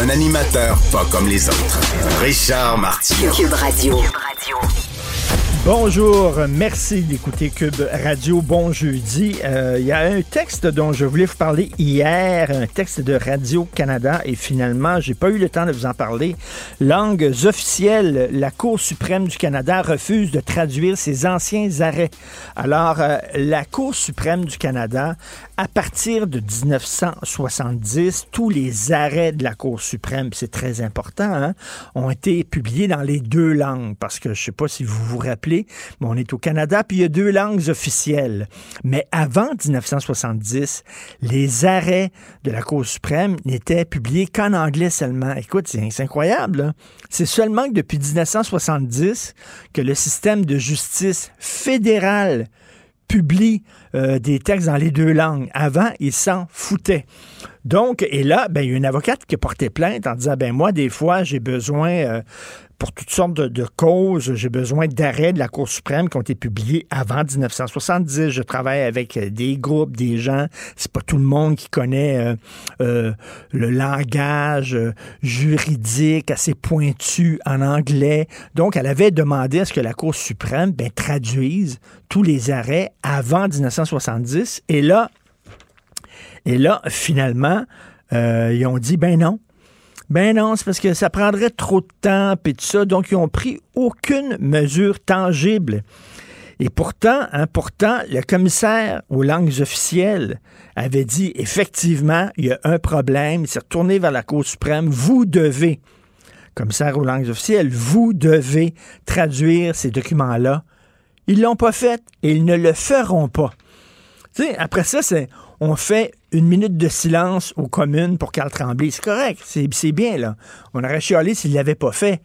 Un animateur pas comme les autres. Richard Martineau. Cube Radio. Bonjour, merci d'écouter Cube Radio. Bon jeudi. Euh, Il y a un texte dont je voulais vous parler hier, un texte de Radio-Canada, et finalement, j'ai pas eu le temps de vous en parler. Langues officielles, la Cour suprême du Canada refuse de traduire ses anciens arrêts. Alors, euh, la Cour suprême du Canada, à partir de 1970, tous les arrêts de la Cour suprême, c'est très important, hein, ont été publiés dans les deux langues, parce que je sais pas si vous vous rappelez, mais on est au Canada, puis il y a deux langues officielles. Mais avant 1970, les arrêts de la Cour suprême n'étaient publiés qu'en anglais seulement. Écoute, c'est incroyable. là. C'est seulement que depuis 1970 que le système de justice fédéral publie euh, des textes dans les deux langues. Avant, il s'en foutait. Donc, et là, ben, il y a une avocate qui a porté plainte en disant, ben moi, des fois, j'ai besoin, euh, pour toutes sortes de, causes, j'ai besoin d'arrêts de la Cour suprême qui ont été publiés avant 1970. Je travaille avec euh, des groupes, des gens. C'est pas tout le monde qui connaît euh, euh, le langage juridique assez pointu en anglais. Donc, elle avait demandé à ce que la Cour suprême ben, traduise tous les arrêts avant 1970. Et là, et là, finalement, ils ont dit, ben non. Ben non, c'est parce que ça prendrait trop de temps, puis tout ça. Donc, ils ont pris aucune mesure tangible. Et pourtant, hein, pourtant, le commissaire aux langues officielles avait dit, effectivement, il y a un problème. Il s'est retourné vers la Cour suprême. Vous devez, commissaire aux langues officielles, vous devez traduire ces documents-là. Ils l'ont pas fait et ils ne le feront pas. Tu sais, après ça, c'est on fait une minute de silence aux communes pour Carl Tremblay. C'est correct, c'est bien, là. On aurait chialé s'il ne l'avait pas fait.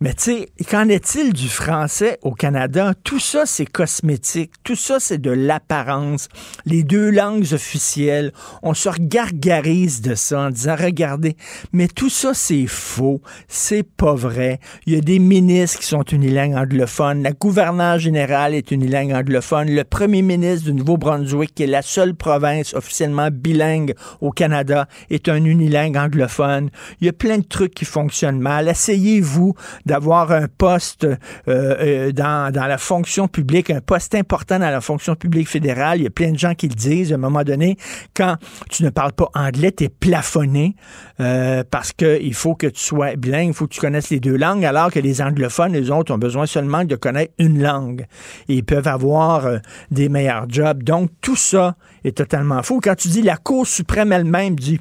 Mais tu sais, qu'en est-il du français au Canada? Tout ça, c'est cosmétique. Tout ça, c'est de l'apparence. Les deux langues officielles, on se regargarise de ça en disant, regardez, mais tout ça, c'est faux. C'est pas vrai. Il y a des ministres qui sont unilingues anglophones. La gouverneure générale est unilingue anglophone. Le premier ministre du Nouveau-Brunswick, qui est la seule province officiellement bilingue au Canada, est un unilingue anglophone. Il y a plein de trucs qui fonctionnent mal. Essayez-vous d'avoir un poste euh, euh, dans, la fonction publique, un poste important dans la fonction publique fédérale. Il y a plein de gens qui le disent. À un moment donné, quand tu ne parles pas anglais, tu es plafonné euh, parce qu'il faut que tu sois bilingue, il faut que tu connaisses les deux langues, alors que les anglophones, les autres, ont besoin seulement de connaître une langue. Et ils peuvent avoir des meilleurs jobs. Donc, tout ça est totalement faux. Quand tu dis la Cour suprême elle-même dit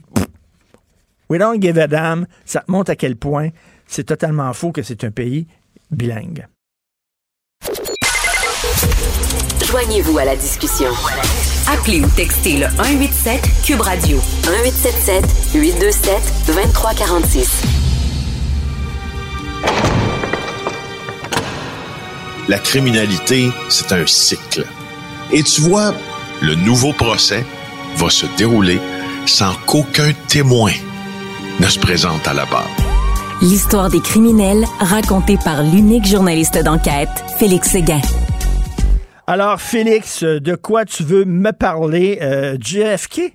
We don't give a damn, ça te montre à quel point c'est totalement faux que c'est un pays bilingue. Joignez-vous à la discussion. Appelez ou textez le 187 Cube Radio 1877 827 2346. La criminalité, c'est un cycle. Et tu vois, le nouveau procès va se dérouler sans qu'aucun témoin ne se présente à la barre. L'histoire des criminels racontée par l'unique journaliste d'enquête, Félix Séguin. Alors, Félix, de quoi tu veux me parler? Euh, JFK?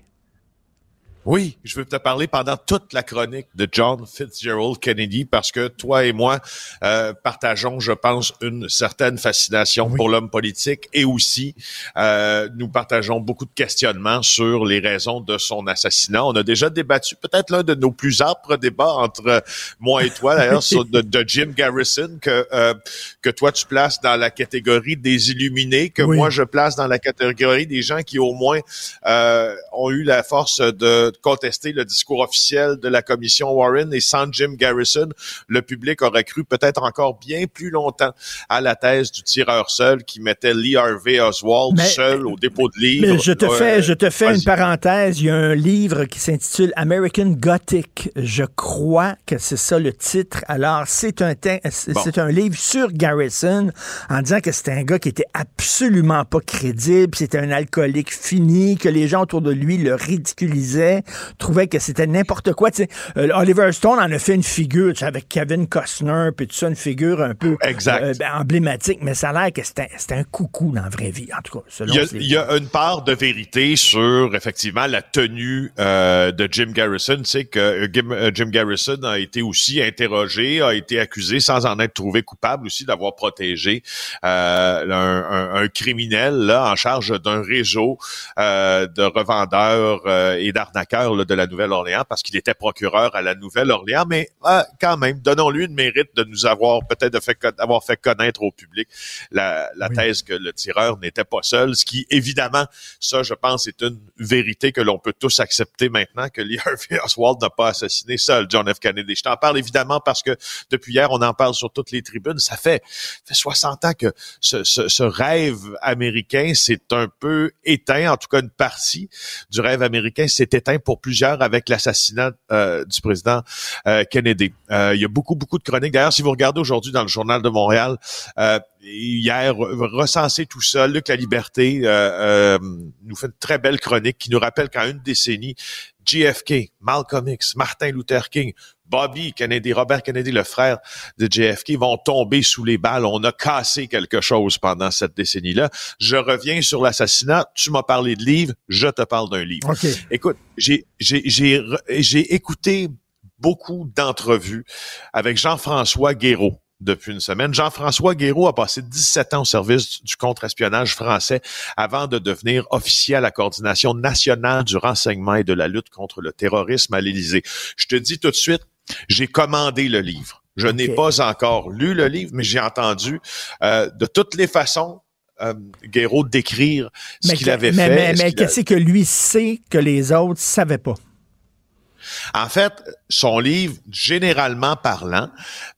Oui, je veux te parler pendant toute la chronique de John Fitzgerald Kennedy parce que toi et moi euh, partageons, je pense, une certaine fascination pour l'homme politique et aussi euh, nous partageons beaucoup de questionnements sur les raisons de son assassinat. On a déjà débattu peut-être l'un de nos plus âpres débats entre moi et toi d'ailleurs sur de, de Jim Garrison que euh, que toi tu places dans la catégorie des illuminés, que Oui. moi je place dans la catégorie des gens qui au moins euh, ont eu la force de contester le discours officiel de la commission Warren et sans Jim Garrison, le public aurait cru peut-être encore bien plus longtemps à la thèse du tireur seul qui mettait Lee Harvey Oswald seul au dépôt de livres. Mais je te fais, je te fais une parenthèse. Il y a un livre qui s'intitule American Gothic. Je crois que c'est ça le titre. Alors, c'est un, c'est un livre sur Garrison en disant que c'était un gars qui était absolument pas crédible, c'était un alcoolique fini, que les gens autour de lui le ridiculisaient, trouvaient que c'était n'importe quoi. Euh, Oliver Stone en a fait une figure avec Kevin Costner, puis tout ça, une figure un peu euh, ben, emblématique, mais ça a l'air que c'était un coucou dans la vraie vie, en tout cas. Selon il, y a, une part de vérité sur, effectivement, la tenue euh, de Jim Garrison. Tu sais que Jim Garrison a été aussi interrogé, a été accusé sans en être trouvé coupable aussi d'avoir protégé un, un, criminel là en charge d'un réseau de revendeurs et d'arnaqueurs de la Nouvelle-Orléans parce qu'il était procureur à la Nouvelle-Orléans, mais euh, quand même, donnons-lui le mérite de nous avoir peut-être fait connaître au public la, la thèse que le tireur n'était pas seul, ce qui évidemment, ça je pense est une vérité que l'on peut tous accepter maintenant que Lee Harvey Oswald n'a pas assassiné seul John F. Kennedy. Je t'en parle évidemment parce que depuis hier on en parle sur toutes les tribunes. Ça fait, fait 60 ans que ce, ce, ce rêve américain s'est un peu éteint, en tout cas une partie du rêve américain s'est éteint pour plusieurs avec l'assassinat euh, du président euh, Kennedy. Euh, il y a beaucoup, beaucoup de chroniques. D'ailleurs, si vous regardez aujourd'hui dans le Journal de Montréal, hier, recenser tout ça, Luc La Liberté nous fait une très belle chronique qui nous rappelle qu'en une décennie, JFK, Malcolm X, Martin Luther King, Bobby Kennedy, Robert Kennedy, le frère de JFK, vont tomber sous les balles. On a cassé quelque chose pendant cette décennie-là. Je reviens sur l'assassinat. Tu m'as parlé de livres, je te parle d'un livre. Écoute, j'ai, j'ai, j'ai, j'ai écouté beaucoup d'entrevues avec Jean-François Guéraud depuis une semaine. Jean-François Guéraud a passé 17 ans au service du contre-espionnage français avant de devenir officier à la coordination nationale du renseignement et de la lutte contre le terrorisme à l'Élysée. Je te dis tout de suite, j'ai commandé le livre. Je n'ai pas encore lu le livre, mais j'ai entendu euh, de toutes les façons euh, Guéraud décrire ce qu'il avait fait. Mais, mais qu'est-ce que lui sait que les autres savaient pas? En fait, son livre, généralement parlant,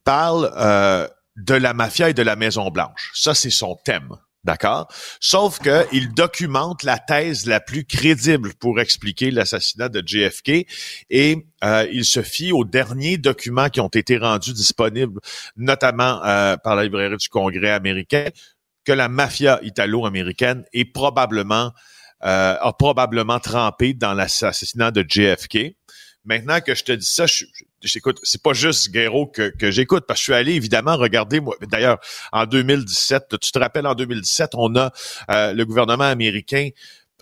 parle euh, de la mafia et de la Maison Blanche. Ça, c'est son thème. D'accord? Sauf que il documente la thèse la plus crédible pour expliquer l'assassinat de JFK et euh, il se fie aux derniers documents qui ont été rendus disponibles, notamment euh, par la librairie du Congrès américain, que la mafia italo-américaine est probablement euh, a probablement trempé dans l'assassinat de JFK. Maintenant que je te dis ça, je, j'écoute, c'est pas juste Guéraud que, j'écoute, parce que je suis allé évidemment regarder, moi, d'ailleurs, en 2017, tu te rappelles, en 2017, on a, euh, le gouvernement américain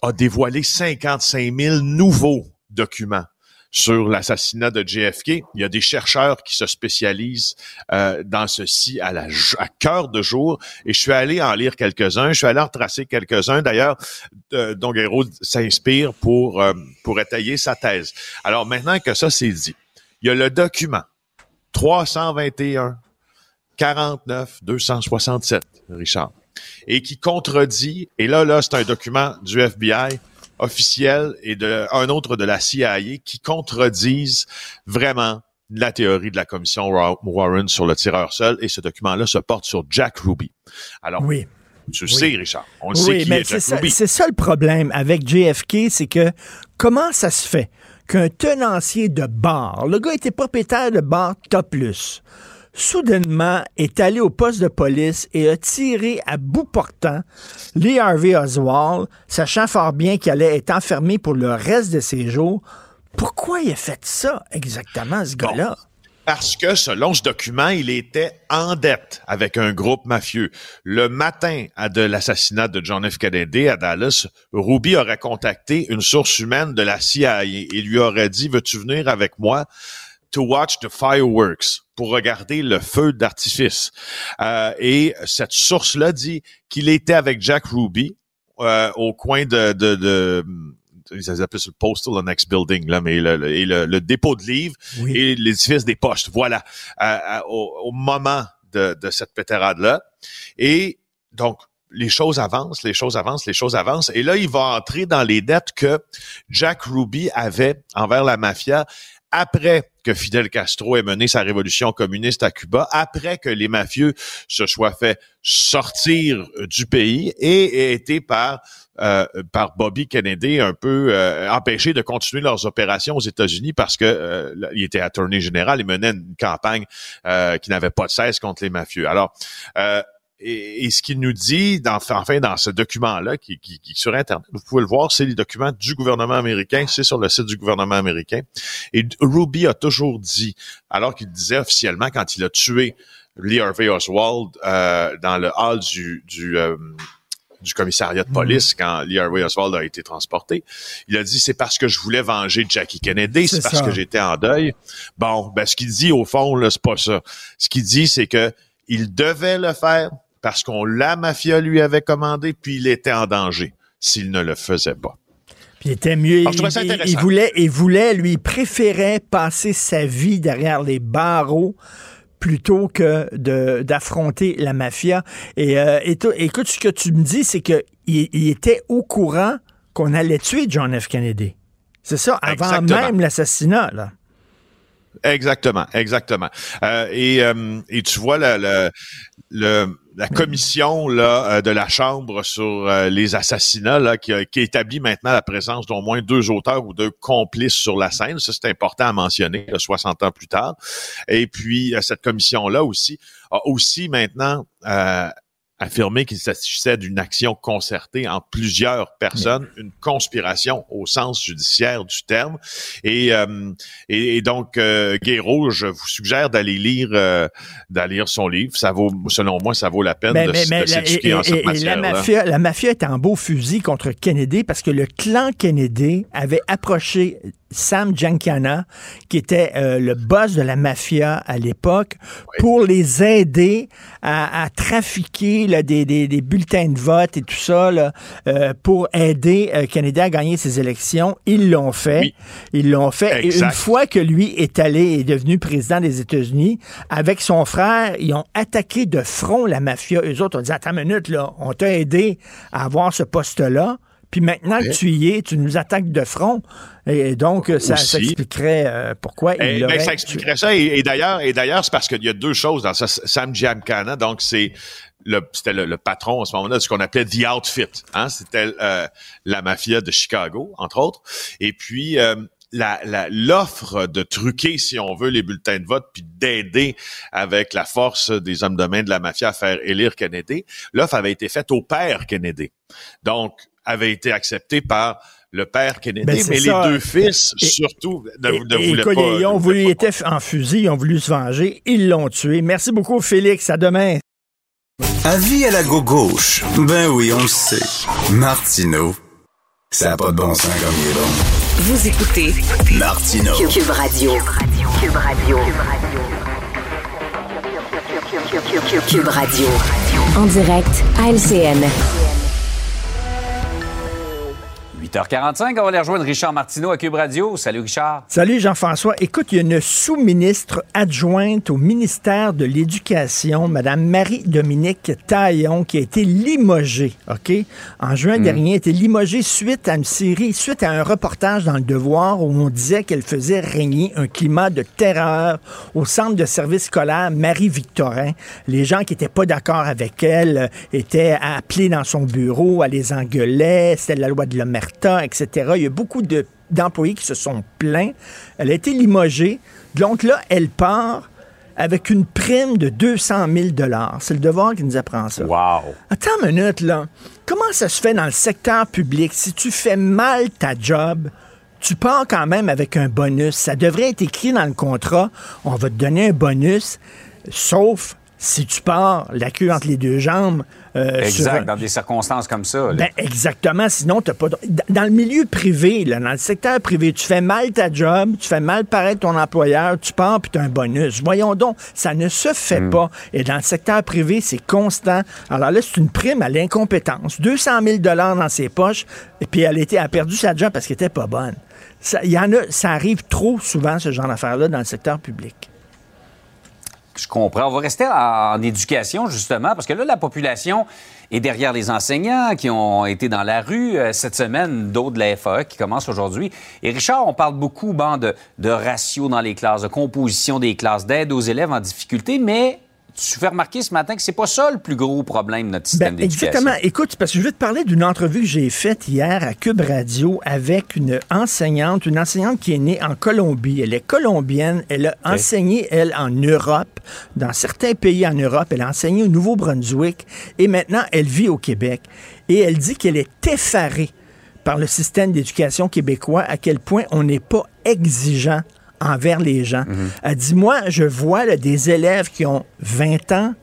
a dévoilé 55 000 nouveaux documents sur l'assassinat de JFK. Il y a des chercheurs qui se spécialisent euh, dans ceci à, la, cœur de jour. Et je suis allé en lire quelques-uns. Je suis allé en tracer quelques-uns. D'ailleurs, euh, dont s'inspire pour, euh, pour étayer sa thèse. Alors maintenant que ça c'est dit, il y a le document 321 49 267, Richard, et qui contredit, et là, là, c'est un document du FBI officiel et de un autre de la CIA qui contredisent vraiment la théorie de la commission Warren sur le tireur seul et ce document-là se porte sur Jack Ruby. Alors, oui. Tu sais, Richard. On le oui, sait mais c'est ça, C'est ça le problème avec JFK, c'est que comment ça se fait qu'un tenancier de bar, le gars était propriétaire de bar Top Plus, soudainement est allé au poste de police et a tiré à bout portant Lee Harvey Oswald, sachant fort bien qu'il allait être enfermé pour le reste de ses jours. Pourquoi il a fait ça exactement, ce gars-là? parce que selon ce document, il était en dette avec un groupe mafieux. Le matin de l'assassinat de John F. Kennedy à Dallas, Ruby aurait contacté une source humaine de la CIA et lui aurait dit, veux-tu venir avec moi? To watch the fireworks pour regarder le feu d'artifice. Euh, et cette source-là dit qu'il était avec Jack Ruby euh, au coin de, de, de ils appellent ça le postal the next building là, mais le, et le, dépôt de livres et l'édifice des postes. Voilà, au, moment de, de cette pétérade là. Et donc les choses avancent, les choses avancent, les choses avancent. Et là, il va entrer dans les dettes que Jack Ruby avait envers la mafia après que Fidel Castro ait mené sa révolution communiste à Cuba, après que les mafieux se soient fait sortir du pays et aient été par euh, par Bobby Kennedy un peu euh, empêchés de continuer leurs opérations aux États-Unis parce que euh, il était attorney général, il menait une campagne qui n'avait pas de cesse contre les mafieux. Alors et, ce qu'il nous dit, dans, enfin, dans ce document-là, qui, qui, qui, est sur Internet, vous pouvez le voir, c'est les documents du gouvernement américain, c'est sur le site du gouvernement américain. Et Ruby a toujours dit, alors qu'il disait officiellement quand il a tué Lee Harvey Oswald euh, dans le hall du, du, euh, du commissariat de police mm. quand Lee Harvey Oswald a été transporté. Il a dit c'est parce que je voulais venger Jackie Kennedy, c'est parce que j'étais en deuil. Bon, ben ce qu'il dit au fond là, c'est pas ça. Ce qu'il dit c'est que il devait le faire parce qu'on la mafia lui avait commandé, puis il était en danger s'il ne le faisait pas. Puis il était mieux. il, voulait, il voulait, lui, il préférait passer sa vie derrière les barreaux plutôt que d'affronter la mafia. Et, euh, écoute, ce que tu me dis, c'est qu'il il était au courant qu'on allait tuer John F. Kennedy. C'est ça, avant même l'assassinat, là. Exactement, exactement. Euh, et, euh, et tu vois le, le, la commission là euh, de la chambre sur les assassinats là qui, qui établit maintenant la présence d'au moins deux auteurs ou deux complices sur la scène. Ça c'est important à mentionner, 60 ans plus tard. Et puis cette commission là aussi a aussi maintenant affirmé qu'il s'agissait d'une action concertée en plusieurs personnes, une conspiration au sens judiciaire du terme. Et, euh, et, donc, euh, je vous suggère d'aller lire euh, d'aller lire son livre. Ça vaut, selon moi, ça vaut la peine de, s'éduquer en cette matière. La mafia, la mafia est en beau fusil contre Kennedy parce que le clan Kennedy avait approché Sam Giancana, qui était euh, le boss de la mafia à l'époque, pour les aider à, trafiquer des, bulletins de vote et tout ça, euh, pour aider euh, Kennedy à gagner ses élections. Ils l'ont fait. Ils l'ont fait. Et une fois que lui est allé et est devenu président des États-Unis, avec son frère, ils ont attaqué de front la mafia. Eux autres ont dit, attends une minute, là, on t'a aidé à avoir ce poste-là. Puis maintenant que tu y es, tu nous attaques de front. Et donc, ça, expliquerait euh, pourquoi il eh, ben, Ça expliquerait ça. Et, d'ailleurs, et d'ailleurs, c'est parce qu'il y a deux choses dans ça. Sam Giamcana, donc c'est le, c'était le, patron à ce moment-là de ce qu'on appelait The Outfit. Hein? C'était euh, la mafia de Chicago, entre autres. Et puis, euh, la, l'offre de truquer, si on veut, les bulletins de vote, puis d'aider avec la force des hommes de main de la mafia à faire élire Kennedy, l'offre avait été faite au père Kennedy. Donc, avait été accepté par le père Kennedy, ben, mais les deux fils, surtout, ne, voulaient pas. Ils ont voulu, ils étaient en fusil, ils ont voulu se venger, ils l'ont tué. Merci beaucoup, Félix. À demain. Avis à la gauche. Ben oui, on le sait. Martineau, ça n'a pas de bon sens comme il est bon. Vous écoutez Martineau. Cube Radio. Cube Radio. Cube Radio. En direct à LCN. 8h45, on va aller rejoindre Richard Martineau à Cube Radio. Salut Richard. Salut Jean-François. Écoute, il y a une sous-ministre adjointe au ministère de l'Éducation, Mme Marie-Dominique Taillon, qui a été limogée, OK? En juin hmm. dernier, elle a été limogée suite à une série, suite à un reportage dans Le Devoir où on disait qu'elle faisait régner un climat de terreur au centre de service scolaire Marie-Victorin. Les gens qui n'étaient pas d'accord avec elle euh, étaient appelés dans son bureau, à les engueuler, c'était la loi de l'omerta etc. Il y a beaucoup d'employés qui se sont plaints. Elle a été limogée. Donc là, elle part avec une prime de 200 000 C'est le devoir qui nous apprend ça. Wow! Attends une minute, là. Comment ça se fait dans le secteur public? Si tu fais mal ta job, tu pars quand même avec un bonus. Ça devrait être écrit dans le contrat. On va te donner un bonus, sauf si tu pars la queue entre les deux jambes. Euh, exact, dans des circonstances comme ça. Ben, exactement, sinon tu pas... Dans le milieu privé, là, dans le secteur privé, tu fais mal ta job, tu fais mal paraître ton employeur, tu pars puis tu as un bonus. Voyons donc, ça ne se fait hmm. pas. Et dans le secteur privé, c'est constant. Alors là, c'est une prime à l'incompétence. 200 000 dans ses poches, et puis elle, était, a perdu sa job parce qu'elle n'était pas bonne. Ça, y en a, ça arrive trop souvent, ce genre d'affaires-là, dans le secteur public. Je comprends. On va rester en, éducation, justement, parce que là, la population Et derrière les enseignants qui ont été dans la rue euh, cette semaine, d'autres de la FAE qui commencent aujourd'hui. Et Richard, on parle beaucoup bon, de, de ratio dans les classes, de composition des classes, d'aide aux élèves en difficulté, mais tu fais remarquer ce matin que c'est pas ça le plus gros problème de notre système ben, d'éducation. Exactement. Écoute, parce que je vais te parler d'une entrevue que j'ai faite hier à Cube Radio avec une enseignante, une enseignante qui est née en Colombie. Elle est colombienne. Elle a enseigné, elle, en Europe, dans certains pays en Europe. Elle a enseigné au Nouveau-Brunswick et maintenant elle vit au Québec. Et elle dit qu'elle est effarée par le système d'éducation québécois, à quel point on n'est pas exigeant envers les gens. Mhm. Elle dit, moi, je vois des élèves qui ont 20 ans,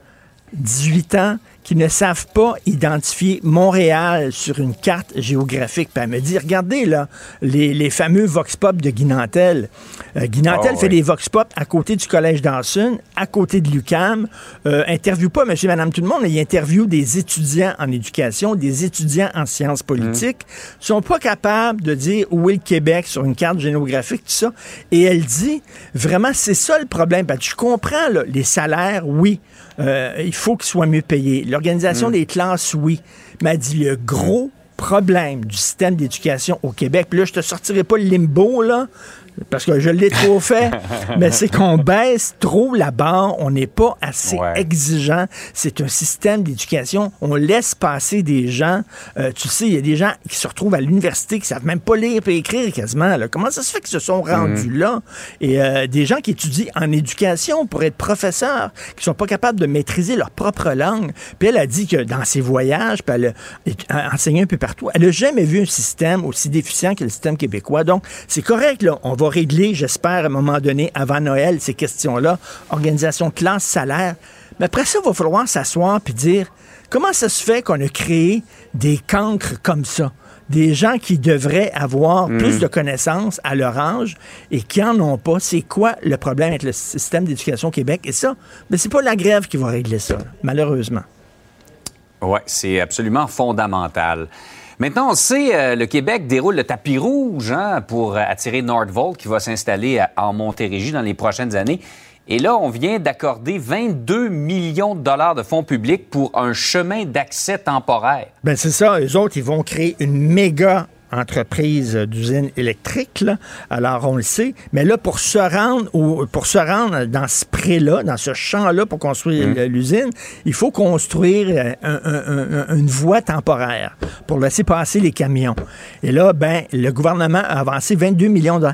18 ans, qui ne savent pas identifier Montréal sur une carte géographique. Puis elle me dit, regardez là, les, fameux Vox Pop de Guinantel. Euh, Guinantel ah fait des Vox Pop à côté du Collège d'Anson, à côté de l'UCAM. Euh, interview pas monsieur, madame, tout le monde, il interview des étudiants en éducation, des étudiants en sciences politiques. Ils mmh. sont pas capables de dire où est le Québec sur une carte géographique, tout ça. Et elle dit, vraiment, c'est ça le problème. Ben, je comprends les salaires, oui. Euh, il faut qu'ils soient mieux payés. L'organisation mm. des classes, oui. M'a dit le gros problème du système d'éducation au Québec. Puis là, je te sortirai pas le limbo, là parce que je l'ai trop fait, mais c'est qu'on baisse trop la barre, on n'est pas assez exigeant. C'est un système d'éducation, on laisse passer des gens. Euh, tu sais, il y a des gens qui se retrouvent à l'université qui savent même pas lire et écrire quasiment. Comment ça se fait qu'ils se sont rendus mhm. là? Et euh, des gens qui étudient en éducation pour être professeurs, qui sont pas capables de maîtriser leur propre langue. Puis elle a dit que dans ses voyages, puis elle a enseigné un peu partout, elle a jamais vu un système aussi déficient que le système québécois. Donc, c'est correct, là, on va régler, j'espère, à un moment donné, avant Noël, ces questions-là. Organisation de classe, salaire. Mais après ça, il va falloir s'asseoir puis dire comment ça se fait qu'on a créé des cancres comme ça? Des gens qui devraient avoir mm. plus de connaissances à leur âge et qui n'en ont pas. C'est quoi le problème avec le système d'éducation au Québec? Et ça, mais c'est pas la grève qui va régler ça, malheureusement. Oui, c'est absolument fondamental. Maintenant, on sait, euh, le Québec déroule le tapis rouge hein, pour attirer Nordvolt qui va s'installer en Montérégie dans les prochaines années. Et là, on vient d'accorder 22 millions de dollars de fonds publics pour un chemin d'accès temporaire. Ben c'est ça. Les autres, ils vont créer une méga entreprise d'usine électrique. Alors, on le sait. Mais là, pour se rendre, pour se rendre dans ce pré-là, dans ce champ-là pour construire mmh. l'usine, il faut construire euh, une voie temporaire pour laisser passer les camions. Et là, ben, le gouvernement a avancé 22 millions de...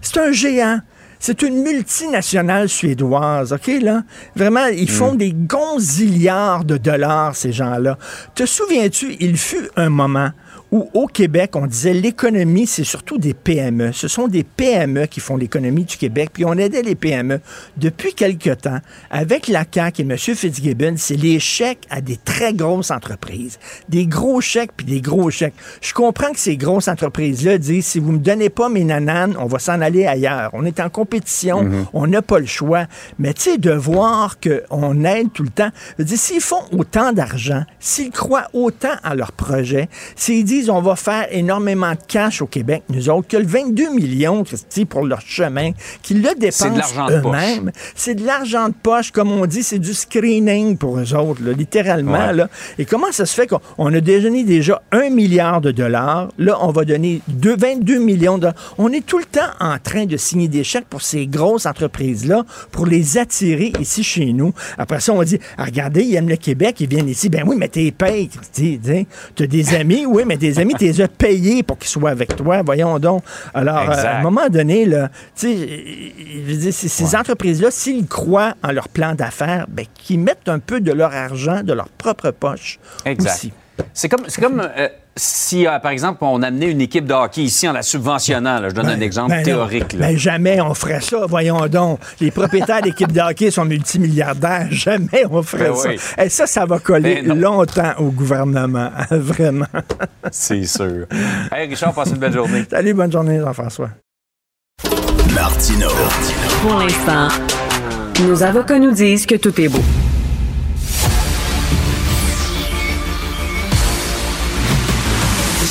C'est un géant. C'est une multinationale suédoise, OK, là? Vraiment, ils font mmh. des gonzillards de dollars, ces gens-là. Te souviens-tu, il fut un moment où au Québec, on disait l'économie, c'est surtout des PME. Ce sont des PME qui font l'économie du Québec, puis on aidait les PME. Depuis quelque temps, avec la CAQ et M. Fitzgibbon, c'est les chèques à des très grosses entreprises. Des gros chèques, puis des gros chèques. Je comprends que ces grosses entreprises-là disent, si vous me donnez pas mes nananes, on va s'en aller ailleurs. On est en compétition, mhm. on n'a pas le choix. Mais tu sais, de voir qu'on aide tout le temps, s'ils font autant d'argent, s'ils croient autant à leur projet, s'ils disent on va faire énormément de cash au Québec, nous autres, que le 22 millions, Christy, pour leur chemin, qu'ils le dépensent eux-mêmes. C'est de l'argent de poche, comme on dit, c'est du screening pour eux autres, littéralement. Là. Et comment ça se fait qu'on a donné déjà un milliard de dollars, là, on va donner 22 millions de dollars. On est tout le temps en train de signer des chèques pour ces grosses entreprises-là, pour les attirer ici chez nous. Après ça, on dit, ah, regardez, ils aiment le Québec, ils viennent ici. Ben oui, mais t'es payé, Christy. Tu as des amis, oui, mais des amis, tu les as payés pour qu'ils soient avec toi. Voyons donc. Alors, euh, à un moment donné, là, ces, ces entreprises-là, s'ils croient en leur plan d'affaires, ben, qu'ils mettent un peu de leur argent, de leur propre poche exact. C'est comme, comme euh, si, euh, par exemple, on amenait une équipe de hockey ici en la subventionnant, je donne un ben, exemple ben théorique. Ben jamais on ferait ça, voyons donc. Les propriétaires d'équipes de hockey sont multimilliardaires. Jamais on ferait ça. Et ça, ça va coller longtemps au gouvernement, vraiment. C'est sûr. Hey, Richard, passe une belle journée. Salut, bonne journée, Jean-François. Martino. Pour l'instant, nos avocats nous disent que tout est beau.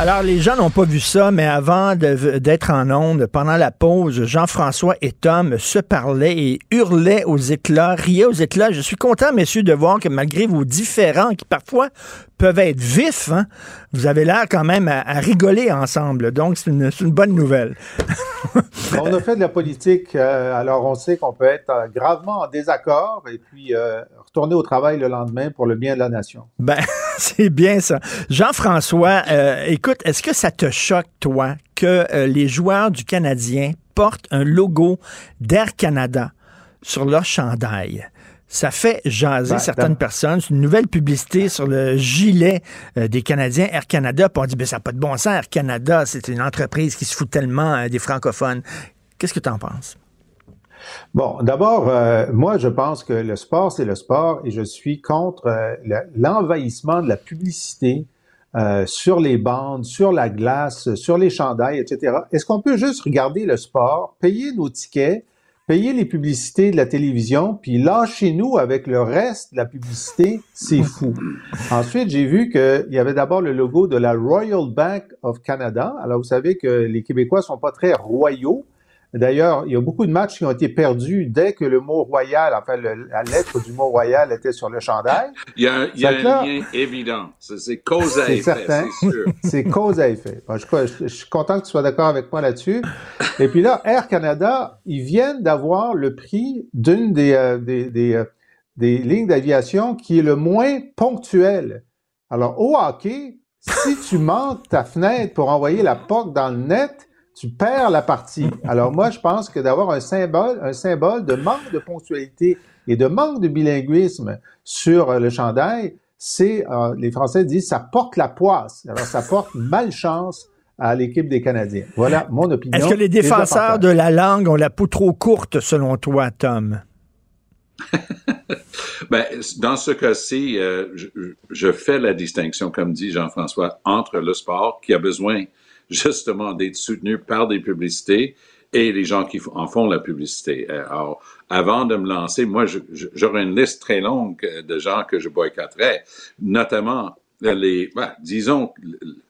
Alors, les gens n'ont pas vu ça, mais avant d'être en onde, pendant la pause, Jean-François et Tom se parlaient et hurlaient aux éclats, riaient aux éclats. Je suis content, messieurs, de voir que malgré vos différends qui parfois peuvent être vifs, hein, vous avez l'air quand même à, rigoler ensemble. Donc, c'est une, bonne nouvelle. on a fait de la politique, euh, alors on sait qu'on peut être euh, gravement en désaccord et puis euh, retourner au travail le lendemain pour le bien de la nation. Ben, c'est bien ça. Jean-François, écoute, est-ce que ça te choque, toi, que les joueurs du Canadien portent un logo d'Air Canada sur leur chandail? Ça fait jaser ben, certaines personnes. C'est une nouvelle publicité sur le gilet euh, des Canadiens Air Canada. Puis on dit, ben, ça n'a pas de bon sens. Air Canada, c'est une entreprise qui se fout tellement euh, des francophones. Qu'est-ce que tu en penses? Bon, d'abord, euh, moi, je pense que le sport, c'est le sport et je suis contre l'envahissement de la publicité sur les bandes, sur la glace, sur les chandails, etc. Est-ce qu'on peut juste regarder le sport, payer nos tickets, payer les publicités de la télévision, puis lâchez-nous avec le reste de la publicité, c'est fou. Ensuite, j'ai vu qu'il y avait d'abord le logo de la Royal Bank of Canada. Alors, vous savez que les Québécois sont pas très royaux. D'ailleurs, il y a beaucoup de matchs qui ont été perdus dès que le mot royal, enfin la lettre du mot royal était sur le chandail. Il y a, il y a un lien évident. C'est cause à effet, c'est sûr. C'est cause à effet. je, suis content que tu sois d'accord avec moi là-dessus. Et puis là, Air Canada, ils viennent d'avoir le prix d'une des, euh, des, des, euh, des lignes d'aviation qui est le moins ponctuel. Alors, au hockey, si tu manques ta fenêtre pour envoyer la POC dans le net, tu perds la partie. Alors moi, je pense que d'avoir un symbole, un symbole de manque de ponctualité et de manque de bilinguisme sur euh, le chandail, c'est, euh, les Français disent, ça porte la poisse. Alors ça porte malchance à l'équipe des Canadiens. Voilà mon opinion. Est-ce que les défenseurs de la langue ont la peau trop courte, selon toi, Tom? ben, dans ce cas-ci, euh, je, je, fais la distinction, comme dit Jean-François, entre le sport qui a besoin justement d'être soutenu par des publicités et les gens qui en font la publicité. Euh, alors, avant de me lancer, moi, j'aurais une liste très longue de gens que je boycotterais, notamment les, ben, disons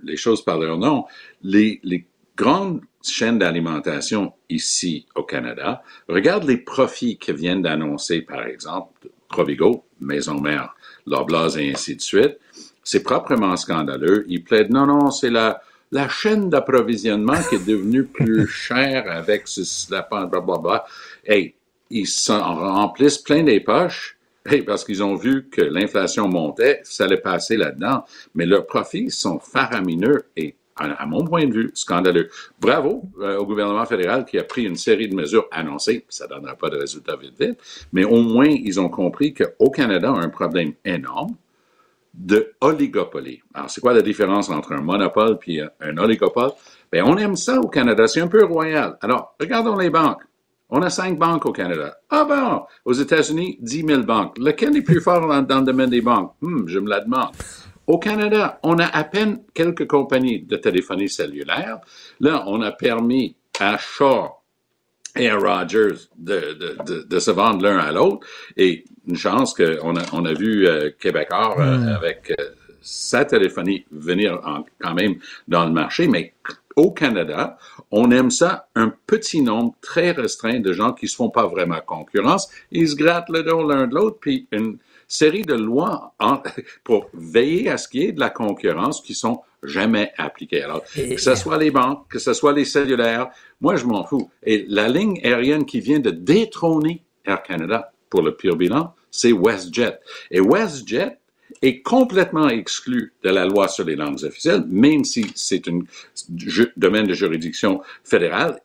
les choses par leur nom, les, les grandes chaînes d'alimentation ici au Canada, regarde les profits que viennent d'annoncer, par exemple, Provigo, Maison Mère, Loblaws et ainsi de suite. C'est proprement scandaleux. Ils plaident, non, non, c'est la, la chaîne d'approvisionnement qui est devenue plus chère avec ce lapin, blablabla. Hey, ils s'en remplissent plein des poches. Hey, parce qu'ils ont vu que l'inflation montait, ça allait passer là-dedans. Mais leurs profits sont faramineux et, à, mon point de vue, scandaleux. Bravo euh, au gouvernement fédéral qui a pris une série de mesures annoncées. Ça ne donnera pas de résultats vite vite. Mais au moins, ils ont compris qu'au Canada, on a un problème énorme de oligopoly. Alors, c'est quoi la différence entre un monopole puis un oligopole? Ben, on aime ça au Canada. C'est un peu royal. Alors, regardons les banques. On a cinq banques au Canada. Ah bon, aux États-Unis, 10 000 banques. Lequel est plus fort dans, le domaine des banques? Hmm, je me la demande. Au Canada, on a à peine quelques compagnies de téléphonie cellulaire. Là, on a permis à Shaw et à Rogers de, de, de, se vendre l'un à l'autre. Et une chance qu'on a, on a vu euh, Québécois euh, hmm. avec euh, sa téléphonie venir quand même dans le marché, mais au Canada, on aime ça, un petit nombre très restreint de gens qui se font pas vraiment concurrence. Ils se grattent le dos l'un de l'autre, puis une série de lois pour veiller à ce qu'il y ait de la concurrence qui sont jamais appliquées. Alors, que ce soit les banques, que ce soit les cellulaires, moi, je m'en fous. Et la ligne aérienne qui vient de détrôner Air Canada pour le pur bilan, c'est WestJet. Et WestJet est complètement exclu de la loi sur les langues officielles, même si c'est un domaine de juridiction fédérale.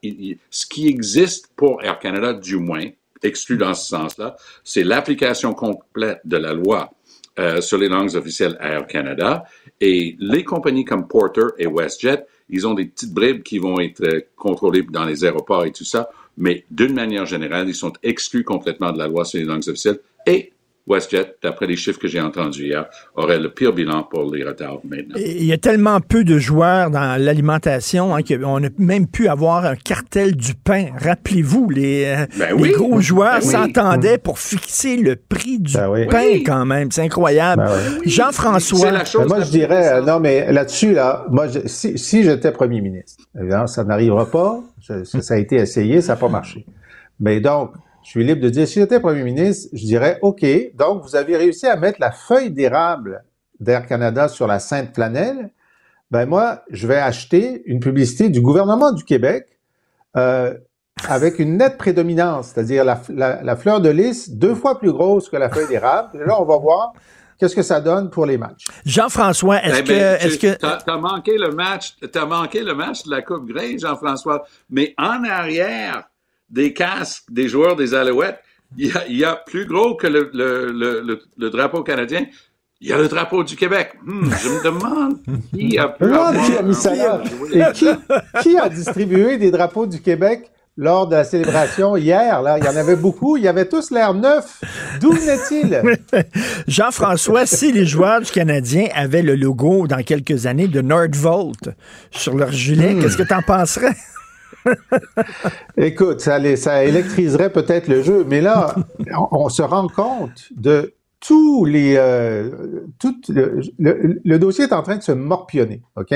ce qui existe pour Air Canada, du moins, exclu dans ce sens-là, c'est l'application complète de la loi euh, sur les langues officielles Air Canada. Et les compagnies comme Porter et WestJet, ils ont des petites bribes qui vont être euh, contrôlées dans les aéroports et tout ça, mais d'une manière générale, ils sont exclus complètement de la loi sur les langues officielles et WestJet, d'après les chiffres que j'ai entendus hier, aurait le pire bilan pour les retards maintenant. Il y a tellement peu de joueurs dans l'alimentation hein, qu'on a même pu avoir un cartel du pain. Rappelez-vous, les, euh, Ben les gros joueurs Ben oui. s'entendaient pour fixer le prix du Ben oui. pain Oui. quand même. C'est incroyable. Ben oui. C'est Jean-François, la chose Ben, moi, je dirais, euh, non, mais là-dessus, là, moi, je- si, si j'étais premier ministre, évidemment, ça n'arrivera pas, ça a été essayé, ça n'a pas marché. Mais donc, je suis libre de dire, si j'étais premier ministre, je dirais, OK, donc vous avez réussi à mettre la feuille d'érable d'Air Canada sur la Sainte Flanelle, ben moi, je vais acheter une publicité du gouvernement du Québec euh, avec une nette prédominance, c'est-à-dire la, la- la fleur de lys deux fois plus grosse que la feuille d'érable. Et Là, on va voir qu'est-ce que ça donne pour les matchs. Jean-François, est-ce Eh ben, que, est-ce tu- que, t'as, t'as manqué le match, t'as manqué le match de la Coupe Grey, Jean-François. Mais en arrière des casques des joueurs des Alouettes, il y a, il y a plus gros que le, le, le, le, le drapeau canadien. Il y a le drapeau du Québec. Hmm, je me demande qui a pu qui a mis ça là. un- Et qui, qui a distribué des drapeaux du Québec lors de la célébration hier? Là? Il y en avait beaucoup. Ils avaient tous l'air neufs. D'où venait-il? Jean-François, si les joueurs du Canadien avaient le logo dans quelques années de Nordvolt sur leur Hmm. gilet, qu'est-ce que tu en penserais? Écoute, ça, électriserait peut-être le jeu, mais là, on, se rend compte de tous les... euh, tout le, dossier est en train de se morpionner, OK?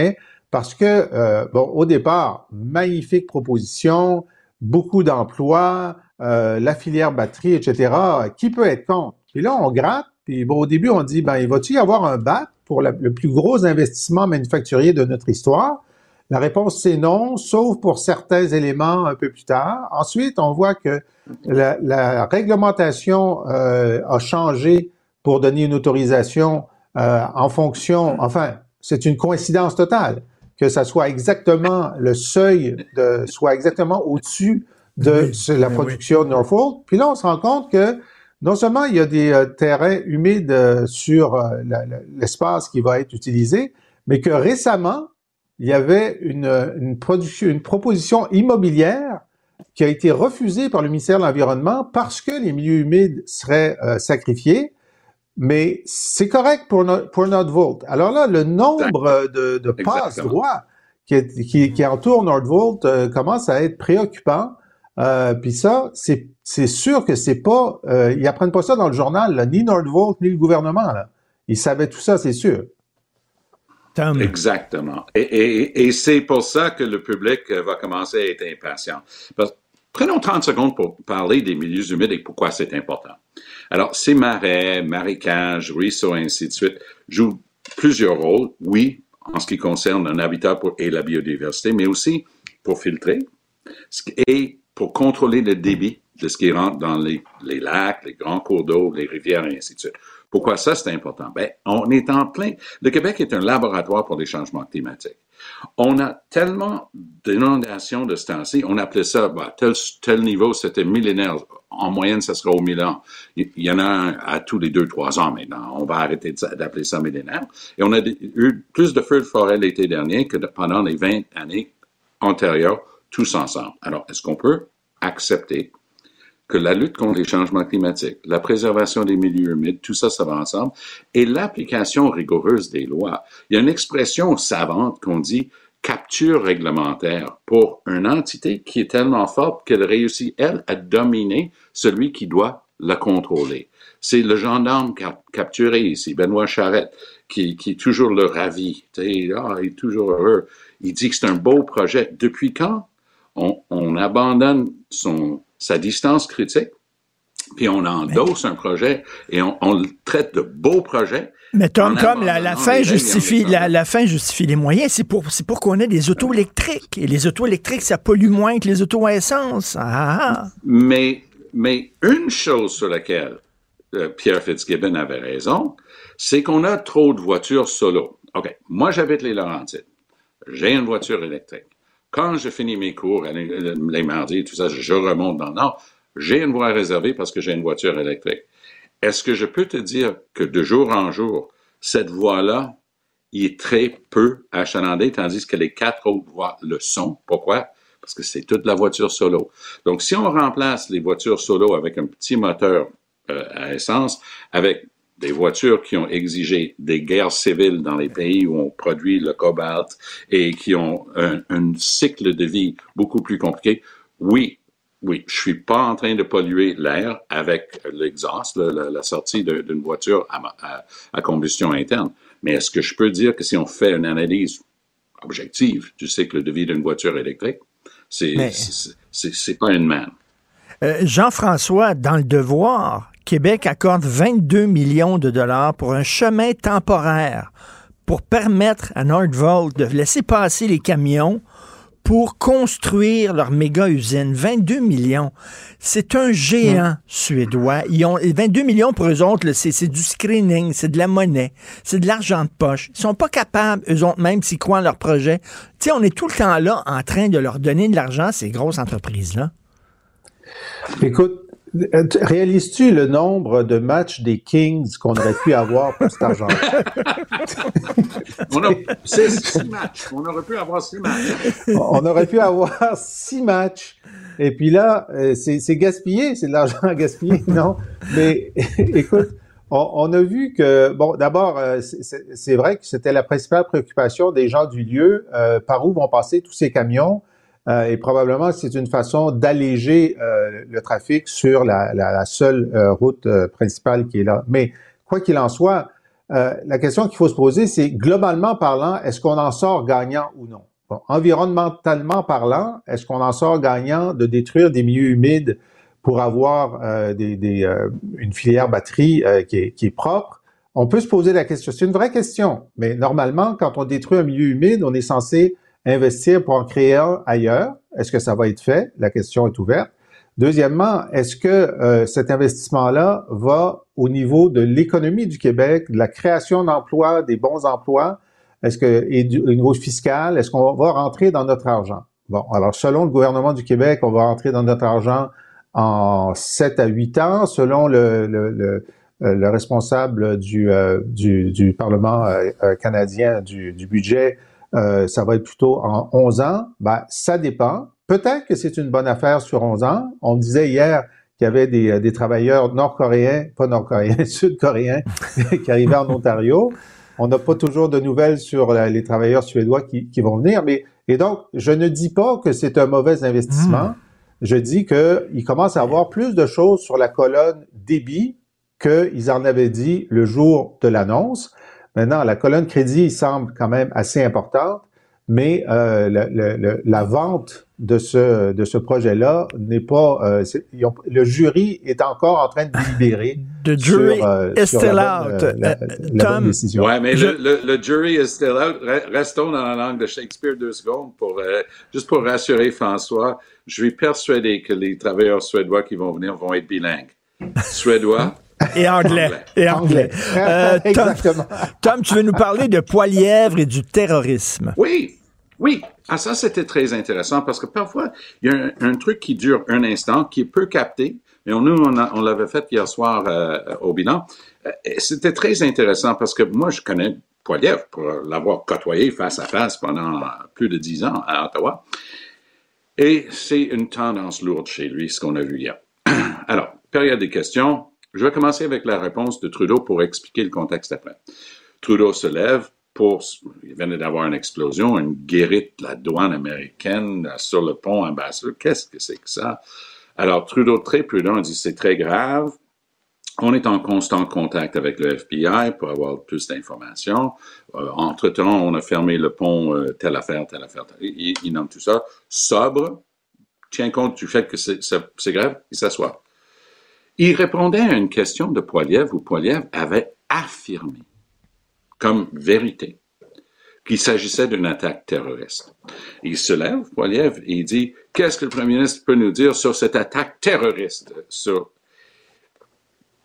Parce que, euh, bon, au départ, magnifique proposition, beaucoup d'emplois, euh, la filière batterie, etc. Qui peut être contre? Puis là, on gratte, puis au début, on dit, ben, il va-t-il y avoir un BAT pour le plus gros investissement manufacturier de notre histoire? La réponse, c'est non, sauf pour certains éléments un peu plus tard. Ensuite, on voit que la, la réglementation euh, a changé pour donner une autorisation euh, en fonction, enfin, c'est une coïncidence totale que ça soit exactement le seuil de, soit exactement au-dessus de Oui, la oui, production de Norfolk. Puis là, on se rend compte que non seulement il y a des euh, terrains humides euh, sur euh, l'espace qui va être utilisé, mais que récemment, il y avait une, une, production, une proposition immobilière qui a été refusée par le ministère de l'Environnement parce que les milieux humides seraient euh, sacrifiés. Mais c'est correct pour, no- pour Nordvolt. Alors là, le nombre de, de droits qui, qui, qui entourent Nordvolt euh, commence à être préoccupant. Euh, Puis ça, c'est c'est sûr que c'est pas... Euh, ils apprennent pas ça dans le journal, là, ni Nordvolt, ni le gouvernement. Là. Ils savaient tout ça, c'est sûr. Exactement. Et, c'est pour ça que le public euh, va commencer à être impatient. Prenons 30 secondes pour parler des milieux humides et pourquoi c'est important. Alors, ces marais, marécages, ruisseaux, ainsi de suite, jouent plusieurs rôles, oui, en ce qui concerne un habitat pour, et la biodiversité, mais aussi pour filtrer et pour contrôler le débit de ce qui rentre dans les, les lacs, les grands cours d'eau, les rivières, et ainsi de suite. Pourquoi ça, c'est important? Ben, on est en plein. Le Québec est un laboratoire pour les changements climatiques. On a tellement d'inondations de ce temps-ci, on appelait ça, bah, tel, tel niveau, c'était millénaire. En moyenne, ça sera au mille ans. Il y en a un à tous les deux, trois ans maintenant. On va arrêter d'appeler ça millénaire. Et on a eu plus de feux de forêt l'été dernier que pendant les 20 années antérieures, tous ensemble. Alors, est-ce qu'on peut accepter que la lutte contre les changements climatiques, la préservation des milieux humides, tout ça, ça va ensemble, et l'application rigoureuse des lois. Il y a une expression savante qu'on dit capture réglementaire pour une entité qui est tellement forte qu'elle réussit, elle, à dominer celui qui doit la contrôler. C'est le gendarme cap- capturé ici, Benoît Charette, qui, qui est toujours le ravi. Ah, il est toujours heureux. Il dit que c'est un beau projet. Depuis quand on, on abandonne son, sa distance critique, puis on endosse un projet et on, on le traite de beau projet. Mais Tom, Tom, la, fin justifie mettant- la, la fin justifie les moyens. C'est pour c'est pour qu'on ait des autos électriques. Et les autos électriques, ça pollue moins que les autos à essence. Ah, ah. Mais, mais une chose sur laquelle euh, Pierre Fitzgibbon avait raison, c'est qu'on a trop de voitures solo. OK, moi j'habite les Laurentides. J'ai une voiture électrique. Quand je finis mes cours les, mardis et tout ça, je remonte dans le nord. J'ai une voie réservée parce que j'ai une voiture électrique. Est-ce que je peux te dire que de jour en jour, cette voie-là, il est très peu achalandée, tandis que les quatre autres voies le sont? Pourquoi? Parce que c'est toute la voiture solo. Donc, si on remplace les voitures solo avec un petit moteur euh, à essence avec des voitures qui ont exigé des guerres civiles dans les pays où on produit le cobalt et qui ont un, un cycle de vie beaucoup plus compliqué, oui, oui, je suis pas en train de polluer l'air avec l'exhaust, la, la, sortie d'une voiture à, à, combustion interne. Mais est-ce que je peux dire que si on fait une analyse objective du cycle de vie d'une voiture électrique, c'est c'est pas une manne. Euh, Jean-François, dans le devoir, Québec accorde 22 millions de dollars pour un chemin temporaire pour permettre à Nordvolt de laisser passer les camions pour construire leur méga usine. 22 millions. C'est un géant suédois. Ils ont 22 millions pour eux autres, c'est du screening, c'est de la monnaie, c'est de l'argent de poche. Ils sont pas capables, eux autres même, s'ils croient en leur projet. Tu sais, on est tout le temps là en train de leur donner de l'argent à ces grosses entreprises-là. Écoute, Réalises-tu le nombre de matchs des Kings qu'on aurait pu avoir pour cet argent? on a six, matchs. On aurait pu avoir six matchs. on aurait pu avoir six matchs. Et puis là, euh, c'est gaspillé, c'est de l'argent à gaspiller, non? Mais écoute, on, a vu que, bon, d'abord, euh, c'est vrai que c'était la principale préoccupation des gens du lieu, euh, par où vont passer tous ces camions. Euh, et probablement, c'est une façon d'alléger euh, le trafic sur la, seule euh, route principale qui est là. Mais quoi qu'il en soit, la question qu'il faut se poser, c'est globalement parlant, est-ce qu'on en sort gagnant ou non? environnementalement parlant, est-ce qu'on en sort gagnant de détruire des milieux humides pour avoir une filière batterie qui, est, propre? On peut se poser la question. C'est une vraie question. Mais normalement, quand on détruit un milieu humide, on est censé investir pour en créer un ailleurs? Est-ce que ça va être fait? La question est ouverte. Deuxièmement, est-ce que euh, cet investissement-là va au niveau de l'économie du Québec, de la création d'emplois, des bons emplois, est-ce que et du, au niveau fiscal, est-ce qu'on va rentrer dans notre argent? Bon, alors selon le gouvernement du Québec, on va rentrer dans notre argent en 7 à 8 ans, selon le, euh, le responsable du, euh, Parlement canadien du budget euh, ça va être plutôt en 11 ans. Ben, ça dépend. Peut-être que c'est une bonne affaire sur 11 ans. On me disait hier qu'il y avait des, euh, des travailleurs nord-coréens, pas nord-coréens, sud-coréens, qui arrivaient en Ontario. On n'a pas toujours de nouvelles sur les travailleurs suédois qui, qui, vont venir. Mais et donc, je ne dis pas que c'est un mauvais investissement. Hmm. Je dis qu'il commence à avoir plus de choses sur la colonne débit qu'ils en avaient dit le jour de l'annonce. Maintenant, la colonne crédit semble quand même assez importante, mais euh, la vente de ce de ce projet-là n'est pas. Euh, le jury est encore en train de délibérer. The jury euh, is still out. Tom, Ouais, mais le, jury is still out. Restons dans la langue de Shakespeare deux secondes pour juste pour rassurer François. Je suis persuadé que les travailleurs suédois qui vont venir vont être bilingues. Suédois. Et anglais. Et anglais. Euh, Exactement. Tom, tu veux nous parler de Poilièvre et du terrorisme? Oui. Oui, ah, ça c'était très intéressant parce que parfois il y a un, truc qui dure un instant, qui est peu capté, mais on, nous on, l'avait fait hier soir euh, au bilan. Euh, c'était très intéressant parce que moi je connais Poilièvre pour l'avoir côtoyé face à face pendant plus de dix ans à Ottawa, et c'est une tendance lourde chez lui ce qu'on a vu hier. Alors période des questions, je vais commencer avec la réponse de Trudeau pour expliquer le contexte après. Trudeau se lève pour, il venait d'avoir une explosion, une guérite de la douane américaine sur le pont ambassadeur. Qu'est-ce que c'est que ça? Alors Trudeau, très prudent, dit c'est très grave. On est en constant contact avec le FBI pour avoir plus d'informations. Euh, entre-temps, on a fermé le pont, euh, telle affaire, telle affaire. Il, il, nomme tout ça. Sobre, tient compte du fait que c'est grave, il s'assoit. Il répondait à une question de Poiliev où Poiliev avait affirmé, comme vérité, qu'il s'agissait d'une attaque terroriste. Il se lève, Poiliev, et il dit, qu'est-ce que le Premier ministre peut nous dire sur cette attaque terroriste?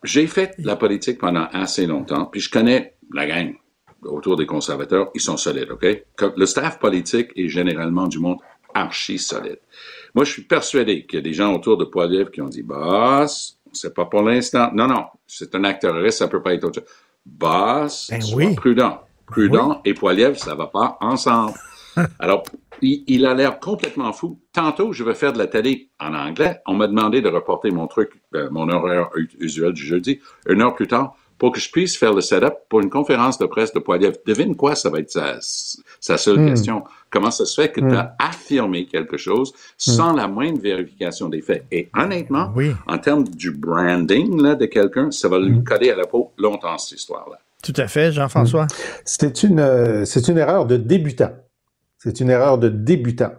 J'ai fait la politique pendant assez longtemps, puis je connais la gang autour des conservateurs, ils sont solides, OK? Le staff politique est généralement du monde archi solide. Moi, je suis persuadé qu'il y a des gens autour de Poiliev qui ont dit, boss, c'est pas pour l'instant. Non, non, c'est un acte terroriste, ça peut pas être autre chose. Boss, ben prudent. Prudent et Poiliev, ça va pas ensemble. Alors, il, a l'air complètement fou. Tantôt, je vais faire de la télé en anglais. On m'a demandé de reporter mon truc, euh, mon horaire usuel du jeudi, une heure plus tard, pour que je puisse faire le setup pour une conférence de presse de Poiliev. Devine quoi, ça va être sa, sa seule hmm. question. Comment ça se fait que tu as hmm. affirmé quelque chose sans hmm. la moindre vérification des faits? Et honnêtement, en termes du branding là, de quelqu'un, ça va lui coller à la peau longtemps, cette histoire-là. Tout à fait, Jean-François. C'était une, euh, c'est une erreur de débutant. C'est une erreur de débutant.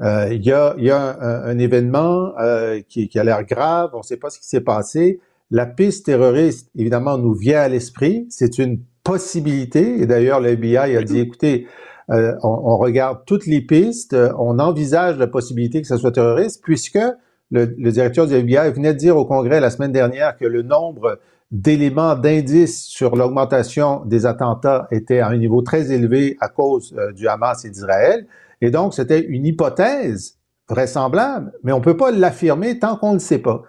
Euh, il y a, y a un, événement euh, qui, qui, a l'air grave, on ne sait pas ce qui s'est passé. La piste terroriste, évidemment, nous vient à l'esprit. C'est une possibilité. Et d'ailleurs, le FBI a dit, écoutez, euh, on, on, regarde toutes les pistes, on envisage la possibilité que ce soit terroriste, puisque le, le directeur du FBI venait de dire au Congrès la semaine dernière que le nombre d'éléments d'indices sur l'augmentation des attentats était à un niveau très élevé à cause euh, du Hamas et d'Israël. Et donc, c'était une hypothèse vraisemblable, mais on peut pas l'affirmer tant qu'on ne le sait pas.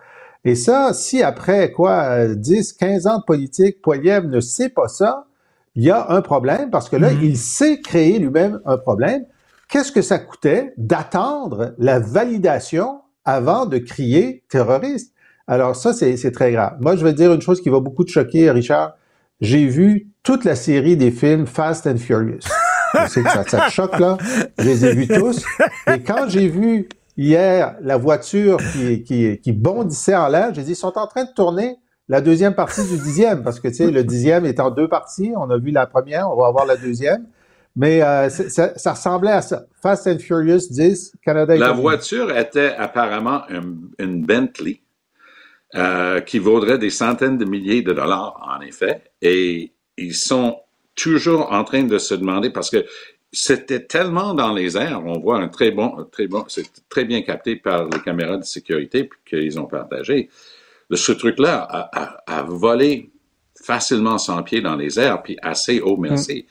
Et ça, si après quoi, 10, 15 ans de politique, Poiliev ne sait pas ça, il y a un problème parce que là, mm-hmm. il sait créer lui-même un problème. Qu'est-ce que ça coûtait d'attendre la validation avant de crier terroriste? Alors ça, c'est très grave. Moi, je vais dire une chose qui va beaucoup te choquer, Richard. J'ai vu toute la série des films Fast and Furious. Je sais que ça, te choque, là. Je les ai vus tous. Et quand j'ai vu hier la voiture qui, qui, qui bondissait en l'air, j'ai dit, ils sont en train de tourner la deuxième partie du dixième, parce que, tu sais, le dixième est en deux parties. On a vu la première, on va avoir la deuxième. Mais euh, ça, ça, ressemblait à ça. Fast and Furious 10, Canada. La voiture était apparemment une Bentley. Euh, qui vaudrait des centaines de milliers de dollars, en effet. Et ils sont toujours en train de se demander, parce que c'était tellement dans les airs, on voit un très bon, très bon, c'est très bien capté par les caméras de sécurité qu'ils ont partagé. Ce truc-là a, volé facilement 100 pieds dans les airs, puis assez haut, merci.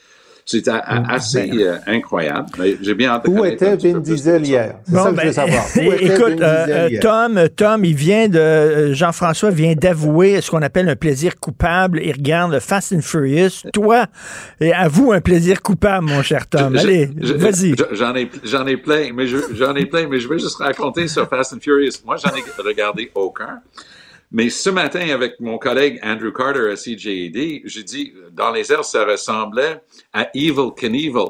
C'est assez ben, euh, incroyable. J'ai bien hâte Où était Vin Diesel hier? C'est ça que je veux savoir. écoute, euh, Tom, Tom, il vient de, euh, Jean-François vient d'avouer ce qu'on appelle un plaisir coupable. Il regarde Fast and Furious. Toi, avoue un plaisir coupable, mon cher Tom. Allez, vas-y. J'en ai, j'en ai plein, mais j'en ai plein, mais je vais juste raconter sur Fast and Furious. Moi, j'en ai regardé aucun. Mais ce matin, avec mon collègue Andrew Carter à CJD, j'ai dit, dans les airs, ça ressemblait à Evil Knievel.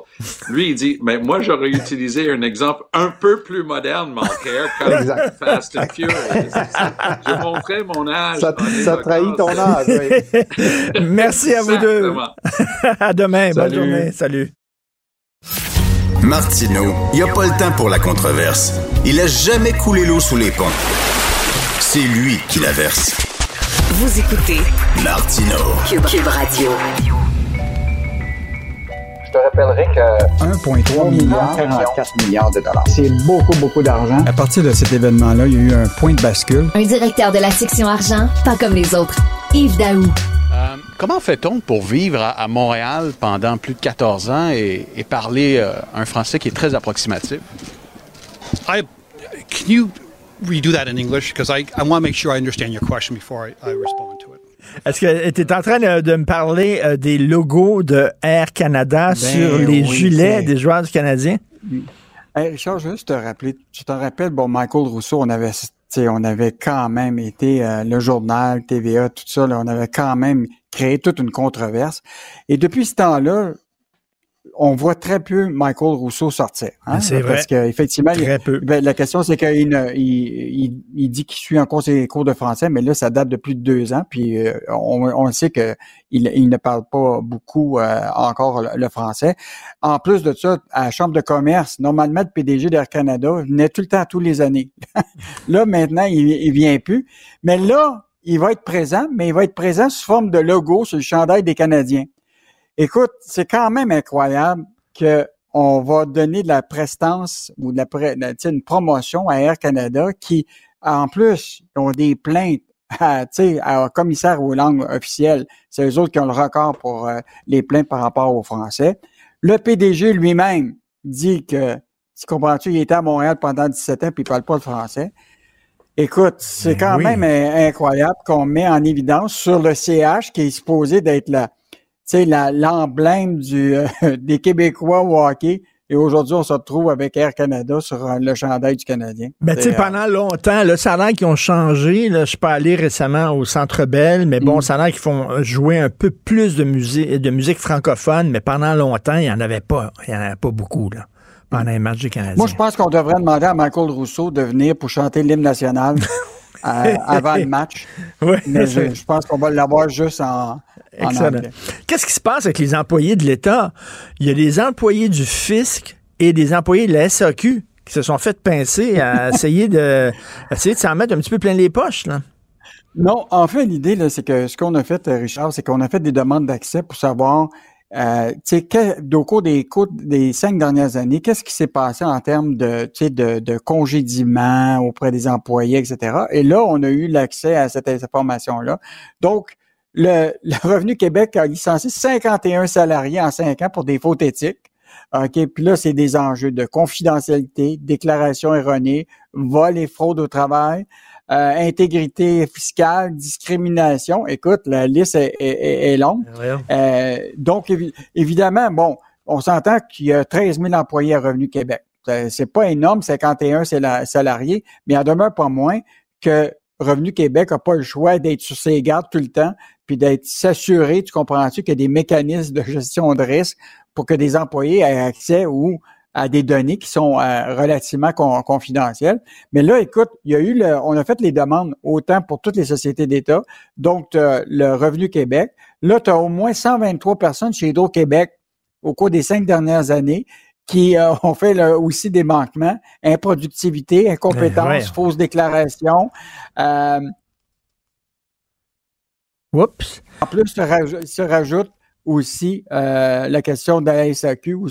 Lui, il dit, mais moi, j'aurais utilisé un exemple un peu plus moderne, mon cœur, comme Fast and Furious. Je montrais mon âge. Ça, ça trahit ton âge, oui. Merci à vous deux. à demain. Bonne journée. Salut. Martino, il n'y a pas le temps pour la controverse. Il a jamais coulé l'eau sous les ponts. C'est lui qui la verse. Vous écoutez Martino Cube, Radio. Je te rappellerai que 1,3 milliard, 44 milliards de dollars. C'est beaucoup, beaucoup d'argent. À partir de cet événement-là, il y a eu un point de bascule. Un directeur de la section argent, pas comme les autres. Yves Daou. Euh, comment fait-on pour vivre à, Montréal pendant plus de 14 ans et, parler euh, un français qui est très approximatif? I, can you redo that in English? Because I, I want to make sure I understand your question before I, I respond to it. Est-ce que tu es en train de, me parler euh, des logos de Air Canada ben sur les gilets des joueurs du Canadien? Hey Richard, juste te rappeler, tu te rappelles, bon, Michael Rousseau, on avait, on avait quand même été, euh, le journal, TVA, tout ça, là, on avait quand même créé toute une controverse. Et depuis ce temps-là, on voit très peu Michael Rousseau sortir. Hein? C'est vrai. Parce qu'effectivement, ben, la question, c'est qu'il il, il, dit qu'il suit encore ses cours de français, mais là, ça date de plus de deux ans. Puis euh, on, on, sait qu'il il ne parle pas beaucoup euh, encore le, français. En plus de ça, à la Chambre de commerce, normalement, le PDG d'Air Canada venait tout le temps, tous les années. là, maintenant, il, il vient plus. Mais là, il va être présent, mais il va être présent sous forme de logo sur le chandail des Canadiens. Écoute, c'est quand même incroyable que on va donner de la prestance ou de la, une promotion à Air Canada qui, en plus, ont des plaintes à, à commissaire aux langues officielles. C'est eux autres qui ont le record pour euh, les plaintes par rapport aux Français. Le PDG lui-même dit que, tu comprends-tu, il était à Montréal pendant 17 ans puis il parle pas le français. Écoute, c'est ben quand même euh, incroyable qu'on met en évidence sur le CH qui est supposé d'être là sais, l'emblème du euh, des Québécois au hockey, Et aujourd'hui, on se retrouve avec Air Canada sur euh, le chandail du Canadien. Ben, tu sais, pendant longtemps, là, ça a l'air qu'ils ont changé. Là, je suis pas allé récemment au Centre Bell, mais bon, mm. ça a l'air qu'ils font jouer un peu plus de musique, de musique francophone, mais pendant longtemps, il n'y en avait pas. Il y en avait pas beaucoup, là pendant les matchs du Canadien. Moi, je pense qu'on devrait demander à Michael Rousseau de venir pour chanter l'hymne national euh, avant le match. Oui, Mais je, pense qu'on va l'avoir juste en, Excellent. Qu'est-ce qui se passe avec les employés de l'État? Il y a des employés du fisc et des employés de la SAQ qui se sont fait pincer à essayer de, essayer de s'en mettre un petit peu plein les poches, là. Non, en fait, l'idée, c'est que ce qu'on a fait, Richard, c'est qu'on a fait des demandes d'accès pour savoir euh, au cours des, cinq dernières années, qu'est-ce qui s'est passé en termes de, de, auprès des employés, etc. Et là, on a eu l'accès à cette information-là. Donc, le, le, Revenu Québec a licencié 51 salariés en cinq ans pour des fautes éthiques. OK, puis là, c'est des enjeux de confidentialité, déclaration erronée, vol et fraude au travail. Euh, intégrité fiscale, discrimination. Écoute, la liste est, longue. Euh, donc, évidemment, bon, on s'entend qu'il y a 13 000 employés à Revenu Québec. C'est pas énorme, 51 salariés, mais il en demeure pas moins que Revenu Québec n'a pas le choix d'être sur ses gardes tout le temps, puis d'être s'assurer, tu comprends-tu, qu'il y a des mécanismes de gestion de risque pour que des employés aient accès ou à des données qui sont euh, relativement confidentielles. Mais là, écoute, il y a eu le, on a fait les demandes autant pour toutes les sociétés d'État, donc le Revenu Québec. Là, tu as au moins 123 personnes chez Hydro-Québec au cours des cinq dernières années qui euh, ont fait aussi des manquements, improductivité, incompétence, fausse déclaration. Euh, Oups. En plus, se rajoute aussi euh, la question de la SAQ où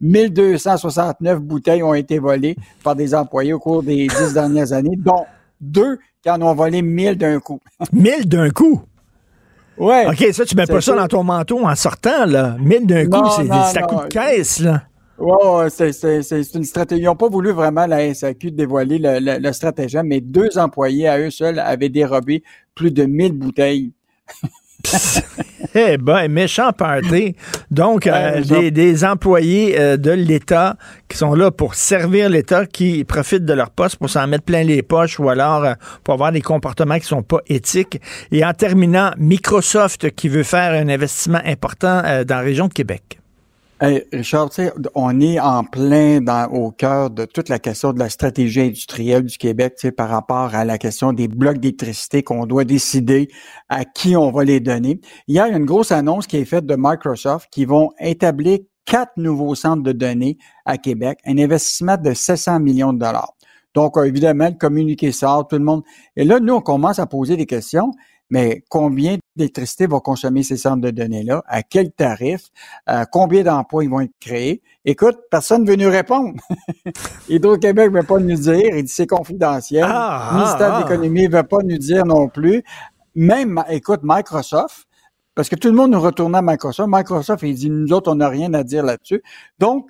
1269 bouteilles ont été volées par des employés au cours des dix dernières années, dont deux qui en ont volé 1000 d'un coup. 1000 d'un coup? Ouais. OK, ça, tu mets pas ça dans ton manteau en sortant, là. 1000 d'un coup, c'est un coup de caisse, là. Ouais, c'est une stratégie. Ils n'ont pas voulu vraiment la SAQ dévoiler le, le, le stratagème, mais deux employés à eux seuls avaient dérobé plus de 1000 bouteilles. eh ben, méchant party. Donc, euh, des, employés euh, de l'État qui sont là pour servir l'État, qui profitent de leur poste pour s'en mettre plein les poches ou alors euh, pour avoir des comportements qui sont pas éthiques. Et en terminant, Microsoft qui veut faire un investissement important dans la région de Québec. Richard, on est en plein au cœur de toute la question de la stratégie industrielle du Québec par rapport à la question des blocs d'électricité qu'on doit décider à qui on va les donner. Il y a une grosse annonce qui est faite de Microsoft qui vont établir quatre nouveaux centres de données à Québec, un investissement de 700 millions de dollars. Donc, évidemment, le communiqué sort, tout le monde. Et là, nous, on commence à poser des questions. Mais combien d'électricité va consommer ces centres de données-là? À quel tarif? Euh, combien d'emplois ils vont être créés? Écoute, personne ne veut nous répondre. Hydro-Québec ne veut pas nous dire. Il dit c'est confidentiel. Ah, le ministère ah, de l'Économie ne veut pas nous dire non plus. Même, écoute, Microsoft, parce que tout le monde nous retourne à Microsoft. Microsoft, il dit, nous autres, on n'a rien à dire là-dessus. Donc,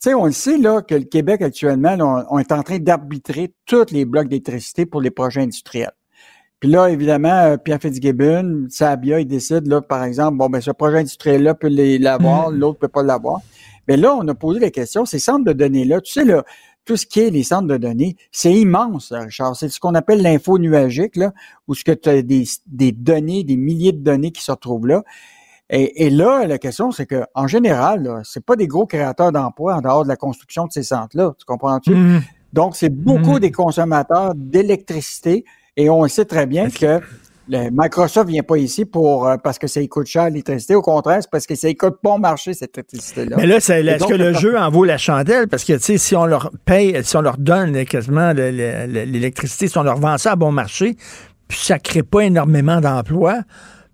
tu sais, on le sait là que le Québec actuellement, on est en train d'arbitrer tous les blocs d'électricité pour les projets industriels. Puis là, évidemment, euh, Pierre Fitzgibbon, Sabia, il décide, là, par exemple, bon, ben, ce projet industriel-là peut l'avoir, mm. l'autre peut pas l'avoir. Mais là, on a posé la question, ces centres de données-là, tu sais, là, tout ce qui est les centres de données, c'est immense, Richard. C'est ce qu'on appelle l'info nuagique, là, où ce que tu as des, des données, des milliers de données qui se retrouvent là. Et, et là, la question, c'est que en général, c'est pas des gros créateurs d'emplois en dehors de la construction de ces centres-là. Tu comprends-tu? Mm. Donc, c'est beaucoup mm. des consommateurs d'électricité et on sait très bien que le Microsoft vient pas ici pour euh, parce que ça coûte cher l'électricité. Au contraire, c'est parce que ça coûte bon marché cette électricité-là. Mais là, est-ce que le jeu en vaut la chandelle? Parce que tu sais, si on leur paye, si on leur donne quasiment l'électricité, si on leur vend ça à bon marché, puis ça crée pas énormément d'emplois,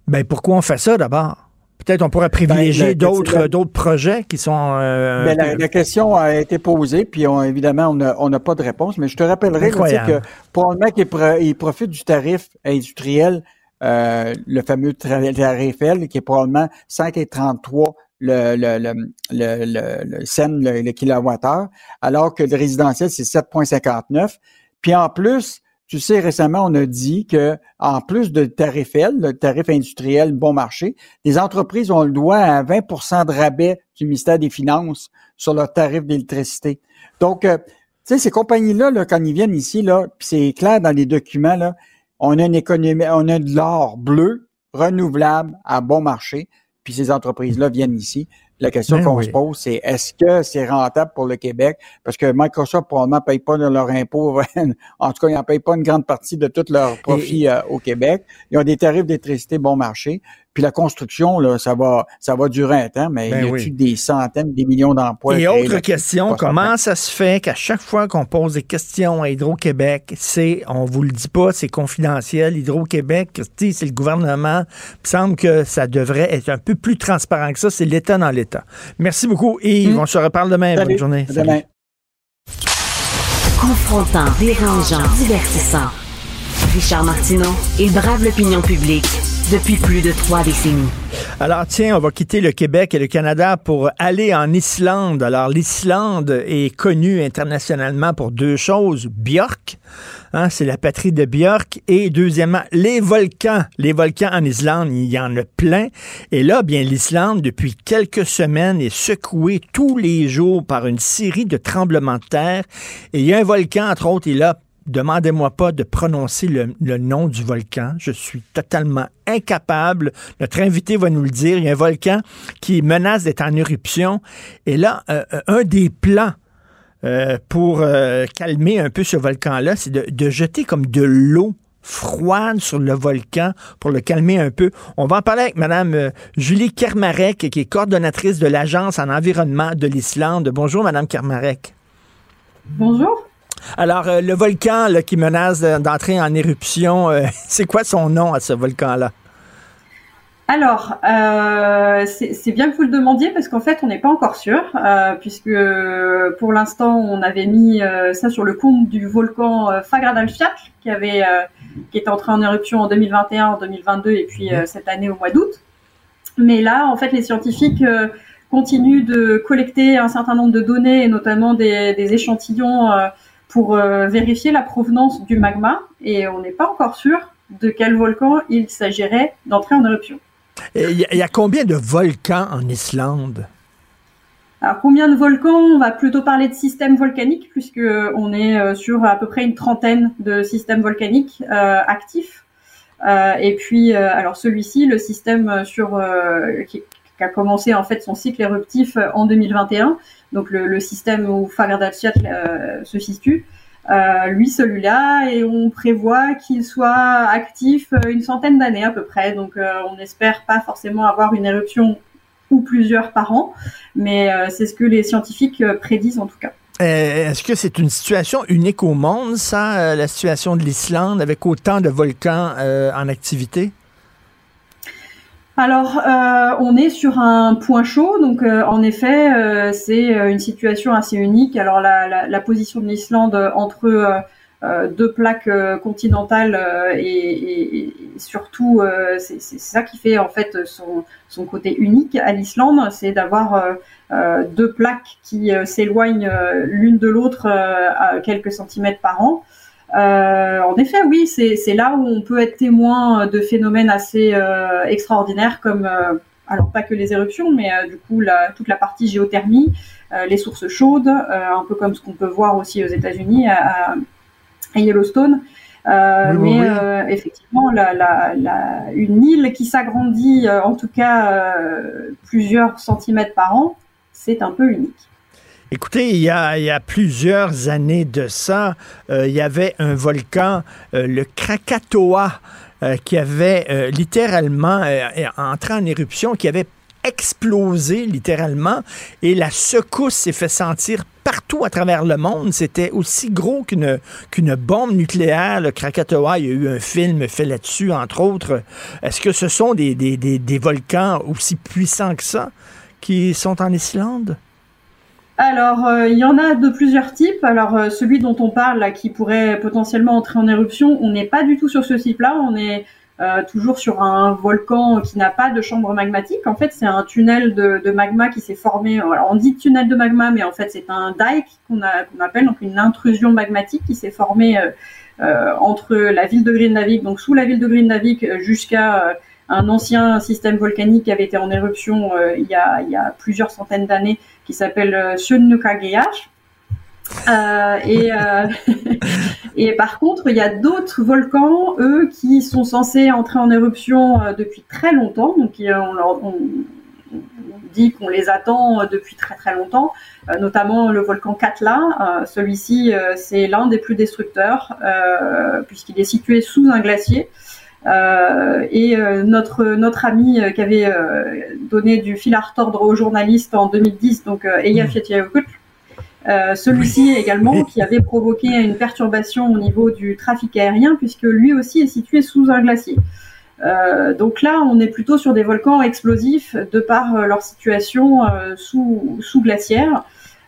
ben pourquoi on fait ça d'abord? Peut-être on pourrait ben, privilégier d'autres d'autres projets qui sont. Euh, ben, la, question a été posée, puis évidemment, on n'a pas de réponse. Mais je te rappellerai que probablement qu'il profite du tarif industriel, euh, le fameux tarif L, qui est probablement 5,33 le, le, le, le, le, le, le kilowattheure, alors que le résidentiel, c'est 7,59. Puis en plus, tu sais, récemment, on a dit que en plus de tarif L, le tarif industriel bon marché, les entreprises ont le droit à 20% de rabais du ministère des Finances sur leur tarif d'électricité. Donc, euh, tu sais, ces compagnies-là, là, quand ils viennent ici, là, c'est clair dans les documents, on a une économie, on a de l'or bleu, renouvelable, à bon marché, puis ces entreprises-là viennent ici. La question Ben qu'on oui. se pose, c'est est-ce que c'est rentable pour le Québec? Parce que Microsoft probablement paye pas de leur impôt, en tout cas, ils n'en payent pas une grande partie de tout leur profit euh, au Québec. Ils ont des tarifs d'électricité bon marché. Puis la construction, là, ça va, ça va durer un temps, mais Ben il y a oui. des centaines, des millions d'emplois. Et autre question, comment ça se fait qu'à chaque fois qu'on pose des questions à Hydro-Québec, c'est, on vous le dit pas, c'est confidentiel, Hydro-Québec, tu sais, c'est le gouvernement, il me semble que ça devrait être un peu plus transparent que ça, c'est l'État dans l'État. Merci beaucoup Yves, on se reparle demain, bonne journée. À demain. Confrontant, dérangeant, divertissant. Richard Martineau, il brave l'opinion publique depuis plus de trois décennies. Alors tiens, on va quitter le Québec et le Canada pour aller en Islande. Alors l'Islande est connue internationalement pour deux choses. Björk, hein, c'est la patrie de Björk. Et deuxièmement, les volcans. Les volcans en Islande, il y en a plein. Et là, bien, l'Islande, depuis quelques semaines, est secouée tous les jours par une série de tremblements de terre. Et il y a un volcan, entre autres, et là, Demandez-moi pas de prononcer le, nom du volcan. Je suis totalement incapable. Notre invité va nous le dire. Il y a un volcan qui menace d'être en éruption. Et là, euh, euh, un des plans euh, pour calmer un peu ce volcan-là, c'est de, de jeter comme de l'eau froide sur le volcan pour le calmer un peu. On va en parler avec Mme Julie Kermarek, qui est coordonnatrice de l'Agence en environnement de l'Islande. Bonjour, Mme Kermarek. Bonjour. Alors, euh, le volcan là, qui menace de- d'entrer en éruption, euh, c'est quoi son nom à ce volcan-là? Alors, euh, c'est bien que vous le demandiez parce qu'en fait, on n'est pas encore sûr, euh, puisque pour l'instant, on avait mis euh, ça sur le compte du volcan Fagradalfjall, qui avait, qui est entré en éruption en 2021, en 2022 et puis euh, cette année au mois d'août. Mais là, en fait, les scientifiques continuent de collecter un certain nombre de données, et notamment des, des échantillons, pour euh, vérifier la provenance du magma, et on n'est pas encore sûr de quel volcan il s'agirait d'entrer en éruption. Il y, a- il y a combien de volcans en Islande? Alors combien de volcans? On va plutôt parler de systèmes volcaniques puisque on est euh, sur à peu près une trentaine de systèmes volcaniques euh, actifs. Euh, et puis euh, alors celui-ci, le système sur qui, qui a commencé en fait son cycle éruptif euh, en 2021, donc le, système où Fagradalfjall euh, se situe. Euh, lui, celui-là, et on prévoit qu'il soit actif une centaine d'années à peu près. Donc, on n'espère pas forcément avoir une éruption ou plusieurs par an, mais c'est ce que les scientifiques prédisent en tout cas. Est-ce que c'est une situation unique au monde, ça, la situation de l'Islande, avec autant de volcans en activité? Alors, euh, on est sur un point chaud, donc euh, en effet, euh, c'est une situation assez unique. Alors, la, position de l'Islande entre deux plaques continentales et, surtout, c'est ça qui fait en fait son, côté unique à l'Islande, c'est d'avoir deux plaques qui s'éloignent l'une de l'autre à quelques centimètres par an. Euh, en effet, oui, c'est là où on peut être témoin de phénomènes assez euh, extraordinaires comme, euh, alors pas que les éruptions, mais du coup la, toute la partie géothermie, les sources chaudes, un peu comme ce qu'on peut voir aussi aux États-Unis à, Yellowstone. Oui, mais oui. effectivement, la, la, la- une île qui s'agrandit, en tout cas plusieurs centimètres par an, c'est un peu unique. Écoutez, il y a, plusieurs années de ça, euh, il y avait un volcan, euh, le Krakatoa, euh, qui avait littéralement entré en éruption, qui avait explosé littéralement, et la secousse s'est fait sentir partout à travers le monde. C'était aussi gros qu'une bombe nucléaire, le Krakatoa. Il y a eu un film fait là-dessus, entre autres. Est-ce que ce sont des, des volcans aussi puissants que ça qui sont en Islande? Alors, euh, il y en a de plusieurs types. Alors, euh, celui dont on parle, là, qui pourrait potentiellement entrer en éruption, on n'est pas du tout sur ce type-là. On est euh, toujours sur un volcan qui n'a pas de chambre magmatique. En fait, c'est un tunnel de, de magma qui s'est formé. Alors, on dit tunnel de magma, mais en fait, c'est un dike qu'on qu'on appelle donc une intrusion magmatique qui s'est formée euh, entre la ville de Grindavik, donc sous la ville de Grindavik, jusqu'à un ancien système volcanique qui avait été en éruption il, y a, il y a plusieurs centaines d'années, qui s'appelle euh, euh, et, euh, et par contre, il y a d'autres volcans, eux, qui sont censés entrer en éruption depuis très longtemps. Donc, on, dit qu'on les attend depuis très très longtemps, notamment le volcan Katla. Celui-ci, c'est l'un des plus destructeurs, puisqu'il est situé sous un glacier. Euh, et notre notre ami qui avait donné du fil à retordre aux journalistes en 2010, donc Eya mmh. Euh, celui-ci également qui avait provoqué une perturbation au niveau du trafic aérien puisque lui aussi est situé sous un glacier. Euh, donc là, on est plutôt sur des volcans explosifs de par euh, leur situation sous, sous glaciaire.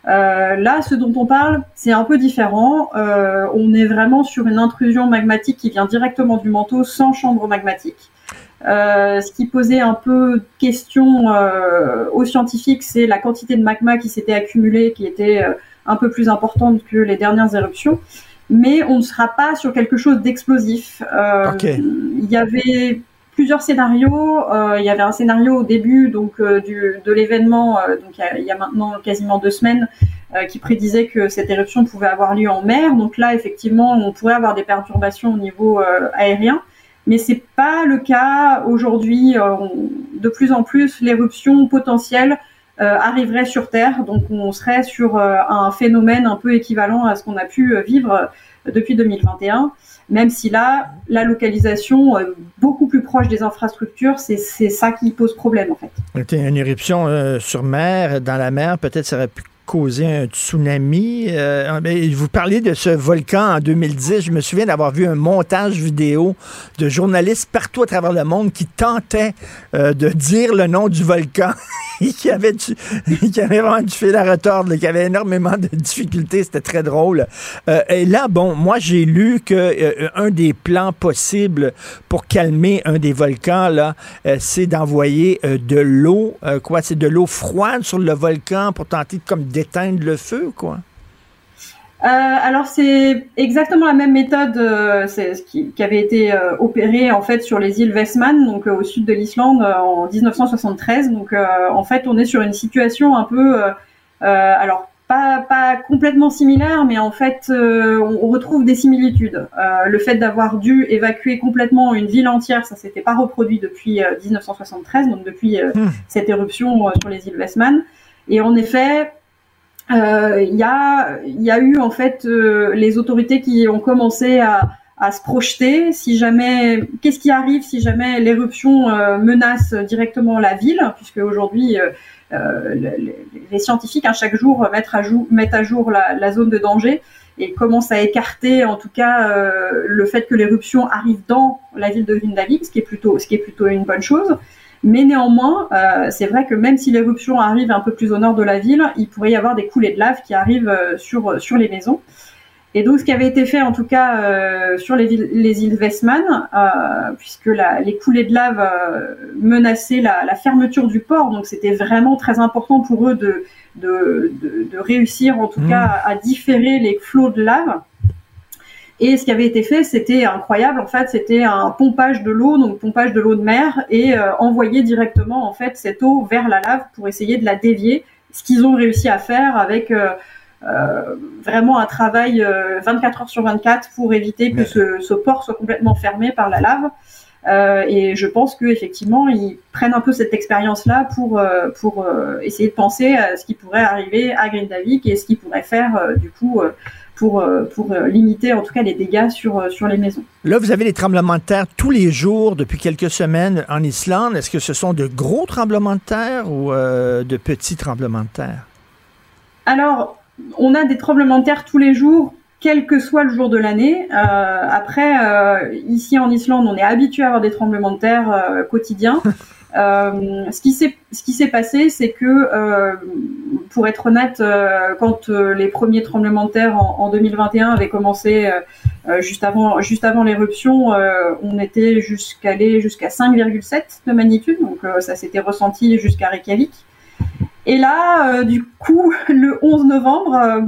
Là, ce dont on parle, c'est un peu différent. on est vraiment sur une intrusion magmatique qui vient directement du manteau sans chambre magmatique. ce qui posait un peu question aux scientifiques, c'est la quantité de magma qui s'était accumulée, qui était un peu plus importante que les dernières éruptions, mais on ne sera pas sur quelque chose d'explosif. Euh, il y avait plusieurs scénarios. Euh, il y avait un scénario au début donc euh, du, de l'événement, donc il y, a, maintenant quasiment deux semaines, qui prédisait que cette éruption pouvait avoir lieu en mer. Donc là, effectivement, on pourrait avoir des perturbations au niveau aérien. Mais c'est pas le cas aujourd'hui. de plus en plus, l'éruption potentielle euh, arriverait sur Terre. Donc on serait sur euh, un phénomène un peu équivalent à ce qu'on a pu euh, vivre depuis 2021 même si là, la localisation beaucoup plus proche des infrastructures, c'est ça qui pose problème en fait. Une éruption sur mer, dans la mer, peut-être ça aurait pu causer un tsunami. Euh, vous parliez de ce volcan en 2010. Je me souviens d'avoir vu un montage vidéo de journalistes partout à travers le monde qui tentaient euh, de dire le nom du volcan, qui avait qui avait vraiment du fil à retordre, qui avait énormément de difficultés. C'était très drôle. Euh, et là, bon, moi j'ai lu que un des plans possibles pour calmer un des volcans là, c'est d'envoyer de l'eau, quoi, c'est de l'eau froide sur le volcan pour tenter de comme d'éteindre le feu, quoi. Euh, alors c'est exactement la même méthode euh, qui, avait été euh, opérée en fait sur les îles Westman, donc au sud de l'Islande en 1973. Donc en fait on est sur une situation un peu, alors pas, pas complètement similaire, mais en fait on retrouve des similitudes. le fait d'avoir dû évacuer complètement une ville entière, ça s'était pas reproduit depuis 1973, donc depuis hmm. cette éruption sur les îles Westman. Et en effet, euh, il y, a, y a eu en fait euh, les autorités qui ont commencé à, à se projeter. Si jamais, qu'est-ce qui arrive si jamais l'éruption euh, menace directement la ville, puisque aujourd'hui les, scientifiques à hein, chaque jour mettent à jour, mettent à jour la, la, zone de danger et commencent à écarter en tout cas le fait que l'éruption arrive dans la ville de Grindavik, ce qui est plutôt, ce qui est plutôt une bonne chose. Mais néanmoins, euh, c'est vrai que même si l'éruption arrive un peu plus au nord de la ville, il pourrait y avoir des coulées de lave qui arrivent euh, sur, sur les maisons. Et donc, ce qui avait été fait, en tout cas, euh, sur les, les, îles Westman, puisque la, les coulées de lave menaçaient la, fermeture du port, donc c'était vraiment très important pour eux de, de, de, réussir, en tout mmh. cas, à différer les flots de lave. Et ce qui avait été fait, c'était incroyable. En fait, c'était un pompage de l'eau, donc pompage de l'eau de mer, et euh, envoyer directement en fait cette eau vers la lave pour essayer de la dévier. Ce qu'ils ont réussi à faire avec euh, euh vraiment un travail 24 euh, heures sur 24 pour éviter que ce, ce, port soit complètement fermé par la lave. Et je pense qu'effectivement, ils prennent un peu cette expérience-là pour, pour essayer de penser à ce qui pourrait arriver à Grindavik et ce qui pourrait faire du coup pour, euh, pour euh, limiter en tout cas les dégâts sur, euh, sur les maisons. Là, vous avez des tremblements de terre tous les jours depuis quelques semaines en Islande. Est-ce que ce sont de gros tremblements de terre ou de petits tremblements de terre? Alors, on a des tremblements de terre tous les jours quel que soit le jour de l'année. après, ici en Islande, on est habitué à avoir des tremblements de terre quotidiens. Euh, ce qui s'est passé, c'est que, euh, pour être honnête, euh, quand les premiers tremblements de terre en, en 2021 avaient commencé juste avant l'éruption, on était jusqu'à 5,7 de magnitude, donc ça s'était ressenti jusqu'à Reykjavik. Et là, du coup, le 11 novembre,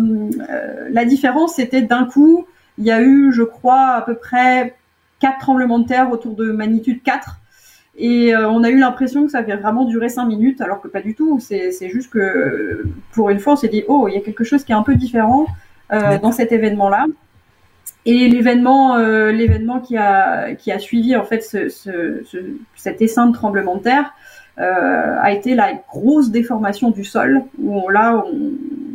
la différence c'était d'un coup il y a eu, je crois, à peu près quatre tremblements de terre autour de magnitude 4. Et euh, on a eu l'impression que ça avait vraiment duré cinq minutes, alors que pas du tout. C'est juste que pour une fois, on s'est dit, oh, il y a quelque chose qui est un peu différent euh, dans cet événement-là. Et l'événement, euh, l'événement qui a qui a suivi en fait ce, ce, ce, cet essaim de tremblement de terre a été la grosse déformation du sol. Où là, on,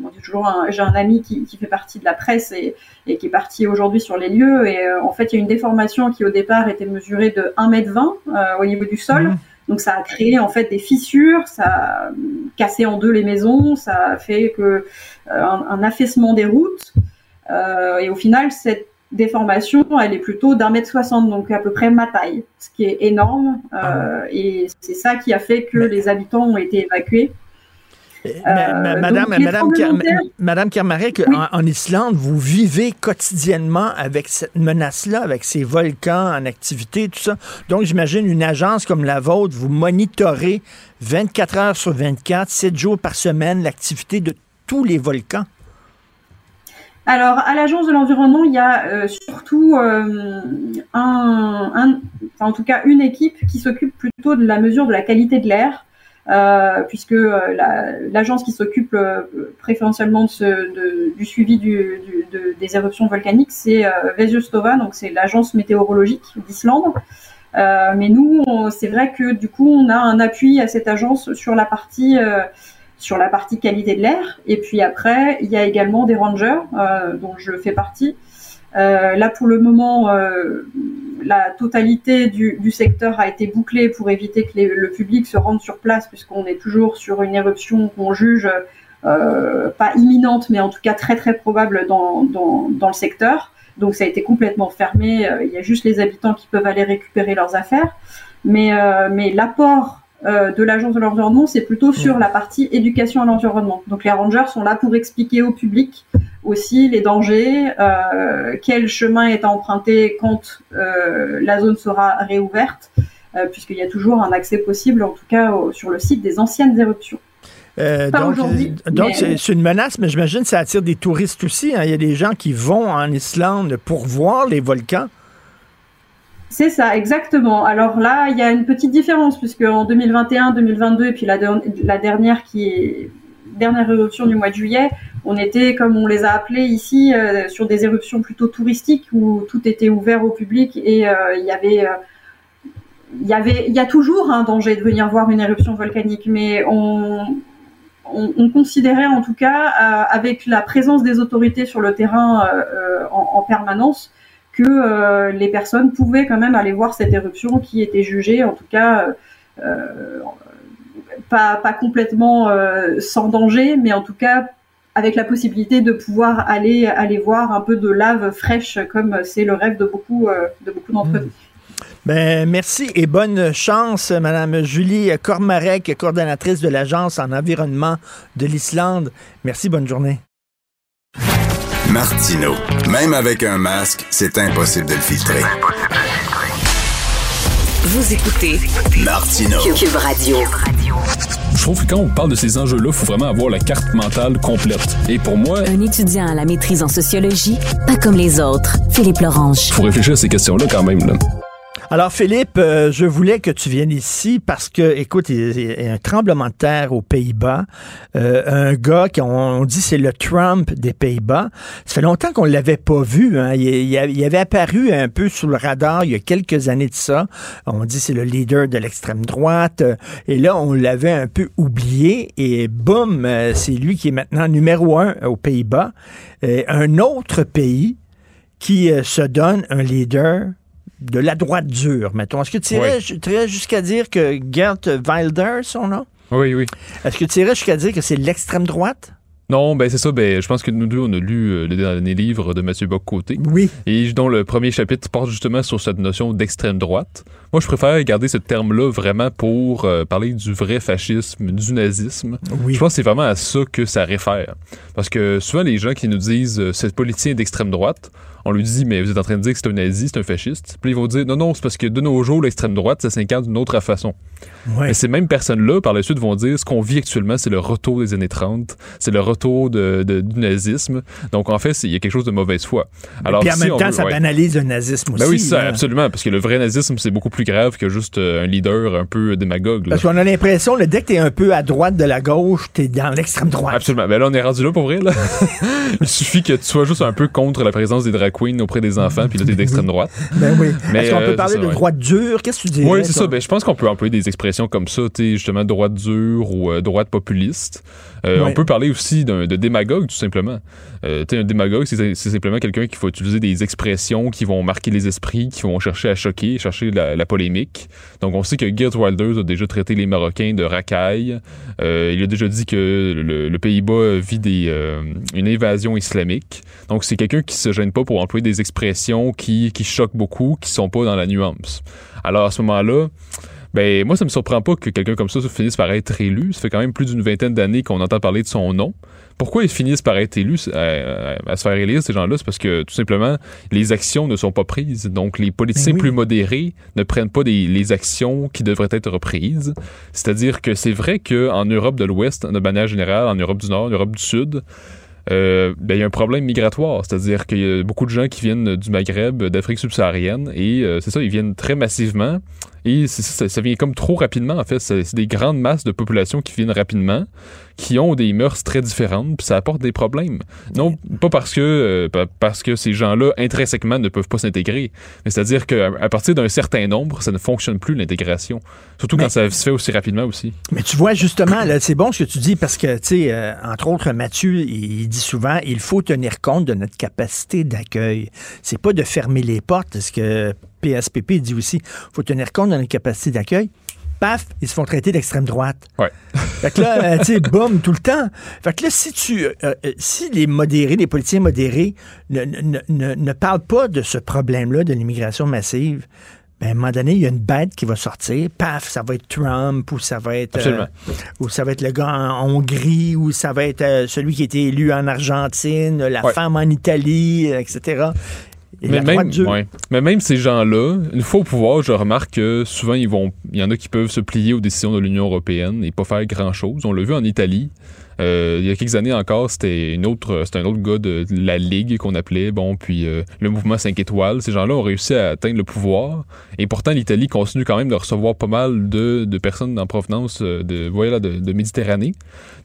toujours j'ai un ami qui, qui, fait partie de la presse et, et qui est parti aujourd'hui sur les lieux. Et euh, en fait, il y a une déformation qui au départ était mesurée de 1m20 euh, au niveau du sol. Mhm. Donc ça a créé en fait des fissures, ça a cassé en deux les maisons, ça a fait que euh, un, affaissement des routes. et au final, cette déformation, elle est plutôt d'un mètre soixante, donc à peu près ma taille, ce qui est énorme. Ah et c'est ça qui a fait que les habitants ont été évacués. Euh, madame, Madame, Madame Kermarek, en, Islande, vous vivez quotidiennement avec cette menace-là, avec ces volcans en activité, tout ça. Donc, j'imagine une agence comme la vôtre, vous monitorez 24 heures sur 24, 7 jours par semaine, l'activité de tous les volcans. Alors, à l'Agence de l'environnement, il y a euh, surtout euh, un, en tout cas une équipe qui s'occupe plutôt de la mesure de la qualité de l'air. Euh, puisque euh, l'agence qui s'occupe euh, préférentiellement de ce, de, du suivi du, du, de, des éruptions volcaniques, c'est Vesjostova, donc c'est l'agence météorologique d'Islande. mais nous, c'est vrai que du coup, on a un appui à cette agence sur la partie sur la partie qualité de l'air. Et puis après, il y a également des rangers dont je fais partie. Là, pour le moment, la totalité du, du, secteur a été bouclée pour éviter que le public se rende sur place, puisqu'on est toujours sur une éruption qu'on juge euh, pas imminente, mais en tout cas très très probable dans, dans, dans, le secteur. Donc ça a été complètement fermé. Euh, il y a juste les habitants qui peuvent aller récupérer leurs affaires. Mais, euh, mais l'apport euh, de l'agence de l'environnement, c'est plutôt sur la partie éducation à l'environnement. Donc les rangers sont là pour expliquer au public aussi les dangers, euh, quel chemin est à emprunter quand euh, la zone sera réouverte, puisqu'il y a toujours un accès possible, en tout cas sur le site des anciennes éruptions. donc, donc c'est une menace, mais j'imagine que ça attire des touristes aussi. Hein. Il y a des gens qui vont en Islande pour voir les volcans. C'est ça, exactement. Alors là, il y a une petite différence puisque en 2021, 2022 et puis la, la dernière qui est dernière éruption du mois de juillet, on était, comme on les a appelés ici, euh, sur des éruptions plutôt touristiques où tout était ouvert au public et euh, il y avait, euh, il y avait, il y a toujours un danger de venir voir une éruption volcanique, mais on, on, considérait en tout cas, avec la présence des autorités sur le terrain en, en, permanence, que les personnes pouvaient quand même aller voir cette éruption qui était jugée, en tout cas, pas, pas, complètement euh, sans danger, mais en tout cas avec la possibilité de pouvoir aller aller voir un peu de lave fraîche, comme c'est le rêve de beaucoup de beaucoup d'entre nous. Ben, merci et bonne chance, Madame Julie Cormarek, coordonnatrice de l'Agence en environnement de l'Islande. Merci, bonne journée. Martino. Même avec un masque, c'est impossible de le filtrer. Vous écoutez Martino. Cube Radio. Je trouve que quand on parle de ces enjeux-là, il faut vraiment avoir la carte mentale complète. Et pour moi... Un étudiant à la maîtrise en sociologie, pas comme les autres. Philippe Lorange. Il faut réfléchir à ces questions-là quand même. Là. Alors, Philippe, euh, je voulais que tu viennes ici parce que, écoute, il y a un tremblement de terre aux Pays-Bas. Euh, un gars qui, on, dit, c'est le Trump des Pays-Bas. Ça fait longtemps qu'on ne l'avait pas vu. Hein. Il, il, avait apparu un peu sous le radar il y a quelques années de ça. On dit c'est le leader de l'extrême droite. Et là, on l'avait un peu oublié. Et boum, euh, c'est lui qui est maintenant numéro un aux Pays-Bas. un autre pays qui se donne un leader de la droite dure, mettons. Est-ce que tu irais, jusqu'à dire que Gert Wilder, son nom? Oui, oui. Est-ce que tu irais jusqu'à dire que c'est l'extrême droite? Non, ben c'est ça. Ben, je pense que nous deux, on a lu euh, le dernier livre de Mathieu Bock-Côté. Oui. Et dont le premier chapitre porte justement sur cette notion d'extrême droite. Moi, je préfère garder ce terme-là vraiment pour euh, parler du vrai fascisme, du nazisme. Je pense que c'est vraiment à ça que ça réfère. Parce que souvent, les gens qui nous disent euh, ce politicien d'extrême droite, on lui dit, mais vous êtes en train de dire que c'est un nazi, c'est un fasciste. Puis ils vont dire, non, non, c'est parce que de nos jours, l'extrême droite, ça s'incarne d'une autre façon. Mais ces mêmes personnes-là, par la suite, vont dire, ce qu'on vit actuellement, c'est le retour des années 30, c'est le retour de, du nazisme. Donc, en fait, il y a quelque chose de mauvaise foi. Alors, puis en même temps, ça banalise le nazisme aussi. Ben oui, ça, absolument, parce que le vrai nazisme, c'est beaucoup plus grave que juste euh, un leader un peu démagogue. Parce qu'on a l'impression, dès que t'es un peu à droite de la gauche, t'es dans l'extrême droite. Absolument. Ben là, on est rendu là pour vrai, là. il suffit que tu sois juste un peu contre la présence des drag queens auprès des enfants, puis là, t'es d'extrême droite. Ben oui. Est-ce qu'on peut euh, parler de droite dure? Qu'est-ce que tu dis? Oui, c'est ça. Ben, je pense qu'on peut employer des expressions comme ça, justement, droite dure ou euh, droite populiste. Euh, on peut parler aussi de démagogue, tout simplement. Euh, un démagogue, c'est simplement quelqu'un qui va utiliser des expressions qui vont marquer les esprits, qui vont chercher à choquer, chercher la, polémique. Donc, on sait que Geert Wilders a déjà traité les Marocains de racailles. Euh, il a déjà dit que le, Pays-Bas vit euh, une invasion islamique. Donc, c'est quelqu'un qui se gêne pas pour employer des expressions qui, qui choquent beaucoup, qui sont pas dans la nuance. Alors, à ce moment-là, ben moi, ça me surprend pas que quelqu'un comme ça finisse par être élu. Ça fait quand même plus d'une vingtaine d'années qu'on entend parler de son nom. Pourquoi ils finissent par être élus, euh, euh, à, se faire élire, ces gens-là? C'est parce que, tout simplement, les actions ne sont pas prises. Donc, les politiciens ben plus modérés ne prennent pas les actions qui devraient être prises. C'est-à-dire que c'est vrai qu'en Europe de l'Ouest, de manière générale, en Europe du Nord, en Europe du Sud, euh, ben, il y a un problème migratoire. C'est-à-dire qu'il y a beaucoup de gens qui viennent du Maghreb, d'Afrique subsaharienne, et c'est ça, ils viennent très massivement. Et ça, ça, vient comme trop rapidement, en fait. C'est des grandes masses de population qui viennent rapidement, qui ont des mœurs très différentes, puis ça apporte des problèmes. Non, pas parce que, euh, parce que ces gens-là, intrinsèquement, ne peuvent pas s'intégrer, mais c'est-à-dire qu'à à partir d'un certain nombre, ça ne fonctionne plus, l'intégration. Surtout quand ça se fait aussi rapidement aussi. Mais tu vois, justement, c'est bon ce que tu dis, parce que, tu sais, euh, entre autres, Mathieu, il dit souvent, il faut tenir compte de notre capacité d'accueil. C'est pas de fermer les portes, ce que PSPP dit aussi, faut tenir compte de notre capacité d'accueil paf, ils se font traiter d'extrême droite. Ouais. Fait que là, euh, tu sais, boum, tout le temps. Fait que là, si tu, euh, euh, si les modérés, les politiciens modérés ne, ne, ne, ne parlent pas de ce problème-là de l'immigration massive, ben, à un moment donné, il y a une bête qui va sortir, paf, ça va être Trump, ou ça va être ou ça va être le gars en Hongrie, ou ça va être celui qui a été élu en Argentine, la femme en Italie, etc mais, même, mais même ces gens-là, une fois au pouvoir, je remarque que souvent, ils vont, il y en a qui peuvent se plier aux décisions de l'Union européenne et pas faire grand-chose. On l'a vu en Italie. Euh, il y a quelques années encore, c'était une autre, c'était un autre gars de la Ligue qu'on appelait, bon, puis euh, le mouvement 5 étoiles. Ces gens-là ont réussi à atteindre le pouvoir. Et pourtant, l'Italie continue quand même de recevoir pas mal de, de personnes en provenance euh, de, voilà, de, de Méditerranée.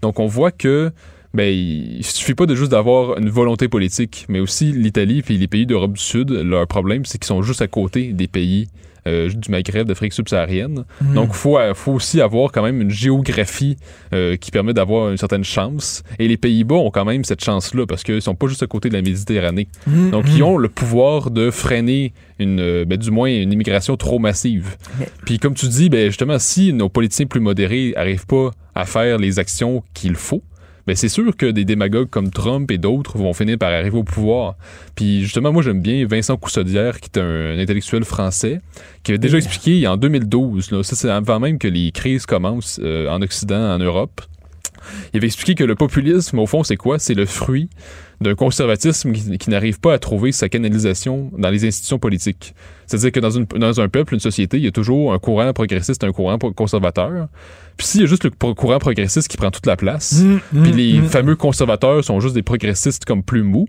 Donc, on voit que ben, il suffit pas de juste d'avoir une volonté politique, mais aussi l'Italie et les pays d'Europe du Sud, leur problème, c'est qu'ils sont juste à côté des pays euh, du Maghreb, d'Afrique subsaharienne. Hmm. Donc, il faut, euh, faut aussi avoir quand même une géographie euh, qui permet d'avoir une certaine chance. Et les Pays-Bas ont quand même cette chance-là parce qu'ils sont pas juste à côté de la Méditerranée. Hmm, Donc, ils ont le pouvoir de freiner une, ben, du moins une immigration trop massive. Puis, comme tu dis, ben, justement, si nos politiciens plus modérés n'arrivent pas à faire les actions qu'il faut, mais c'est sûr que des démagogues comme Trump et d'autres vont finir par arriver au pouvoir. Puis justement, moi j'aime bien Vincent Coussaudière, qui est un, intellectuel français, qui avait déjà expliqué en 2012, là, ça c'est avant même que les crises commencent euh, en Occident, en Europe, il avait expliqué que le populisme, au fond, c'est quoi? C'est le fruit d'un conservatisme qui, n'arrive pas à trouver sa canalisation dans les institutions politiques. C'est-à-dire que dans, une, dans un peuple, une société, il y a toujours un courant progressiste, un courant conservateur. Puis s'il y a juste le courant progressiste qui prend toute la place, mmh, mmh, puis les mmh. fameux conservateurs sont juste des progressistes comme plus mous,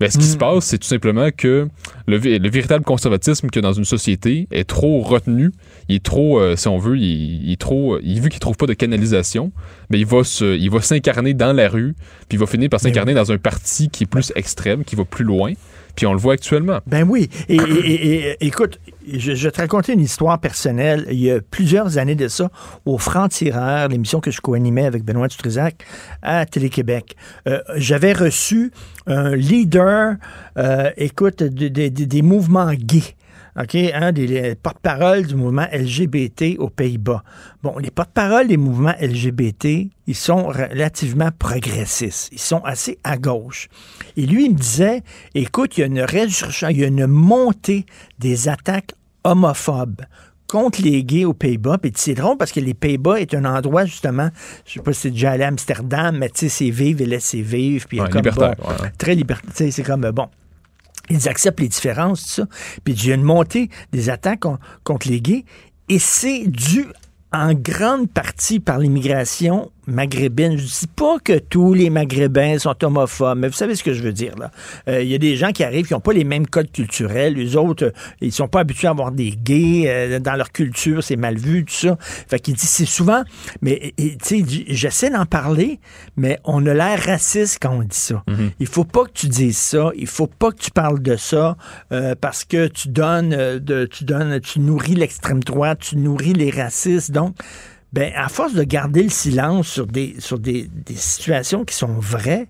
ben, ce qui se passe, c'est tout simplement que le, véritable conservatisme qu'il y a dans une société est trop retenu. Il est trop, euh, si on veut, il, est trop. Il, vu qu'il trouve pas de canalisation, mais ben, il va se, il va s'incarner dans la rue, puis il va finir par ben s'incarner dans un parti qui est plus extrême, qui va plus loin. Puis on le voit actuellement. Ben oui. Et, écoute, je, vais te raconter une histoire personnelle. Il y a plusieurs années de ça, au Franc-Tireur, l'émission que je co-animais avec Benoît Dutrisac à Télé-Québec. Euh, j'avais reçu un leader, euh, écoute, des mouvements gays. OK, un des porte-parole du mouvement LGBT aux Pays-Bas. Bon, les porte-parole des mouvements LGBT, ils sont relativement progressistes. Ils sont assez à gauche. Et lui, il me disait, écoute, il y a une résurrection, il y a une montée des attaques homophobes contre les gays aux Pays-Bas. Puis c'est drôle parce que les Pays-Bas est un endroit, justement, je sais pas si c'est déjà allé à Amsterdam, mais tu sais, c'est vivre et laisser vivre. Puis Ouais, comme, libertaire, bon, ouais. Très libertaire. C'est comme, euh, bon, ils acceptent les différences, tout ça. Puis il y a une montée des attaques con- contre les gays. Et c'est dû en grande partie par l'immigration maghrébine. Je dis pas que tous les Maghrébins sont homophobes, mais vous savez ce que je veux dire là. Euh, Il y a des gens qui arrivent qui n'ont pas les mêmes codes culturels. Les autres, euh, ils sont pas habitués à avoir des gays euh, dans leur culture, c'est mal vu, tout ça. Fait qu'il dit c'est souvent, mais tu sais, j'essaie d'en parler, mais on a l'air raciste quand on dit ça. Il faut pas que tu dises ça. Il faut pas que tu parles de ça euh, parce que tu donnes, de, tu donnes, tu nourris l'extrême droite, tu nourris les racistes. Donc, ben, à force de garder le silence sur des, sur des, des situations qui sont vraies,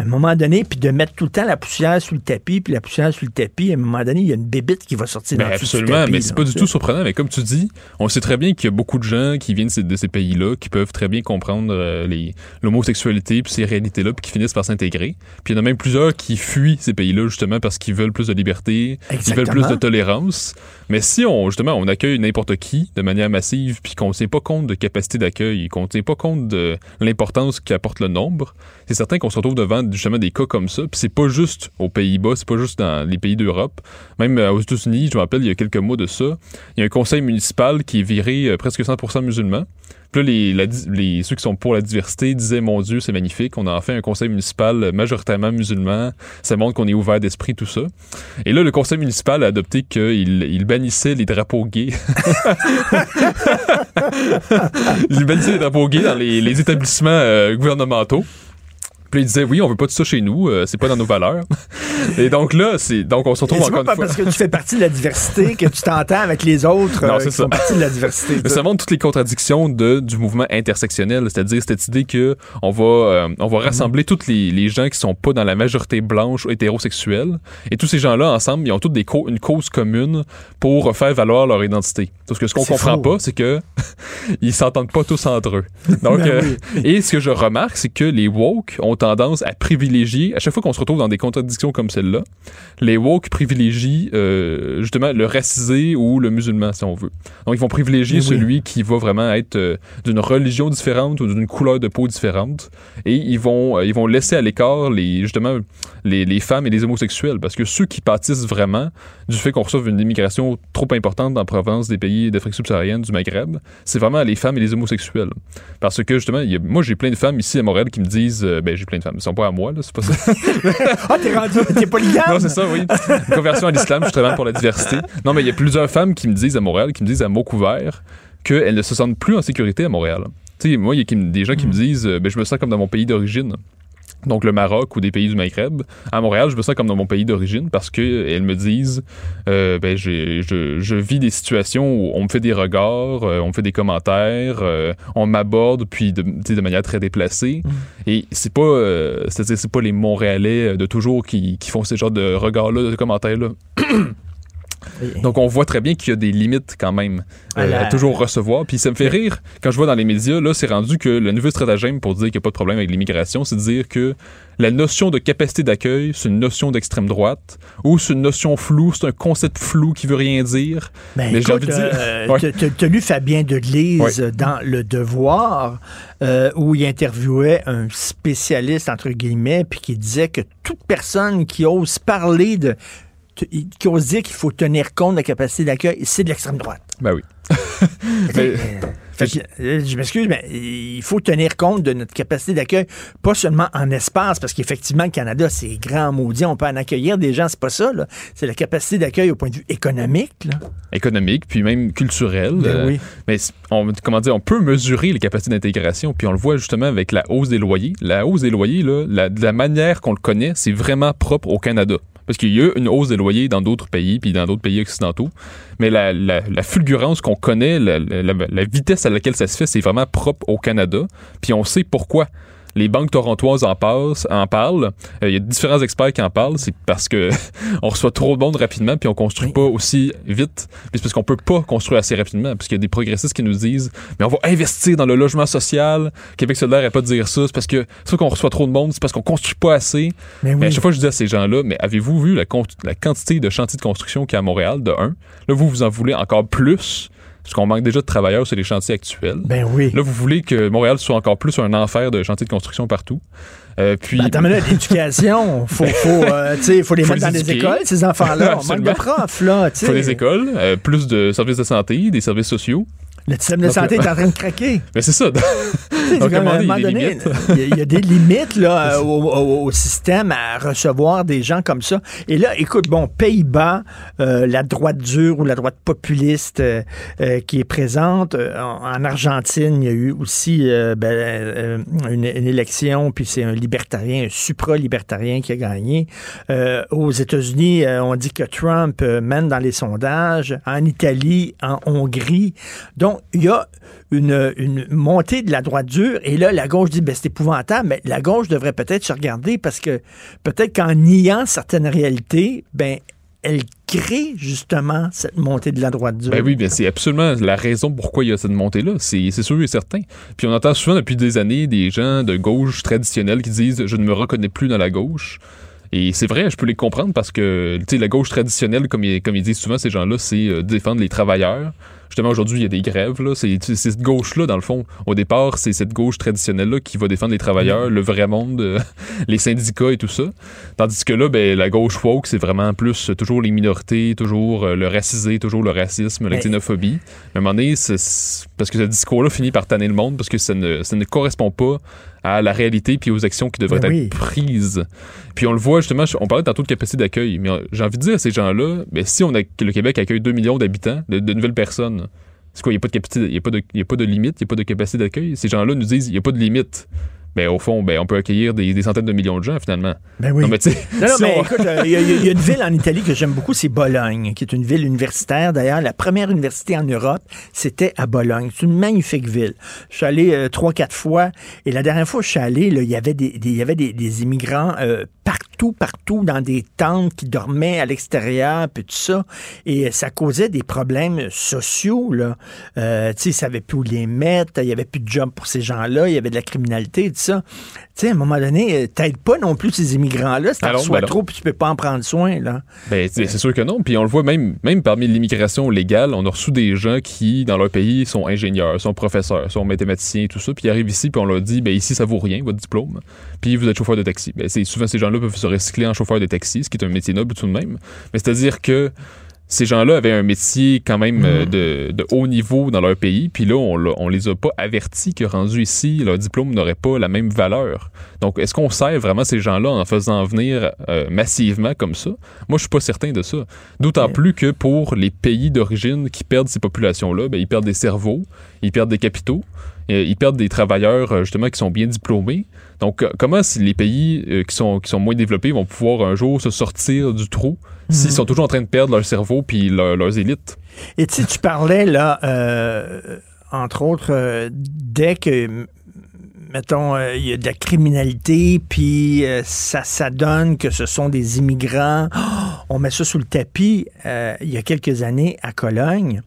à un moment donné, puis de mettre tout le temps la poussière sous le tapis, puis la poussière sous le tapis, à un moment donné, il y a une bébite qui va sortir Ben dans le absolument, tapis, mais c'est pas du tout surprenant. Mais comme tu dis, on sait très bien qu'il y a beaucoup de gens qui viennent de ces, pays-là qui peuvent très bien comprendre euh, les- l'homosexualité puis ces réalités-là puis qui finissent par s'intégrer. Puis il y en a même plusieurs qui fuient ces pays-là justement parce qu'ils veulent plus de liberté, ils veulent plus de tolérance. Mais si on justement on accueille n'importe qui de manière massive puis qu'on ne tient pas compte de capacité d'accueil, qu'on ne tient pas compte de l'importance qu'apporte le nombre, c'est certain qu'on se retrouve devant justement des cas comme ça. Puis c'est pas juste aux Pays-Bas, c'est pas juste dans les pays d'Europe. Même euh, aux États-Unis, je me rappelle, il y a quelques mois de ça, il y a un conseil municipal qui est viré euh, presque 100% musulman. Puis là, les, les- ceux qui sont pour la diversité disaient Mon Dieu, c'est magnifique. On a enfin un conseil municipal euh, majoritairement musulman. Ça montre qu'on est ouvert d'esprit, tout ça. Et là, le conseil municipal a adopté qu'il il bannissait les drapeaux gays. il bannissait les drapeaux gays dans les, établissements gouvernementaux. Puis il disait oui, on veut pas de ça chez nous, euh, c'est pas dans nos valeurs. Et donc là, c'est donc on se Et retrouve c'est encore pas une fois. parce que tu fais partie de la diversité que tu t'entends avec les autres Non, euh, c'est qui ça. font partie de la diversité. Mais ça montre toutes les contradictions de, du mouvement intersectionnel, c'est-à-dire cette idée que on va, euh, on va rassembler tous les, les gens qui sont pas dans la majorité blanche ou hétérosexuelle, et tous ces gens-là ensemble, ils ont toutes des co- une cause commune pour faire valoir leur identité. Parce que ce qu'on comprend faux. pas, c'est que ils s'entendent pas tous entre eux. Donc, Ben euh, oui. et ce que je remarque, c'est que les woke ont tendance à privilégier, à chaque fois qu'on se retrouve dans des contradictions comme celle-là, les woke privilégient euh, justement le racisé ou le musulman, si on veut. Donc, ils vont privilégier oui. celui qui va vraiment être euh, d'une religion différente ou d'une couleur de peau différente. Et ils vont, euh, ils vont laisser à l'écart les, justement les, les femmes et les homosexuels. Parce que ceux qui pâtissent vraiment du fait qu'on reçoive une immigration trop importante en provenance des pays d'Afrique subsaharienne, du Maghreb, c'est vraiment les femmes et les homosexuels. Parce que justement, il y a- moi j'ai plein de femmes ici à Montréal qui me disent, ben j'ai plein de femmes, ils sont pas à moi, là, c'est pas ça. Ah, t'es rendu, t'es polygame? Non, c'est ça, oui. Une conversion à l'islam, je bien pour la diversité. Non, mais il y a plusieurs femmes qui me disent à Montréal, qui me disent à mots couverts, qu'elles ne se sentent plus en sécurité à Montréal. Tu sais, moi, il y a des gens qui me disent, euh, ben, je me sens comme dans mon pays d'origine. Donc le Maroc ou des pays du Maghreb. À Montréal, je me sens comme dans mon pays d'origine parce que euh, elles me disent, euh, ben je, je vis des situations où on me fait des regards, euh, on me fait des commentaires, euh, on m'aborde puis de, de manière très déplacée. Et c'est pas, c'est-à-dire c'est pas les Montréalais de toujours qui, qui font ces genres de regards-là, de commentaires-là. Donc on voit très bien qu'il y a des limites quand même euh, à toujours recevoir. Puis ça me fait rire quand je vois dans les médias, là, c'est rendu que le nouveau stratagème pour dire qu'il n'y a pas de problème avec l'immigration, c'est de dire que la notion de capacité d'accueil, c'est une notion d'extrême droite, ou c'est une notion floue, c'est un concept flou qui veut rien dire. Ben, Mais j'ai envie de dire. euh, Ouais. t'as- t'as lu Fabien Delise Ouais. dans Le Devoir, euh, où il interviewait un spécialiste, entre guillemets, puis qui disait que toute personne qui ose parler de. T- qui ose dire qu'il faut tenir compte de la capacité d'accueil, c'est de l'extrême droite. Ben oui. Mais- Fait que, je m'excuse, mais il faut tenir compte de notre capacité d'accueil, pas seulement en espace, parce qu'effectivement, le Canada, c'est grand, maudit, on peut en accueillir des gens, c'est pas ça, là. C'est la capacité d'accueil au point de vue économique, là. économique, puis même culturel. Ben Euh, oui. Mais on, comment dire, on peut mesurer les capacités d'intégration, puis on le voit justement avec la hausse des loyers. La hausse des loyers, là, la, de la manière qu'on le connaît, c'est vraiment propre au Canada. Parce qu'il y a eu une hausse des loyers dans d'autres pays, puis dans d'autres pays occidentaux. Mais la, fulgurance qu'on connaît, la, la- la vitesse à laquelle ça se fait, c'est vraiment propre au Canada. Puis on sait pourquoi. Les banques torontoises en, passent, en parlent. Euh, Il y a différents experts qui en parlent. C'est parce que on reçoit trop de monde rapidement puis on construit pas aussi vite. Puis c'est parce qu'on peut pas construire assez rapidement. Parce qu'il y a des progressistes qui nous disent mais on va investir dans le logement social. Québec solidaire n'a pas de dire ça. C'est parce que c'est qu'on reçoit trop de monde. C'est parce qu'on construit pas assez. Mais Mais à chaque fois, je dis à ces gens-là, mais avez-vous vu la, quantité de chantiers de construction qu'il y a à Montréal, de un? Là, vous, vous en voulez encore plus? Parce qu'on manque déjà de travailleurs sur les chantiers actuels. Ben oui. Là, vous voulez que Montréal soit encore plus un enfer de chantiers de construction partout. Euh, puis... Ben, attends, l'éducation, faut, faut, euh, faut les mettre dans des écoles, ces enfants-là. On manque de profs, là. Il faut des écoles, euh, plus de services de santé, des services sociaux. Le système de santé est en train de craquer. Mais c'est ça. Donc, à un moment donné, il y, a des limites là, euh, au, système à recevoir des gens comme ça. Et là, écoute, bon, Pays-Bas, euh, la droite dure ou la droite populiste euh, qui est présente. En, Argentine, il y a eu aussi ben, une, élection, puis c'est un libertarien, un supra-libertarien qui a gagné. aux États-Unis, on dit que Trump mène dans les sondages. En Italie, en Hongrie. Donc, il y a une, montée de la droite dure. Et là, la gauche dit, ben, c'est épouvantable, mais la gauche devrait peut-être se regarder parce que peut-être qu'en niant certaines réalités, ben, elle crée justement cette montée de la droite dure. Ben oui, ben c'est absolument la raison pourquoi il y a cette montée-là. C'est sûr et certain. Puis on entend souvent depuis des années des gens de gauche traditionnelle qui disent je ne me reconnais plus dans la gauche. Et c'est vrai, je peux les comprendre parce que la gauche traditionnelle, comme, comme ils disent souvent, ces gens-là, c'est euh, défendre les travailleurs justement, aujourd'hui, il y a des grèves. Là. C'est, cette gauche-là, dans le fond. Au départ, c'est cette gauche traditionnelle-là qui va défendre les travailleurs, mm. le vrai monde, euh, les syndicats et tout ça. Tandis que là, ben, la gauche woke, c'est vraiment plus toujours les minorités, toujours euh, le racisé, toujours le racisme, la xénophobie. Mais à un moment donné, c'est, parce que ce discours-là finit par tanner le monde parce que ça ne, ça ne correspond pas à la réalité puis aux actions qui devraient ben être prises. Puis on le voit justement, on parlait tantôt de capacité d'accueil, mais j'ai envie de dire à ces gens-là, ben, si on a, le Québec accueille 2 millions d'habitants, de, nouvelles personnes, c'est quoi, il n'y a pas de capacité, il y a pas de, il y a pas de limite, il n'y a pas de capacité d'accueil? Ces gens-là nous disent, il n'y a pas de limite ben, au fond, ben, on peut accueillir des, centaines de millions de gens, finalement. Ben oui. Non, mais, non, mais écoute, euh, il y, a une ville en Italie que j'aime beaucoup, c'est Bologne, qui est une ville universitaire. D'ailleurs, la première université en Europe, c'était à Bologne. C'est une magnifique ville. Je suis allé euh, trois, quatre fois, et la dernière fois où je suis allé, il y avait des, il y avait des, immigrants euh, partout, partout, dans des tentes qui dormaient à l'extérieur, puis tout ça. Et ça causait des problèmes sociaux, là. tu sais, ils ne savaient plus où les mettre, il n'y avait plus de job pour ces gens-là, il y avait de la criminalité, ça. Tu sais, à un moment donné, euh, t'aides pas non plus ces immigrants-là, si t'en reçois trop, puis tu peux pas en prendre soin, là. Ben, c'est sûr que non. Puis on le voit même, même parmi l'immigration légale, on a reçu des gens qui, dans leur pays, sont ingénieurs, sont professeurs, sont mathématiciens, tout ça, puis ils arrivent ici, puis on leur dit, ben ici, ça vaut rien, votre diplôme, puis vous êtes chauffeur de taxi. Ben, souvent, ces gens-là peuvent se recycler en chauffeur de taxi, ce qui est un métier noble tout de même. Mais c'est-à-dire que ces gens-là avaient un métier quand même euh, mm. de, haut niveau dans leur pays, puis là, on, on les a pas avertis que rendu ici, leur diplôme n'aurait pas la même valeur. Donc, est-ce qu'on sert vraiment ces gens-là en faisant venir euh, massivement comme ça? Moi, je suis pas certain de ça. D'autant plus que pour les pays d'origine qui perdent ces populations-là, ben, ils perdent des cerveaux, ils perdent des capitaux, euh, ils perdent des travailleurs, justement, qui sont bien diplômés. Donc, comment si les pays qui, sont, qui sont moins développés vont pouvoir un jour se sortir du trou? S'ils sont toujours en train de perdre leur cerveau puis leurs élites. Et tu tu parlais là, euh, entre autres, euh, dès que mettons, euh, il y a de la criminalité, puis ça, ça donne que ce sont des immigrants. on met ça sous le tapis. il y a quelques années, à Cologne,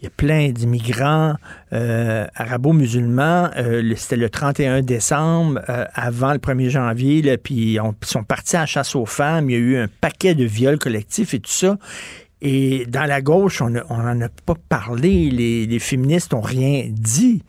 il y a plein d'immigrants euh, arabo-musulmans. Euh, c'était le 31 décembre, euh, avant le 1er janvier, puis ils sont partis à la chasse aux femmes. Il y a eu un paquet de viols collectifs et tout ça. Et dans la gauche, on n'en a pas parlé. Les, féministes n'ont rien dit.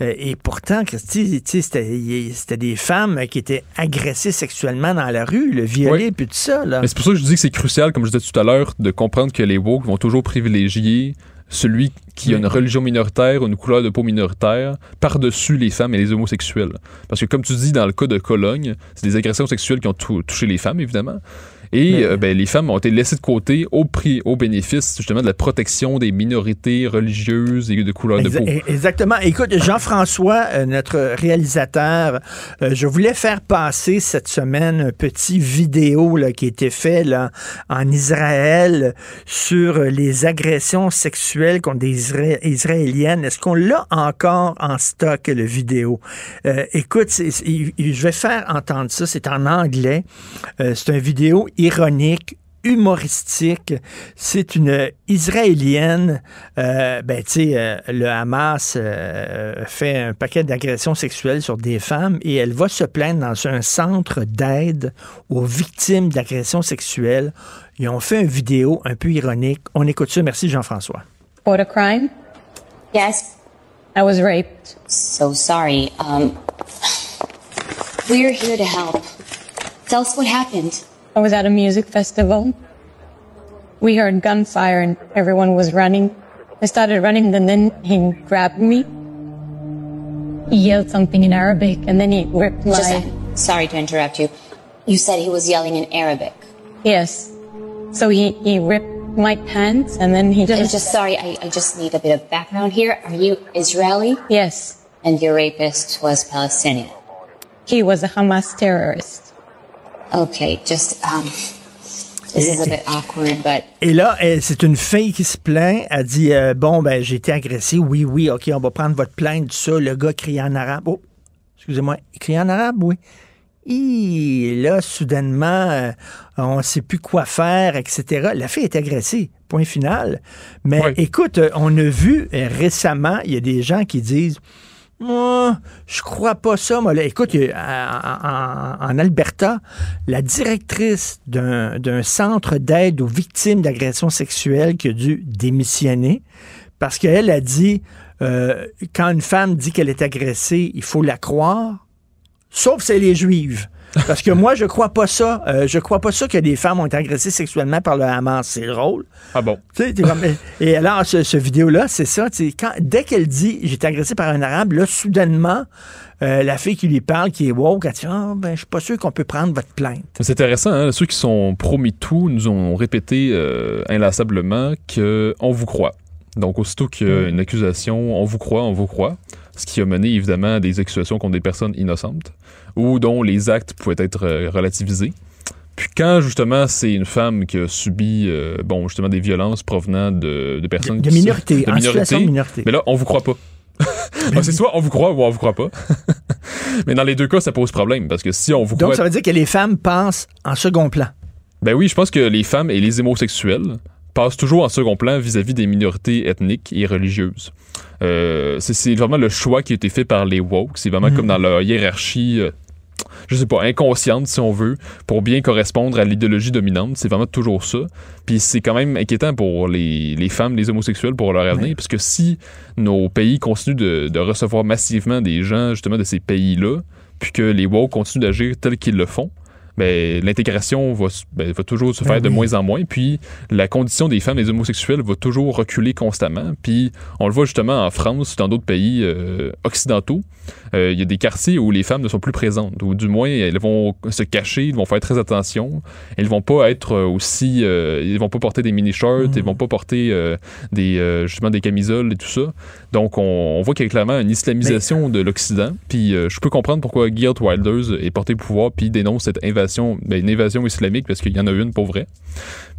Et pourtant, Christy, c'était des femmes qui étaient agressées sexuellement dans la rue, le violées, puis tout ça. C'est pour ça que je dis que c'est crucial, comme je disais tout à l'heure, de comprendre que les woke vont toujours privilégier celui qui a une religion minoritaire ou une couleur de peau minoritaire par-dessus les femmes et les homosexuels. Parce que comme tu dis dans le cas de Cologne, c'est des agressions sexuelles qui ont touché les femmes, évidemment. Et euh, ben, les femmes ont été laissées de côté au prix, au bénéfice justement de la protection des minorités religieuses et de couleur de peau. Exactement. Écoute, Jean-François, euh, notre réalisateur, euh, je voulais faire passer cette semaine un petit vidéo là, qui a été fait là, en Israël sur les agressions sexuelles contre des Israéliennes. Est-ce qu'on l'a encore en stock, le vidéo? écoute, je vais faire entendre ça. C'est en anglais. c'est un vidéo ironique, humoristique. C'est une Israélienne. Euh, ben, tu sais, euh, le Hamas euh, fait un paquet d'agressions sexuelles sur des femmes et elle va se plaindre dans un centre d'aide aux victimes d'agressions sexuelles. Ils ont fait une vidéo un peu ironique. On écoute ça. Merci, Jean-François. What a crime? Yes. I was raped. So sorry. Um, we're here to help. Tell us what happened. I was at a music festival. We heard gunfire and everyone was running. I started running and then he grabbed me. He yelled something in Arabic and then he ripped my... Just, sorry to interrupt you. You said he was yelling in Arabic. Yes. So he, he ripped my pants and then he just... I'm just... just sorry, I, I just need a bit of background here. Are you Israeli? Yes. And your rapist was Palestinian? He was a Hamas terrorist. Okay, just, um, this is a bit awkward, but Et là, elle- c'est une fille qui se plaint. Elle dit euh, Bon, ben, j'ai été agressée. Oui, oui, OK, on va prendre votre plainte, ça. Le gars crie en arabe. Oh, excusez-moi, il crie en arabe, oui. Et là, soudainement, euh, on ne sait plus quoi faire, etc. La fille est agressée, point final. Mais écoute, euh, on a vu euh, récemment, il y a des gens qui disent moi, je crois pas ça. Moi, écoute, a- en, Alberta, la directrice d'un d'un centre d'aide aux victimes d'agressions sexuelles qui a dû démissionner parce qu'elle a dit euh, quand une femme dit qu'elle est agressée, il faut la croire, sauf si elle est juive. Parce que moi, je crois pas ça. Euh, je crois pas ça que des femmes ont été agressées sexuellement par le Hamas. C'est drôle. Ah bon? T'es comme- et alors, ce, ce vidéo-là, c'est ça. Quand, dès qu'elle dit j'ai été agressée par un arabe, là, soudainement, euh, la fille qui lui parle, qui est woke, elle dit Ah, ben, je suis pas sûr qu'on peut prendre votre plainte. C'est intéressant, hein? ceux qui sont pro-MeToo nous ont répété euh, inlassablement qu'on vous croit. Donc, aussitôt qu'il y a une accusation, on vous croit, on vous croit. Ce qui a mené évidemment à des accusations contre des personnes innocentes ou dont les actes pouvaient être euh, relativisés. Puis quand justement c'est une femme qui a subi euh, bon justement des violences provenant de, de personnes De qui sont- minorités, en situation de minorité. mais là on vous croit pas. Ah, c'est soit on vous croit ou on vous croit pas. mais dans les deux cas ça pose problème parce que si on vous Donc, croit ça veut dire que les femmes pensent en second plan. ben oui, je pense que les femmes et les homosexuels passent toujours en second plan vis-à-vis des minorités ethniques et religieuses. Euh, c'est- vraiment le choix qui a été fait par les woke. C'est vraiment Mhm. comme dans leur hiérarchie, euh, je sais pas, inconsciente si on veut, pour bien correspondre à l'idéologie dominante. C'est vraiment toujours ça. Puis c'est quand même inquiétant pour les, les femmes, les homosexuels, pour leur avenir, parce que si nos pays continuent de, de recevoir massivement des gens justement de ces pays-là, puis que les woke continuent d'agir tels qu'ils le font, l'intégration va, s- ben, va toujours se Ben faire de oui. moins en moins, puis la condition des femmes et des homosexuels va toujours reculer constamment. Puis on le voit justement en France, dans d'autres pays euh, occidentaux, euh, il y a des quartiers où les femmes ne sont plus présentes, ou du moins elles vont se cacher, ils vont faire très attention, elles vont pas être euh, aussi, euh, ils vont pas porter des mini-shirts, Mhm. ils vont pas porter des justement des camisoles et tout ça. Donc on, on voit qu'il y a clairement une islamisation de l'Occident. Puis je peux comprendre pourquoi Geert Wilders est porté au pouvoir puis dénonce cette invasion, ben, une invasion islamique parce qu'il y en a une pour vrai.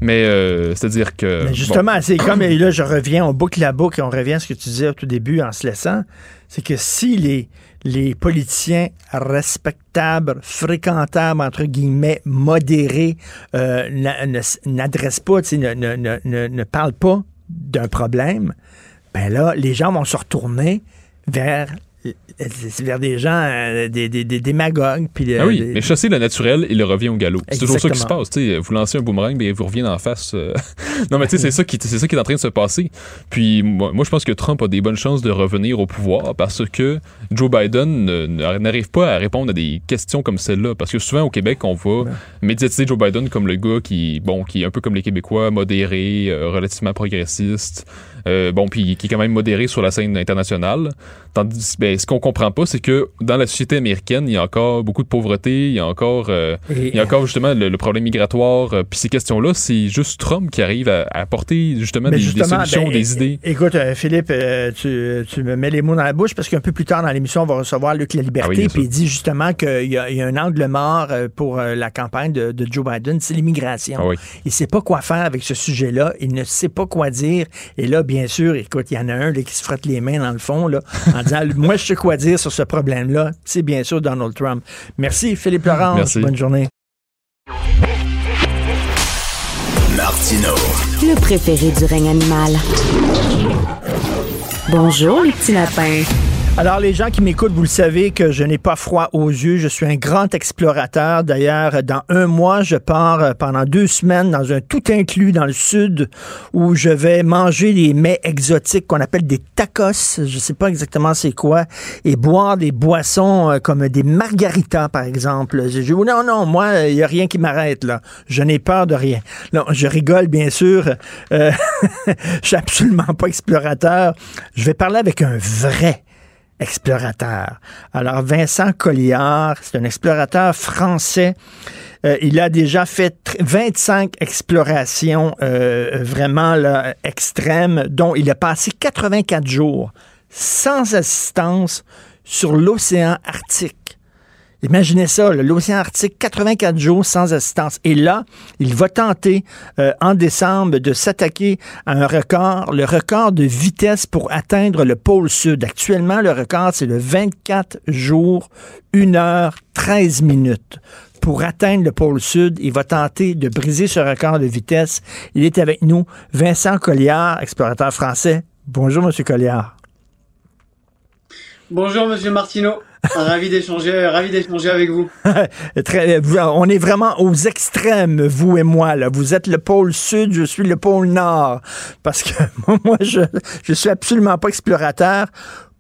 Mais euh, c'est-à-dire que Mais bon. justement, c'est comme, et là, je reviens, on boucle la boucle et on revient à ce que tu disais au tout début en se laissant, c'est que si les, les politiciens respectables, fréquentables, entre guillemets, modérés, euh, n'adressent pas, ne, ne, ne, ne parlent pas d'un problème, ben là, les gens vont se retourner vers, vers des gens, euh, des, des, des démagogues. Puis, Ah oui, des- mais chasser le naturel, il revient au galop. C'est toujours ça qui se passe. tu sais. Vous lancez un boomerang, mais il vous revient en face. euh. non, mais tu sais, c'est ça, qui, c'est ça qui est en train de se passer. Puis moi, moi, je pense que Trump a des bonnes chances de revenir au pouvoir parce que Joe Biden n'arrive pas à répondre à des questions comme celle-là. Parce que souvent au Québec, on va médiatiser Joe Biden comme le gars qui, bon, qui est un peu comme les Québécois, modéré, euh, relativement progressiste. Euh, bon, puis qui est quand même modéré sur la scène internationale. Tandis, ben, ce qu'on comprend pas, c'est que dans la société américaine, il y a encore beaucoup de pauvreté, il y a encore, euh, Et- il y a encore justement le, le problème migratoire. euh, puis ces questions-là, c'est juste Trump qui arrive à, à apporter justement des, solutions, ben, des idées. Écoute, Philippe, tu, tu me mets les mots dans la bouche parce qu'un peu plus tard dans l'émission, on va recevoir Luc La Ah oui, Liberté, bien puis il dit justement qu'il y, y a un angle mort pour la campagne de, de Joe Biden, c'est l'immigration. Ah oui. Il sait pas quoi faire avec ce sujet-là, il ne sait pas quoi dire. Et là, bien sûr, écoute, il y en a un là, qui se frotte les mains dans le fond là, en disant Moi, je sais quoi dire sur ce problème-là. C'est bien sûr Donald Trump. Merci, Philippe Laurent. Merci. Bonne journée. Martino. Le préféré du règne animal. Bonjour, les petits lapins. Alors, les gens qui m'écoutent, vous le savez que je n'ai pas froid aux yeux. Je suis un grand explorateur. D'ailleurs, dans un mois, je pars euh, pendant deux semaines dans un tout inclus dans le sud où je vais manger des mets exotiques qu'on appelle des tacos. Je sais pas exactement c'est quoi. Et boire des boissons euh, comme des margaritas, par exemple. Je dis, non, non, moi, il n'y a rien qui m'arrête, là. Je n'ai peur de rien. Non, je rigole, bien sûr. Euh, je suis absolument pas explorateur. Je vais parler avec un vrai explorateur. Alors, Vincent Colliard, c'est un explorateur français. Euh, il a déjà fait 25 explorations euh, vraiment extrêmes, dont il a passé 84 jours sans assistance sur l'océan Arctique. Imaginez ça, l'océan Arctique, 84 jours sans assistance. Et là, il va tenter euh, en décembre de s'attaquer à un record, le record de vitesse pour atteindre le pôle sud. Actuellement, le record, c'est le 24 jours, 1 heure, 13 minutes. Pour atteindre le pôle sud, il va tenter de briser ce record de vitesse. Il est avec nous, Vincent Colliard, explorateur français. Bonjour, Monsieur Colliard. Bonjour, Monsieur Martineau. Ravi d'échanger, ravi d'échanger avec vous. On est vraiment aux extrêmes, vous et moi. Là. Vous êtes le pôle sud, je suis le pôle nord. Parce que moi, je, je suis absolument pas explorateur.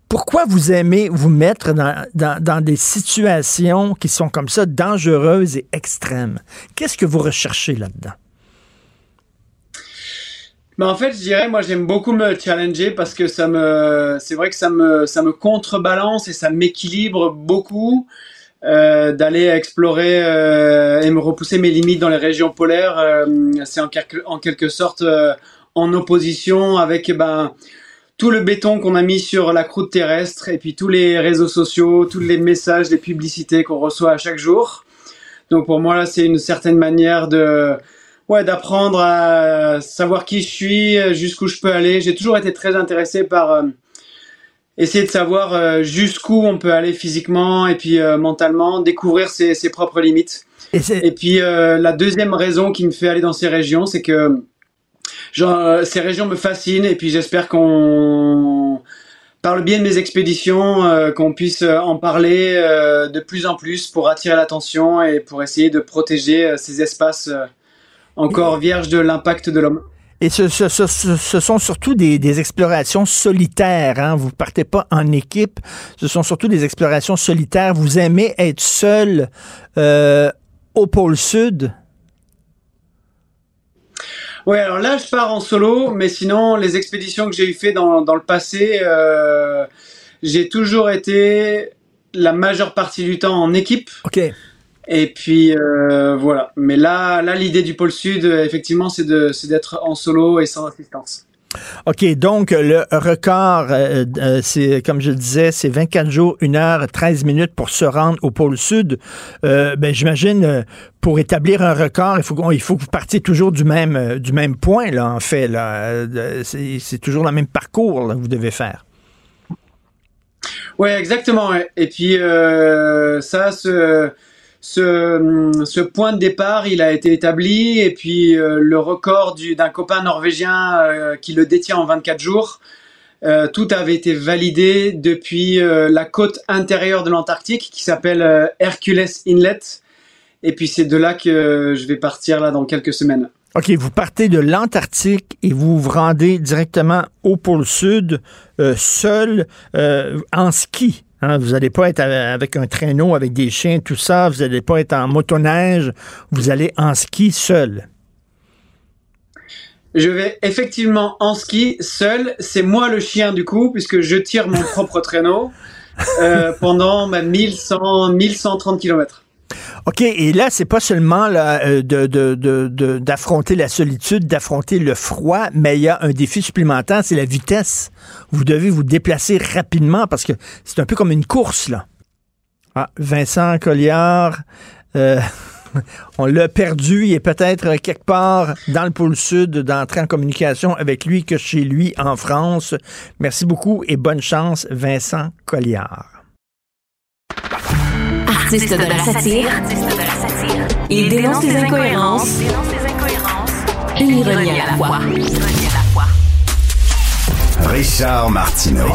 Pourquoi vous aimez vous mettre dans, dans, dans, des situations qui sont comme ça, dangereuses et extrêmes? Qu'est-ce que vous recherchez là-dedans? Mais en fait, je dirais, moi, j'aime beaucoup me challenger parce que ça me, c'est vrai que ça me, ça me contrebalance et ça m'équilibre beaucoup euh, d'aller explorer euh, et me repousser mes limites dans les régions polaires. Euh, c'est en, quelque, en quelque sorte euh, en opposition avec ben tout le béton qu'on a mis sur la croûte terrestre et puis tous les réseaux sociaux, tous les messages, les publicités qu'on reçoit à chaque jour. Donc pour moi, là, c'est une certaine manière de ouais, d'apprendre à savoir qui je suis, jusqu'où je peux aller. J'ai toujours été très intéressé par euh, essayer de savoir euh, jusqu'où on peut aller physiquement et puis euh, mentalement, découvrir ses, ses propres limites. Et, et puis la deuxième raison qui me fait aller dans ces régions, c'est que genre, ces régions me fascinent et puis j'espère qu'on par le biais de mes expéditions, qu'on puisse en parler de plus en plus pour attirer l'attention et pour essayer de protéger ces espaces encore vierge de l'impact de l'homme. Et ce, ce, ce, ce, sont surtout des, des explorations solitaires. Hein? Vous partez pas en équipe. Ce sont surtout des explorations solitaires. Vous aimez être seul euh, au pôle sud. Oui, alors là, je pars en solo, mais sinon, les expéditions que j'ai eu fait dans, dans le passé, euh, j'ai toujours été la majeure partie du temps en équipe. OK. Et puis euh, voilà. Mais là, là, l'idée du pôle sud, effectivement, c'est de, c'est d'être en solo et sans assistance. OK, donc le record, euh, euh, c'est comme je le disais, c'est 24 jours, 1 heure, 13 minutes pour se rendre au pôle sud. Euh, ben, j'imagine, pour établir un record, il faut, il faut que vous partiez toujours du même, du même point, là, en fait. Là. C'est, toujours le même parcours là, que vous devez faire. Oui, exactement. Et puis, ça, ce ce, point de départ, il a été établi et puis euh, le record d'un copain norvégien euh, qui le détient en 24 jours, euh, tout avait été validé depuis la côte intérieure de l'Antarctique qui s'appelle Hercules Inlet. Et puis c'est de là que je vais partir là dans quelques semaines. OK, vous partez de l'Antarctique et vous vous rendez directement au pôle sud, seul, en ski. Hein, vous n'allez pas être avec un traîneau, avec des chiens, tout ça. Vous n'allez pas être en motoneige. Vous allez en ski seul. Je vais effectivement en ski seul. C'est moi le chien du coup, puisque je tire mon propre traîneau euh, pendant ma 1100, 1130 km. OK, et là, c'est pas seulement euh, d'affronter la solitude, d'affronter le froid, mais il y a un défi supplémentaire, c'est la vitesse. Vous devez vous déplacer rapidement parce que c'est un peu comme une course, là. Ah, Vincent Colliard, euh, on l'a perdu. Il est peut-être quelque part dans le pôle sud d'entrer en communication avec lui que chez lui en France. Merci beaucoup et bonne chance, Vincent Colliard. Artiste de la satire, il dénonce les incohérences et l'ironie à la fois. Richard Martineau.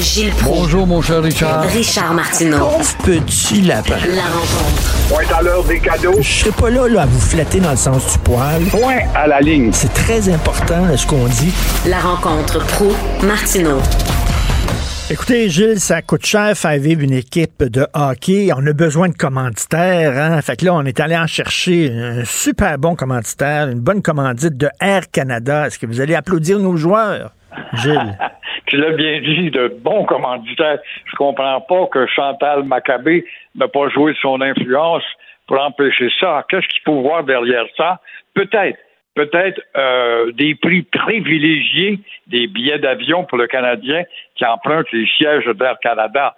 Gilles Proulx. Bonjour, mon cher Richard. Richard Martineau. Pauvre petit lapin. La rencontre. Point à l'heure des cadeaux. Je serai pas là, là à vous flatter dans le sens du poil. Point à la ligne. C'est très important ce qu'on dit. La rencontre pro martineau Écoutez, Gilles, ça coûte cher faire vivre une équipe de hockey. On a besoin de commanditaires. Hein? Fait que là, on est allé en chercher un super bon commanditaire, une bonne commandite de Air Canada. Est-ce que vous allez applaudir nos joueurs, Gilles? tu l'as bien dit, de bons commanditaires. Je comprends pas que Chantal Maccabé n'a pas joué son influence pour empêcher ça. Qu'est-ce qu'il faut voir derrière ça? Peut-être peut-être euh, des prix privilégiés des billets d'avion pour le Canadien qui emprunte les sièges d'Air Canada.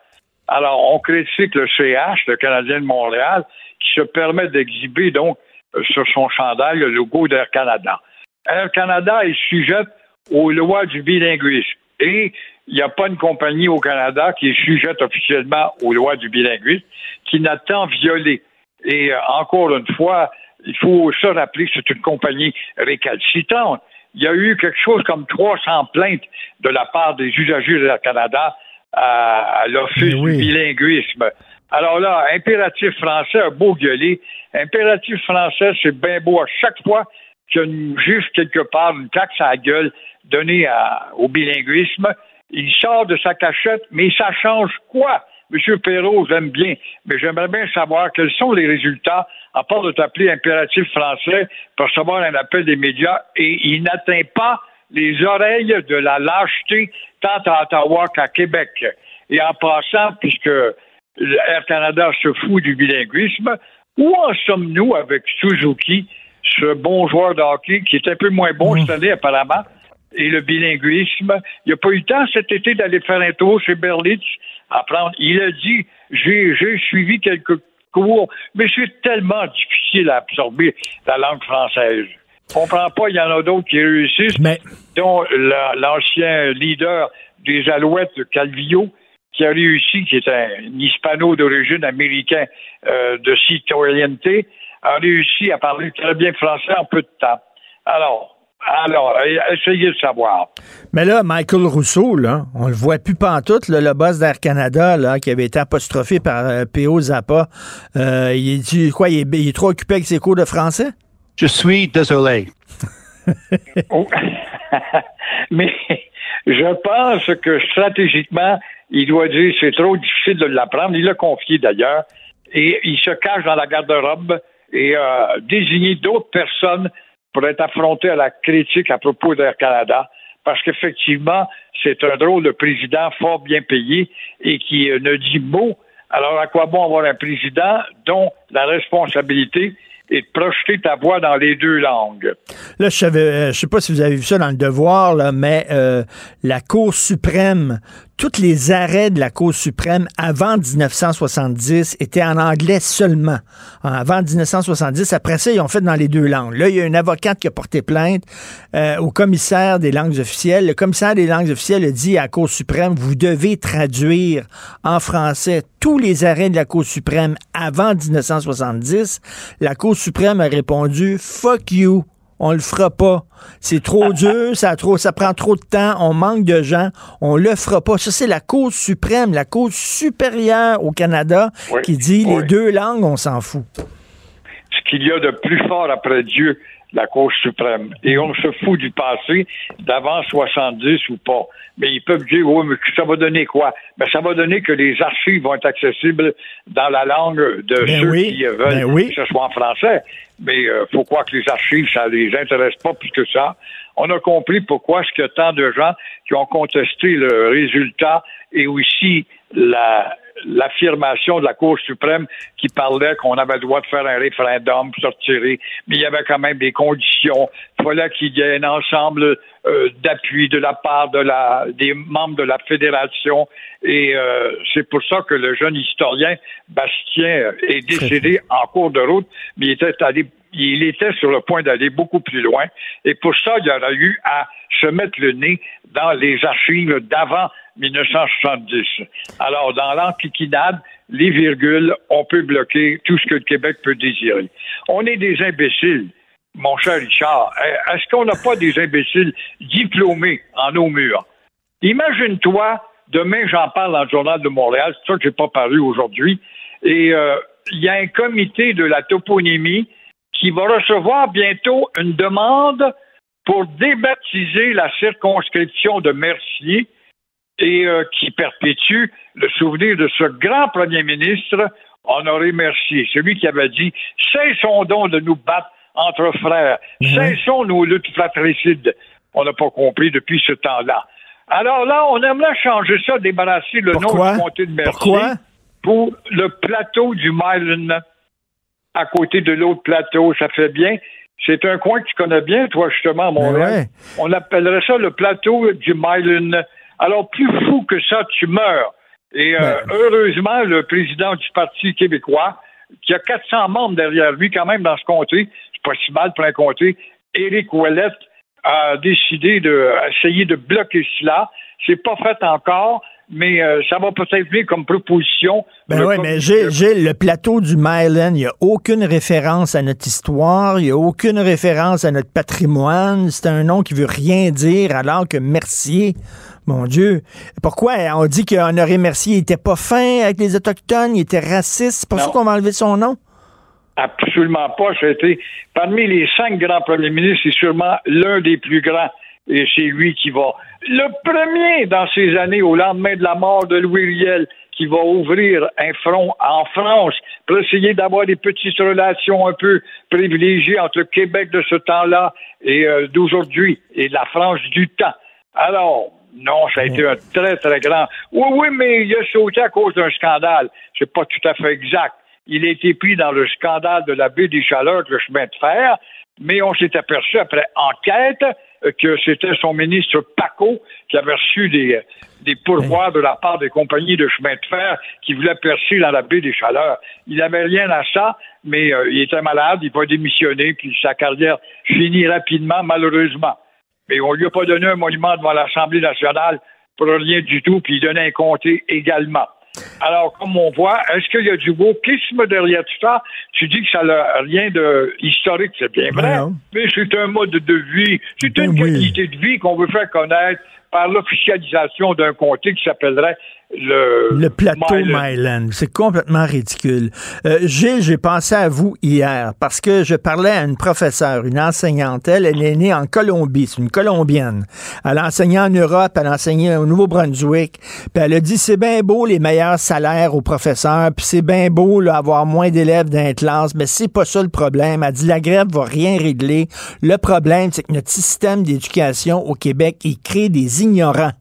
Alors, on critique le CH, le Canadien de Montréal, qui se permet d'exhiber donc euh, sur son chandail le logo d'Air Canada. Air Canada est sujette aux lois du bilinguisme. Et il n'y a pas une compagnie au Canada qui est sujette officiellement aux lois du bilinguisme qui n'a tant violé. Et euh, encore une fois, il faut se rappeler que c'est une compagnie récalcitrante. Il y a eu quelque chose comme 300 plaintes de la part des usagers de la Canada à, l'Office du bilinguisme. Alors là, impératif français a beau gueuler. Impératif français, c'est bien beau à chaque fois qu'il y a une, juste quelque part une taxe à la gueule donnée au bilinguisme. Il sort de sa cachette, mais ça change quoi? Monsieur Perrault, j'aime bien, mais j'aimerais bien savoir quels sont les résultats, à part de t'appeler impératif français pour savoir un appel des médias, et il n'atteint pas les oreilles de la lâcheté tant à Ottawa qu'à Québec. Et en passant, puisque Air Canada se fout du bilinguisme, où en sommes-nous avec Suzuki, ce bon joueur de hockey qui est un peu moins bon cette année apparemment, et le bilinguisme? Il n'a pas eu le temps cet été d'aller faire un tour chez Berlitz apprendre. Il a dit j'ai suivi quelques mais c'est tellement difficile à absorber la langue française. Je comprends pas, il y en a d'autres qui réussissent, mais... dont l'ancien leader des Alouettes, Calvillo, qui a réussi, qui est un hispano d'origine américain euh, de citoyenneté, a réussi à parler très bien français en peu de temps. Alors, alors, essayez de savoir. Mais là, Michael Rousseau, là, on le voit plus pantoute, là, le boss d'Air Canada, là, qui avait été apostrophé par euh, P.O. Zappa. Euh, il, est, quoi, il est, trop occupé avec ses cours de français? Je suis désolé. Oh. Mais je pense que stratégiquement, il doit dire c'est trop difficile de l'apprendre. Il l'a confié d'ailleurs. Et il se cache dans la garde-robe et euh, désigner d'autres personnes pour être affronté à la critique à propos d'Air Canada, parce qu'effectivement, c'est un drôle de président fort bien payé et qui euh, ne dit mot. Alors, à quoi bon avoir un président dont la responsabilité est de projeter ta voix dans les deux langues? Là, je ne euh, sais pas si vous avez vu ça dans le devoir, mais euh, la Cour suprême tous les arrêts de la Cour suprême avant 1970 étaient en anglais seulement. Avant 1970, après ça, ils ont fait dans les deux langues. Là, il y a une avocate qui a porté plainte euh, au commissaire des langues officielles. Le commissaire des langues officielles a dit à la Cour suprême, vous devez traduire en français tous les arrêts de la Cour suprême avant 1970. La Cour suprême a répondu, fuck you on le fera pas. C'est trop dur, ça, trop, ça prend trop de temps, on manque de gens, on le fera pas. Ça, c'est la cause suprême, la cause supérieure au Canada qui dit les deux langues, on s'en fout. Ce qu'il y a de plus fort après Dieu, la Cour suprême. Et on se fout du passé, d'avant 70 ou pas. Mais ils peuvent dire, oui, mais ça va donner quoi? Ben, ça va donner que les archives vont être accessibles dans la langue de ben ceux qui veulent ben que ce soit en français. Mais euh, faut croire que les archives, ça les intéresse pas plus que ça. On a compris pourquoi est-ce qu'il y a tant de gens qui ont contesté le résultat et aussi la, l'affirmation de la Cour suprême qui parlait qu'on avait le droit de faire un référendum pour se retirer, mais il y avait quand même des conditions. Il fallait qu'il y ait un ensemble euh, d'appui de la part de la, des membres de la fédération. Et euh, c'est pour ça que le jeune historien Bastien est décédé en cours de route, mais il était allé il était sur le point d'aller beaucoup plus loin. Et pour ça, il y aurait eu à se mettre le nez dans les archives d'avant 1970. Alors, dans l'antiquinade, les virgules, on peut bloquer tout ce que le Québec peut désirer. On est des imbéciles, mon cher Richard. Est-ce qu'on n'a pas des imbéciles diplômés en nos murs? Imagine-toi Demain, j'en parle dans le Journal de Montréal. C'est ça que j'ai pas paru aujourd'hui. Et euh, il y a un comité de la toponymie qui va recevoir bientôt une demande pour débaptiser la circonscription de Mercier et euh, qui perpétue le souvenir de ce grand premier ministre, Honoré Mercier, celui qui avait dit Cessons donc de nous battre entre frères, mhm. cessons nos luttes fratricides. On n'a pas compris depuis ce temps-là. Alors là, on aimerait changer ça, débarrasser le nom du comté de Mercier Pourquoi? pour le plateau du Mylan à côté de l'autre plateau. Ça fait bien. C'est un coin que tu connais bien, toi, justement, à ben Montréal. On appellerait ça le plateau du Mylan. Alors, plus fou que ça, tu meurs. Et euh, ben. heureusement, le président du Parti québécois, qui a 400 membres derrière lui quand même dans ce comté, c'est pas si mal pour un comté, Éric Ouellette, a décidé d'essayer de, de bloquer cela. C'est pas fait encore, mais euh, ça va peut-être venir comme proposition. Ben oui, mais j'ai le plateau du Myland, il n'y a aucune référence à notre histoire, il n'y a aucune référence à notre patrimoine. C'est un nom qui veut rien dire, alors que Mercier, mon Dieu. Pourquoi on dit qu'Honoré Mercier n'était pas fin avec les Autochtones, il était raciste? C'est pour ça qu'on va enlever son nom? Absolument pas. C'était parmi les cinq grands premiers ministres, c'est sûrement l'un des plus grands. Et c'est lui qui va. Le premier dans ces années, au lendemain de la mort de Louis Riel, qui va ouvrir un front en France pour essayer d'avoir des petites relations un peu privilégiées entre le Québec de ce temps-là et euh, d'aujourd'hui et la France du temps. Alors, non, ça a été un très, très grand. Oui, oui, mais il a sauté à cause d'un scandale. C'est pas tout à fait exact. Il a été pris dans le scandale de la baie des Chaleurs, le chemin de fer, mais on s'est aperçu après enquête que c'était son ministre Paco qui avait reçu des, des pourvoirs de la part des compagnies de chemin de fer qui voulaient percer dans la baie des Chaleurs. Il n'avait rien à ça, mais euh, il était malade, il va démissionner, puis sa carrière finit rapidement, malheureusement. Mais on lui a pas donné un monument devant l'Assemblée nationale pour rien du tout, puis il donnait un comté également. Alors, comme on voit, est-ce qu'il y a du wokisme derrière tout ça? Tu dis que ça n'a rien de historique, c'est bien vrai, mais c'est un mode de vie, c'est une ben qualité de vie qu'on veut faire connaître par l'officialisation d'un comté qui s'appellerait le, plateau Myland. C'est complètement ridicule. Euh, Gilles, j'ai pensé à vous hier parce que je parlais à une professeure, une enseignante. Elle, elle est née en Colombie. C'est une Colombienne. Elle a enseigné en Europe, elle a enseigné au Nouveau-Brunswick. Puis elle a dit, c'est bien beau les meilleurs salaires aux professeurs, puis c'est bien beau là, avoir moins d'élèves dans les classes, mais c'est pas ça le problème. Elle dit, la grève va rien régler. Le problème, c'est que notre système d'éducation au Québec, il crée des ignorants.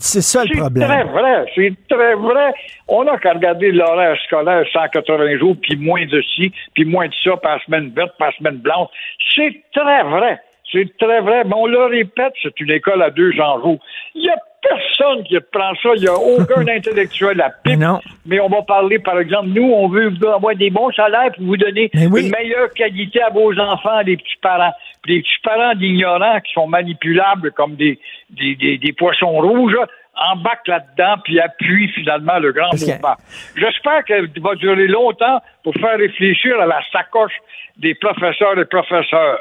C'est ça le problème. C'est très vrai, c'est très vrai. On n'a qu'à regarder l'horaire scolaire 180 jours, puis moins de ci, puis moins de ça, par semaine verte, par semaine blanche. C'est très vrai. C'est très vrai. Mais on le répète, c'est une école à deux jours. Il y a personne qui prend ça. Il n'y a aucun intellectuel à pipe. Mais, mais on va parler, par exemple, nous, on veut avoir des bons salaires pour vous donner une meilleure qualité à vos enfants, les petits-parents. Les petits-parents d'ignorants qui sont manipulables comme des, des, des, poissons rouges embarquent là-dedans puis appuient finalement le grand mouvement. J'espère qu'elle va durer longtemps pour faire réfléchir à la sacoche des professeurs et professeurs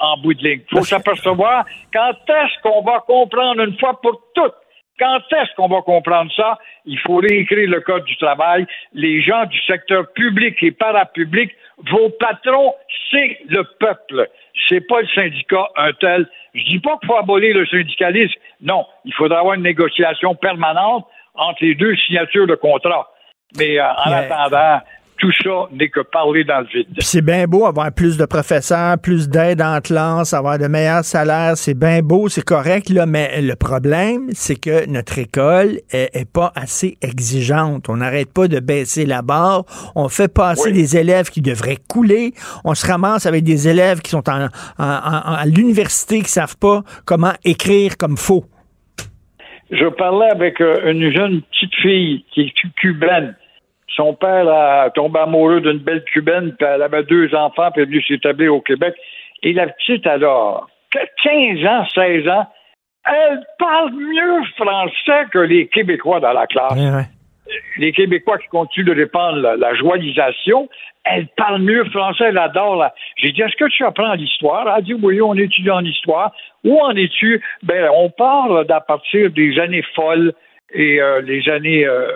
en bout de ligne. Il faut s'apercevoir quand est-ce qu'on va comprendre une fois pour toutes quand est-ce qu'on va comprendre ça? Il faut réécrire le Code du travail. Les gens du secteur public et parapublic, vos patrons, c'est le peuple. C'est pas le syndicat, un tel. Je dis pas qu'il faut abolir le syndicalisme. Non. Il faudra avoir une négociation permanente entre les deux signatures de contrat. Mais euh, en attendant, tout ça n'est que parler dans le vide. C'est bien beau avoir plus de professeurs, plus d'aide en classe, avoir de meilleurs salaires. C'est bien beau, c'est correct, là, mais le problème, c'est que notre école est, pas assez exigeante. On n'arrête pas de baisser la barre. On fait passer des élèves qui devraient couler. On se ramasse avec des élèves qui sont en, à l'université qui savent pas comment écrire comme faux. Je parlais avec euh, une jeune petite fille qui est cubaine son père a tombé amoureux d'une belle cubaine, puis elle avait deux enfants, puis elle est venue s'établir au Québec. Et la petite, alors, 15 ans, 16 ans, elle parle mieux français que les Québécois dans la classe. Les Québécois qui continuent de répandre la, joyelisation, elle parle mieux français, elle adore. J'ai dit, est-ce que tu apprends l'histoire? Elle a dit, oui, on étudie en histoire. Où en es-tu? Ben, on parle d'à partir des années folles et euh, les années, euh,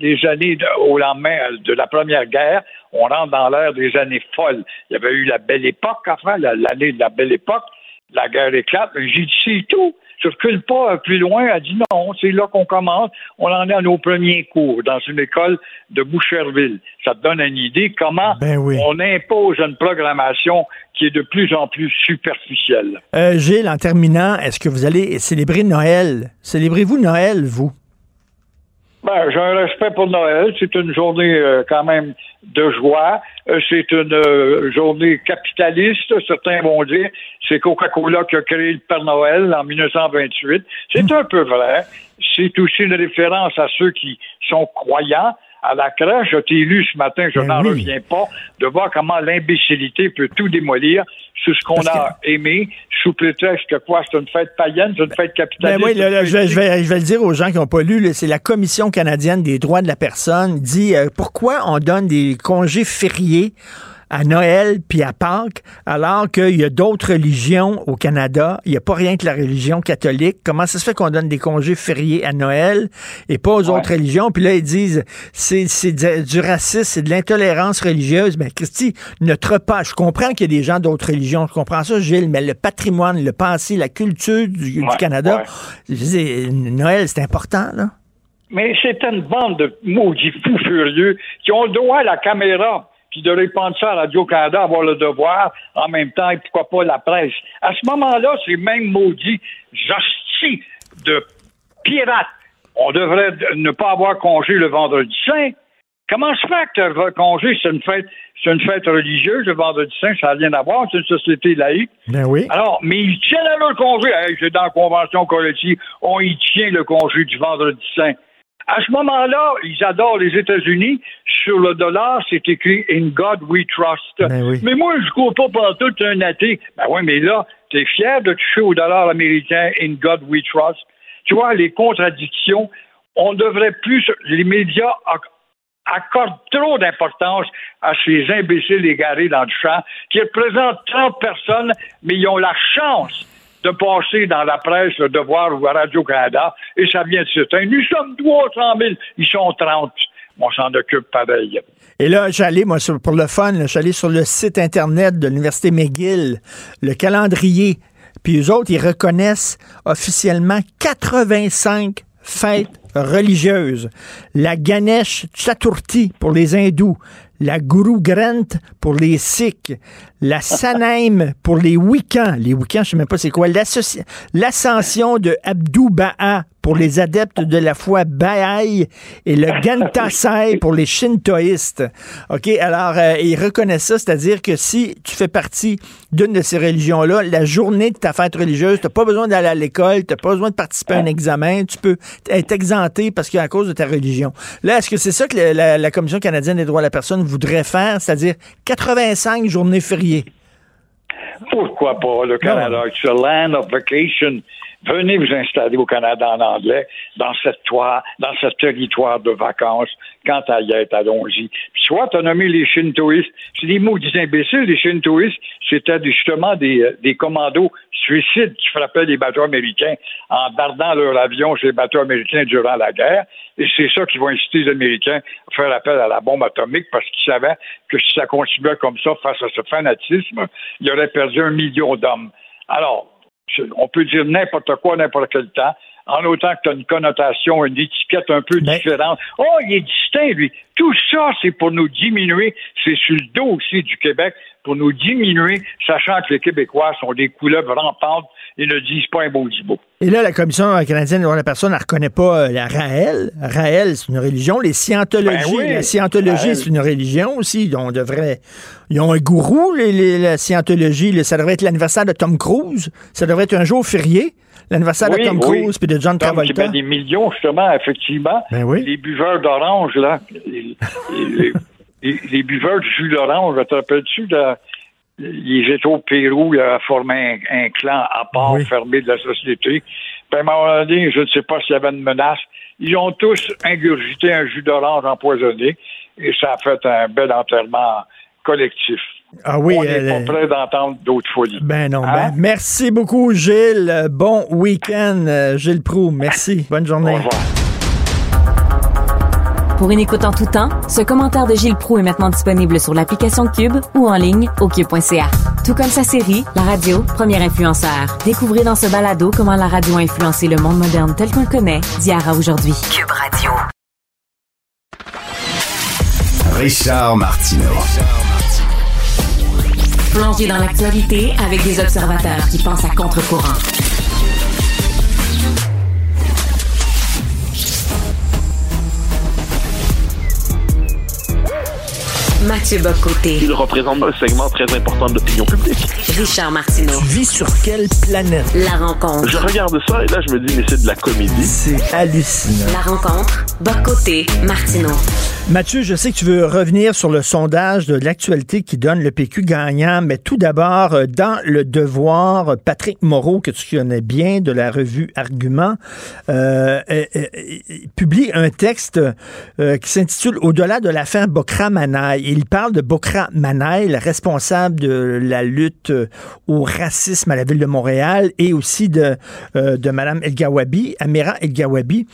les années au lendemain de la Première Guerre, on rentre dans l'ère des années folles. Il y avait eu la belle époque, enfin, l'année de la belle époque, la guerre éclate, j'ai dit c'est tout. Je recule pas plus loin, elle dit non, c'est là qu'on commence. On en est à nos premiers cours dans une école de Boucherville. Ça te donne une idée comment ben on impose une programmation qui est de plus en plus superficielle. Euh, Gilles, en terminant, est-ce que vous allez célébrer Noël? Célébrez-vous Noël, vous? Ben, j'ai un respect pour Noël. C'est une journée euh, quand même de joie. Euh, c'est une euh, journée capitaliste, certains vont dire. C'est Coca-Cola qui a créé le Père Noël en 1928. C'est un peu vrai. C'est aussi une référence à ceux qui sont croyants à la crèche. Je t'ai lu ce matin, je ben n'en reviens pas, de voir comment l'imbécilité peut tout démolir sur ce qu'on a aimé, sous prétexte que quoi, c'est une fête païenne, c'est une fête capitaliste. Ben oui, je, vais, je, vais, le dire aux gens qui n'ont pas lu, c'est la Commission canadienne des droits de la personne dit euh, pourquoi on donne des congés fériés à Noël puis à Pâques, alors qu'il y a d'autres religions au Canada. Il n'y a pas rien que la religion catholique. Comment ça se fait qu'on donne des congés fériés à Noël et pas aux autres religions? Puis là, ils disent c'est, c'est du racisme, c'est de l'intolérance religieuse. Mais ben, Christy, notre pas, je comprends qu'il y a des gens d'autres religions, je comprends ça, Gilles, mais le patrimoine, le passé, la culture du, Canada, Noël, c'est important, là. Mais c'est une bande de maudits fous furieux qui ont le droit à la caméra puis de répandre ça à Radio-Canada, avoir le devoir, en même temps, et pourquoi pas la presse. À ce moment-là, ces mêmes maudits hosties de pirates, on devrait ne pas avoir congé le vendredi saint. Comment se fait que tu congé, c'est une fête, c'est une fête religieuse, le vendredi saint, ça n'a rien à voir, c'est une société laïque? Ben oui. Alors, mais ils tiennent à leur congé. c'est dans la convention collective, on y tient le congé du vendredi saint. À ce moment-là, ils adorent les États-Unis. Sur le dollar, c'est écrit In God We Trust. Ben mais moi, je ne cours pas partout un athée. Ben oui, mais là, tu es fier de toucher au dollar américain In God We Trust. Tu vois, les contradictions, on devrait plus, les médias accordent trop d'importance à ces imbéciles égarés dans le champ qui représentent 30 personnes, mais ils ont la chance de passer dans la presse, le devoir ou à Radio-Canada, et ça vient de certain. Nous sommes 300 000, ils sont 30. On s'en occupe pareil. Et là, j'allais, moi, pour le fun, j'allais sur le site Internet de l'Université McGill, le calendrier, puis eux autres, ils reconnaissent officiellement 85 fêtes religieuses. La Ganesh Chaturthi pour les hindous, la Guru Granth pour les Sikhs, la Sanaim pour les Wiccans. Les Wiccans, je sais même pas c'est quoi. L'ascension de Abdou Ba'a pour les adeptes de la foi Baha'i et le Gantasai pour les shintoïstes. OK, alors euh, ils reconnaissent ça, c'est-à-dire que si tu fais partie d'une de ces religions-là, la journée de ta fête religieuse, tu n'as pas besoin d'aller à l'école, tu n'as pas besoin de participer à un examen, tu peux être exempté parce qu'à cause de ta religion. Là, est-ce que c'est ça que la, la Commission canadienne des droits de la personne voudrait faire, c'est-à-dire 85 journées fériées? Pourquoi pas? Le Canada, it's a land of vacation. Venez vous installer au Canada en anglais, dans cette toile, dans ce territoire de vacances. Quand à y être, allons-y. Soit tu as nommé les Shintoïstes. C'est des maudits imbéciles, les Shintoïstes. C'était justement des, euh, des commandos suicides qui frappaient les bateaux américains en dardant leur avion chez les bateaux américains durant la guerre. Et c'est ça qui va inciter les Américains à faire appel à la bombe atomique parce qu'ils savaient que si ça continuait comme ça face à ce fanatisme, il aurait perdu un million d'hommes. Alors, on peut dire n'importe quoi, n'importe quel temps, en autant que tu as une connotation, une étiquette un peu différente. Oh, il est distinct, lui. Tout ça, c'est pour nous diminuer. C'est sur le dos aussi du Québec, pour nous diminuer, sachant que les Québécois sont des couleuvres rampantes et ne disent pas un beau mot. Et là, la Commission canadienne de la personne ne reconnaît pas euh, la Raël. Raël, c'est une religion. Les scientologies, ben la scientologie, c'est une religion aussi. On devrait. Ils ont un gourou, les, la scientologie. Ça devrait être l'anniversaire de Tom Cruise. Ça devrait être un jour férié. L'anniversaire de Tom Cruise puis de John Travolta. des millions, justement, effectivement. Ben oui. Les buveurs d'orange, là. Les, buveurs de jus d'orange, te rappelles-tu de ils étaient au Pérou, il a formé un, clan à part, fermé de la société. Puis à un moment donné, je ne sais pas s'il y avait une menace. Ils ont tous ingurgité un jus d'orange empoisonné et ça a fait un bel enterrement collectif. Ah oui, On n'est pas prêt d'entendre d'autres folies. Ben non. Ben, hein? merci beaucoup, Gilles. Bon week-end, euh, Gilles Prou. Merci. Bonne journée. Au revoir. Pour une écoute en tout temps, ce commentaire de Gilles Proux est maintenant disponible sur l'application Cube ou en ligne au cube.ca. Tout comme sa série, La radio, premier influenceur. Découvrez dans ce balado comment la radio a influencé le monde moderne tel qu'on le connaît d'hier à aujourd'hui. Cube Radio. Richard Martineau. Plongé dans l'actualité avec des observateurs qui pensent à contre-courant. Mathieu Bocoté. Il représente un segment très important de l'opinion publique. Richard Martineau. Tu vis sur quelle planète? La rencontre. Je regarde ça et là, je me dis, mais c'est de la comédie. C'est hallucinant. La rencontre. Bocoté. Martineau. Mathieu, je sais que tu veux revenir sur le sondage de l'actualité qui donne le PQ gagnant, mais tout d'abord, euh, dans le devoir, Patrick Moreau, que tu connais bien de la revue Argument, euh, euh, publie un texte qui s'intitule Au-delà de l'affaire Bokra Manaï. Il parle de Bokra Manaï, le responsable de la lutte au racisme à la ville de Montréal et aussi de, de Mme El Gawabi, Amira El Gawabi.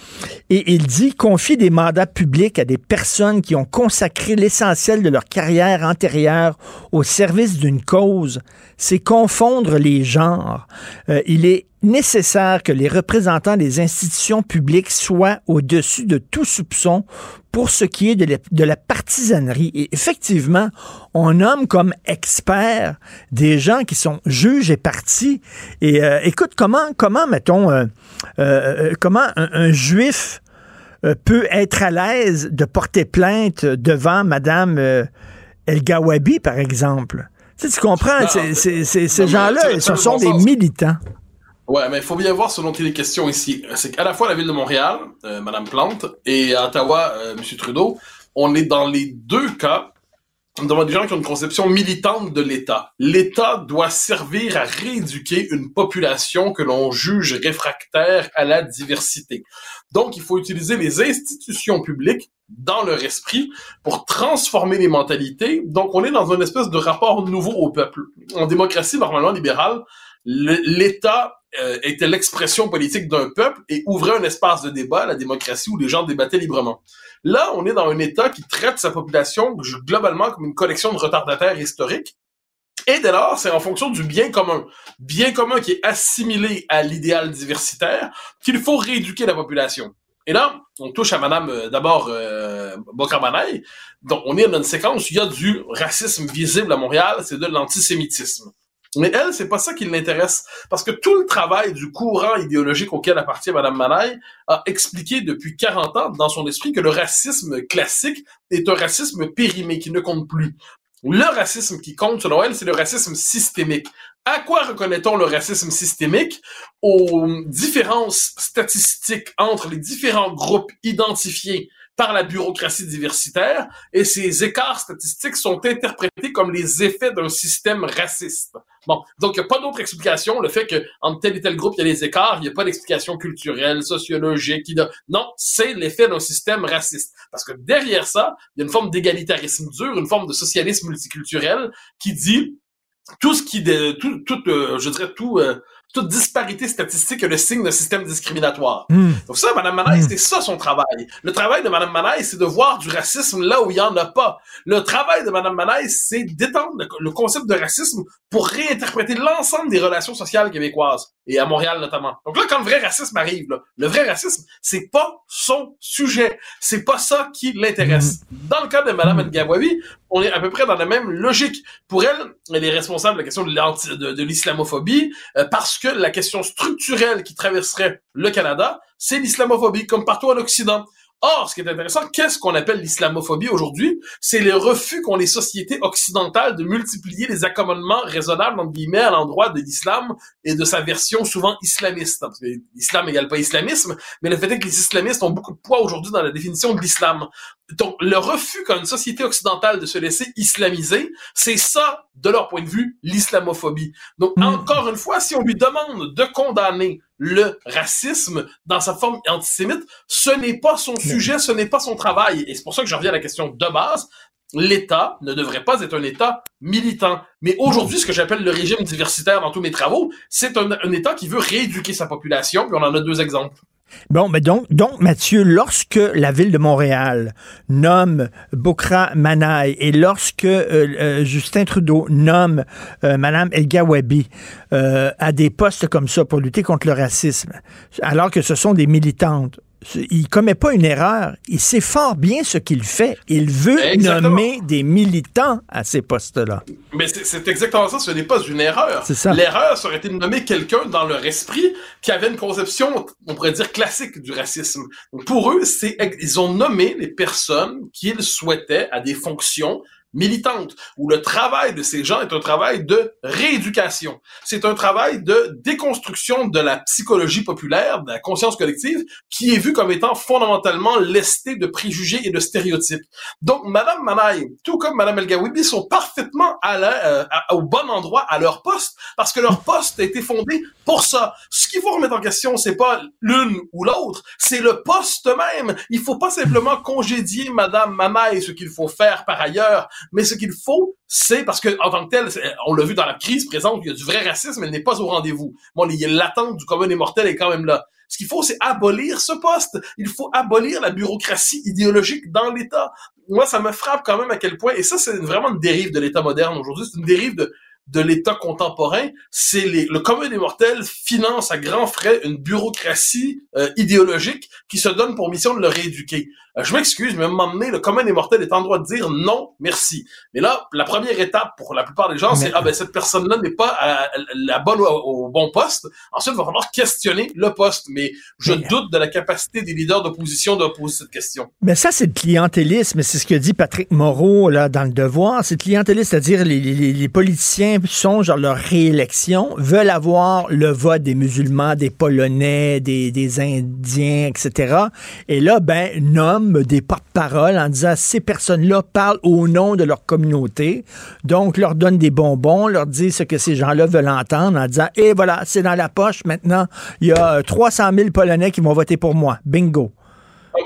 Et il dit confie des mandats publics à des personnes qui ont consacré l'essentiel de leur carrière antérieure au service d'une cause, c'est confondre les genres. Euh, il est nécessaire que les représentants des institutions publiques soient au-dessus de tout soupçon pour ce qui est de la, de partisanerie. Et effectivement, on nomme comme experts des gens qui sont juges et partis. Et euh, écoute, comment, comment mettons, euh, euh, comment un, juif euh, peut être à l'aise de porter plainte devant Madame euh, El Gawabi, par exemple. Tu, sais, tu comprends? Non, ces gens-là, ce sont des militants. Ouais, mais il faut bien voir ce dont il est question ici. C'est qu'à la fois la ville de Montréal, euh, Madame Plante, et à Ottawa, euh, Monsieur Trudeau, on est dans les deux cas devant des gens qui ont une conception militante de l'État. L'État doit servir à rééduquer une population que l'on juge réfractaire à la diversité. Donc, il faut utiliser les institutions publiques dans leur esprit pour transformer les mentalités. Donc, on est dans une espèce de rapport nouveau au peuple. En démocratie normalement libérale, le- l'État euh, était l'expression politique d'un peuple et ouvrait un espace de débat, la démocratie, où les gens débattaient librement. Là, on est dans un État qui traite sa population globalement comme une collection de retardataires historiques. Et dès lors, c'est en fonction du bien commun. Bien commun qui est assimilé à l'idéal diversitaire qu'il faut rééduquer la population. Et là, on touche à Madame, euh, d'abord, euh, Bokramanaï. Donc, on est dans une séquence où il y a du racisme visible à Montréal, c'est de l'antisémitisme. Mais elle, c'est pas ça qui l'intéresse. Parce que tout le travail du courant idéologique auquel appartient Madame Manaï a expliqué depuis 40 ans dans son esprit que le racisme classique est un racisme périmé qui ne compte plus. Le racisme qui compte, selon elle, c'est le racisme systémique. À quoi reconnaît-on le racisme systémique? Aux différences statistiques entre les différents groupes identifiés par la bureaucratie diversitaire, et ces écarts statistiques sont interprétés comme les effets d'un système raciste. Bon, donc il n'y a pas d'autre explication. Le fait que entre tel et tel groupe, il y a des écarts, il n'y a pas d'explication culturelle, sociologique. de- Non, c'est l'effet d'un système raciste. Parce que derrière ça, il y a une forme d'égalitarisme dur, une forme de socialisme multiculturel qui dit tout ce qui, de, tout, tout, euh, je dirais tout, euh, toute disparité statistique est le signe d'un système discriminatoire. Hmm. Donc ça, Mme Manaï, c'est ça son travail. Le travail de Mme Manaï, c'est de voir du racisme là où il y en a pas. Le travail de Mme Manaï, c'est d'étendre le, le concept de racisme pour réinterpréter l'ensemble des relations sociales québécoises et à Montréal notamment. Donc là, quand le vrai racisme arrive, là, le vrai racisme, c'est pas son sujet. C'est pas ça qui l'intéresse. Dans le cas de Mme Ngawawi, on est à peu près dans la même logique. Pour elle, elle est responsable de la question de l'islamophobie euh, parce que la question structurelle qui traverserait le Canada, c'est l'islamophobie, comme partout en Occident. Or, ce qui est intéressant, qu'est-ce qu'on appelle l'islamophobie aujourd'hui? C'est le refus qu'ont les sociétés occidentales de multiplier les accommodements raisonnables, entre guillemets, à l'endroit de l'islam et de sa version souvent islamiste. Parce que l'islam n'égale pas islamisme, mais le fait est que les islamistes ont beaucoup de poids aujourd'hui dans la définition de l'islam. Donc, le refus qu'a une société occidentale de se laisser islamiser, c'est ça, de leur point de vue, l'islamophobie. Donc, encore une fois, si on lui demande de condamner le racisme dans sa forme antisémite, ce n'est pas son sujet, ce n'est pas son travail. Et c'est pour ça que je reviens à la question de base. L'État ne devrait pas être un État militant. Mais aujourd'hui, ce que j'appelle le régime diversitaire dans tous mes travaux, c'est un, un État qui veut rééduquer sa population, puis on en a deux exemples. Bon, mais donc, donc, Mathieu, lorsque la ville de Montréal nomme Bokra Manaï et lorsque euh, euh, Justin Trudeau nomme euh, Madame El Gawabi à des postes comme ça pour lutter contre le racisme, alors que ce sont des militantes, il commet pas une erreur. Il sait fort bien ce qu'il fait. Il veut nommer des militants à ces postes-là. Mais c'est exactement ça. Ce n'est pas une erreur. C'est ça. L'erreur serait été de nommer quelqu'un dans leur esprit qui avait une conception, on pourrait dire, classique du racisme. pour eux, c'est ils ont nommé les personnes qu'ils souhaitaient à des fonctions militante, où le travail de ces gens est un travail de rééducation. C'est un travail de déconstruction de la psychologie populaire, de la conscience collective, qui est vue comme étant fondamentalement lestée de préjugés et de stéréotypes. Donc, Madame Manaï, tout comme Madame El Gawibi, sont parfaitement à euh, au bon endroit à leur poste, parce que leur poste a été fondé pour ça. Ce qu'il faut remettre en question, c'est pas l'une ou l'autre, c'est le poste même. Il faut pas simplement congédier Madame Manaï, ce qu'il faut faire par ailleurs, mais ce qu'il faut, c'est parce que en tant que tel, on l'a vu dans la crise présente, il y a du vrai racisme, elle n'est pas au rendez-vous. Bon, l'attente du commun des mortels est quand même là. Ce qu'il faut, c'est abolir ce poste. Il faut abolir la bureaucratie idéologique dans l'État. Moi, ça me frappe quand même à quel point, et ça, c'est vraiment une dérive de l'État moderne aujourd'hui, c'est une dérive de, de l'État contemporain, c'est le commun des mortels finance à grands frais une bureaucratie euh, idéologique qui se donne pour mission de le rééduquer. Euh, je m'excuse, mais à un moment donné, le commun des mortels est en droit de dire non, merci. Mais là, la première étape pour la plupart des gens, c'est ah ben cette personne-là n'est pas à, la bonne au, bon poste. Ensuite, il va falloir questionner le poste. Mais je doute de la capacité des leaders d'opposition de poser cette question. Mais ça, c'est le clientélisme. C'est ce que dit Patrick Moreau là dans le Devoir. C'est le clientélisme, c'est-à-dire les, les, les, politiciens songent à leur réélection, veulent avoir le vote des musulmans, des Polonais, des, des Indiens, etc. Et là, ben, nomme des porte-paroles en disant ces personnes-là parlent au nom de leur communauté, donc leur donnent des bonbons, leur disent ce que ces gens-là veulent entendre en disant et voilà, c'est dans la poche maintenant, il y a 300 000 Polonais qui vont voter pour moi. Bingo.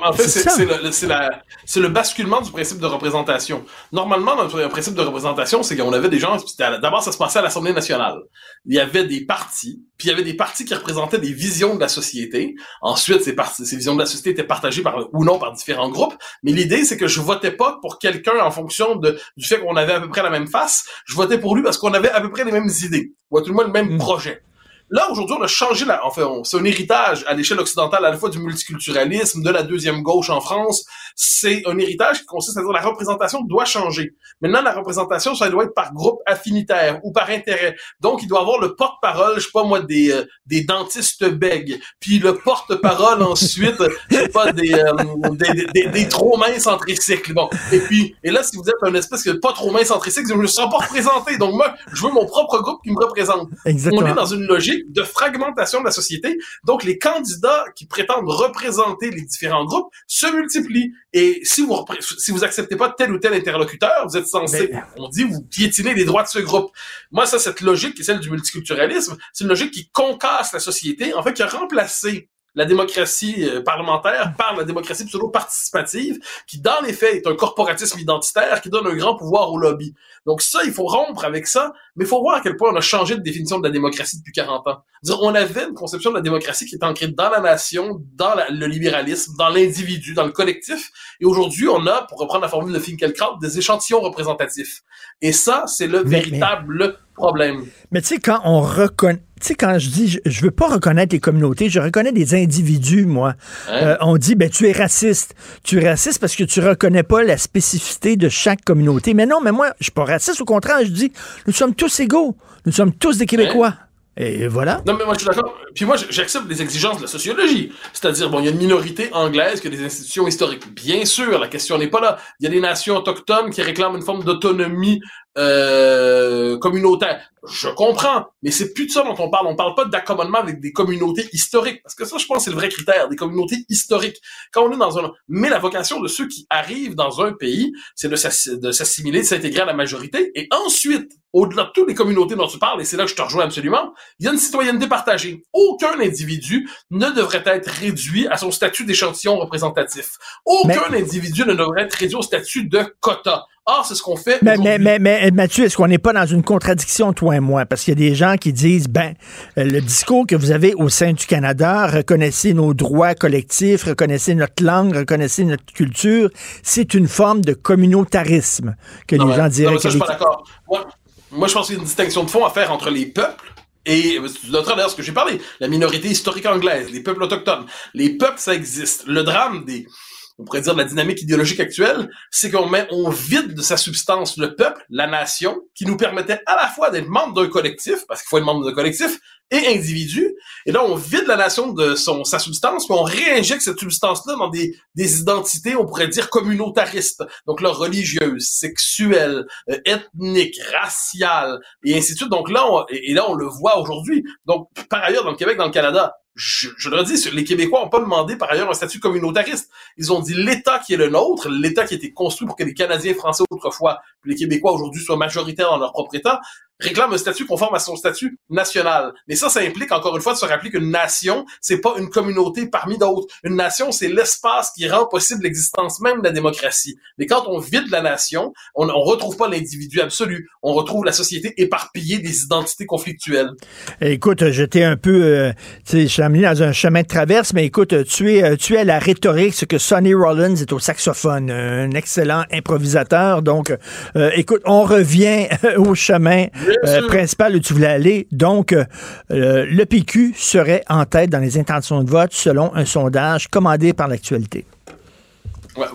En fait, c'est le, basculement du principe de représentation. Normalement, dans le principe de représentation, c'est qu'on avait des gens, d'abord, ça se passait à l'Assemblée nationale. Il y avait des partis, puis il y avait des partis qui représentaient des visions de la société. Ensuite, ces, partis, ces visions de la société étaient partagées par, ou non par différents groupes. Mais l'idée, c'est que je votais pas pour quelqu'un en fonction de, du fait qu'on avait à peu près la même face. Je votais pour lui parce qu'on avait à peu près les mêmes idées, ou à tout le moins le même mmh. projet. Là, aujourd'hui, on a changé la, enfin, c'est un héritage à l'échelle occidentale à la fois du multiculturalisme, de la deuxième gauche en France. C'est un héritage qui consiste à dire la représentation doit changer. Maintenant, la représentation, ça doit être par groupe affinitaire ou par intérêt. Donc, il doit avoir le porte-parole, je sais pas moi, des, euh, des dentistes bègues, puis le porte-parole ensuite, je sais pas, des, euh, des, des, des, trop minces en tricycle. Bon. Et puis, et là, si vous êtes un espèce de pas trop mince en tricycle, je me sens pas représenté. Donc, moi, je veux mon propre groupe qui me représente. Exactement. On est dans une logique de fragmentation de la société. Donc, les candidats qui prétendent représenter les différents groupes se multiplient. Et si vous si vous acceptez pas tel ou tel interlocuteur, vous êtes censé, on dit, vous piétinez les droits de ce groupe. Moi, ça, cette logique qui est celle du multiculturalisme, c'est une logique qui concasse la société, en fait, qui a remplacé la démocratie euh, parlementaire par la démocratie pseudo-participative, qui dans les faits est un corporatisme identitaire qui donne un grand pouvoir au lobby. Donc ça, il faut rompre avec ça, mais il faut voir à quel point on a changé de définition de la démocratie depuis 40 ans. on avait une conception de la démocratie qui était ancrée dans la nation, dans le libéralisme, dans l'individu, dans le collectif, et aujourd'hui, on a, pour reprendre la formule de Finkielkraut, des échantillons représentatifs. Et ça, c'est le véritable problème. Mais tu sais, quand on reconnaît tu sais, quand je dis, je, veux pas reconnaître les communautés, je reconnais des individus, moi. Hein? Euh, on dit, ben, tu es raciste. Tu es raciste parce que tu reconnais pas la spécificité de chaque communauté. Mais non, mais moi, je suis pas raciste. Au contraire, je dis, nous sommes tous égaux. Nous sommes tous des Québécois. Et voilà. Non, mais moi, je suis d'accord. Puis moi, j'accepte les exigences de la sociologie. C'est-à-dire, bon, il y a une minorité anglaise qui a des institutions historiques. Bien sûr, la question n'est pas là. Il y a des nations autochtones qui réclament une forme d'autonomie euh, communautaire. Je comprends, mais c'est plus de ça dont on parle. On parle pas d'accommodement avec des communautés historiques, parce que ça, je pense, c'est le vrai critère, des communautés historiques. Quand on est dans un, mais la vocation de ceux qui arrivent dans un pays, c'est de s'assimiler, de s'intégrer à la majorité, et ensuite, au-delà de toutes les communautés dont tu parles, et c'est là que je te rejoins absolument, il y a une citoyenneté partagée. Aucun individu ne devrait être réduit à son statut d'échantillon représentatif. Aucun individu ne devrait être réduit au statut de quota. Ah, c'est ce qu'on fait. Mais, mais, mais, mais Mais Mathieu, est-ce qu'on n'est pas dans une contradiction, toi et moi? Parce qu'il y a des gens qui disent, ben, le discours que vous avez au sein du Canada, reconnaissez nos droits collectifs, reconnaissez notre langue, reconnaissez notre culture, c'est une forme de communautarisme que les gens diraient. Non, ça, je suis pas d'accord. Moi, moi, je pense qu'il y a une distinction de fond à faire entre les peuples et tu noteras d'ailleurs ce que j'ai parlé, la minorité historique anglaise, les peuples autochtones. Les peuples, ça existe. Le drame des, on pourrait dire de la dynamique idéologique actuelle, c'est qu'on met, on vide de sa substance le peuple, la nation, qui nous permettait à la fois d'être membre d'un collectif, parce qu'il faut être membre d'un collectif, et individu. Et là, on vide la nation de son, sa substance, puis on réinjecte cette substance-là dans des, des identités, on pourrait dire communautaristes. Donc là, religieuses, sexuelles, euh, ethniques, raciales, et ainsi de suite. Donc là, et là, on le voit aujourd'hui. Donc, par ailleurs, dans le Québec, dans le Canada, je, je le redis, les Québécois n'ont pas demandé par ailleurs un statut communautariste. Ils ont dit l'État qui est le nôtre, l'État qui a été construit pour que les Canadiens français autrefois, puis les Québécois aujourd'hui soient majoritaires dans leur propre État, réclame un statut conforme à son statut national. Mais ça, ça implique encore une fois de se rappeler qu'une nation, c'est pas une communauté parmi d'autres. Une nation, c'est l'espace qui rend possible l'existence même de la démocratie. Mais quand on vide la nation, on, on retrouve pas l'individu absolu. On retrouve la société éparpillée des identités conflictuelles. Écoute, j'étais un peu, euh, tu sais, je suis dans un chemin de traverse, mais écoute, tu es, tu es la rhétorique, ce que Sonny Rollins est au saxophone, un excellent improvisateur. Donc, euh, écoute, on revient au chemin euh, principal où tu voulais aller. Donc, euh, le PQ serait en tête dans les intentions de vote selon un sondage commandé par l'actualité.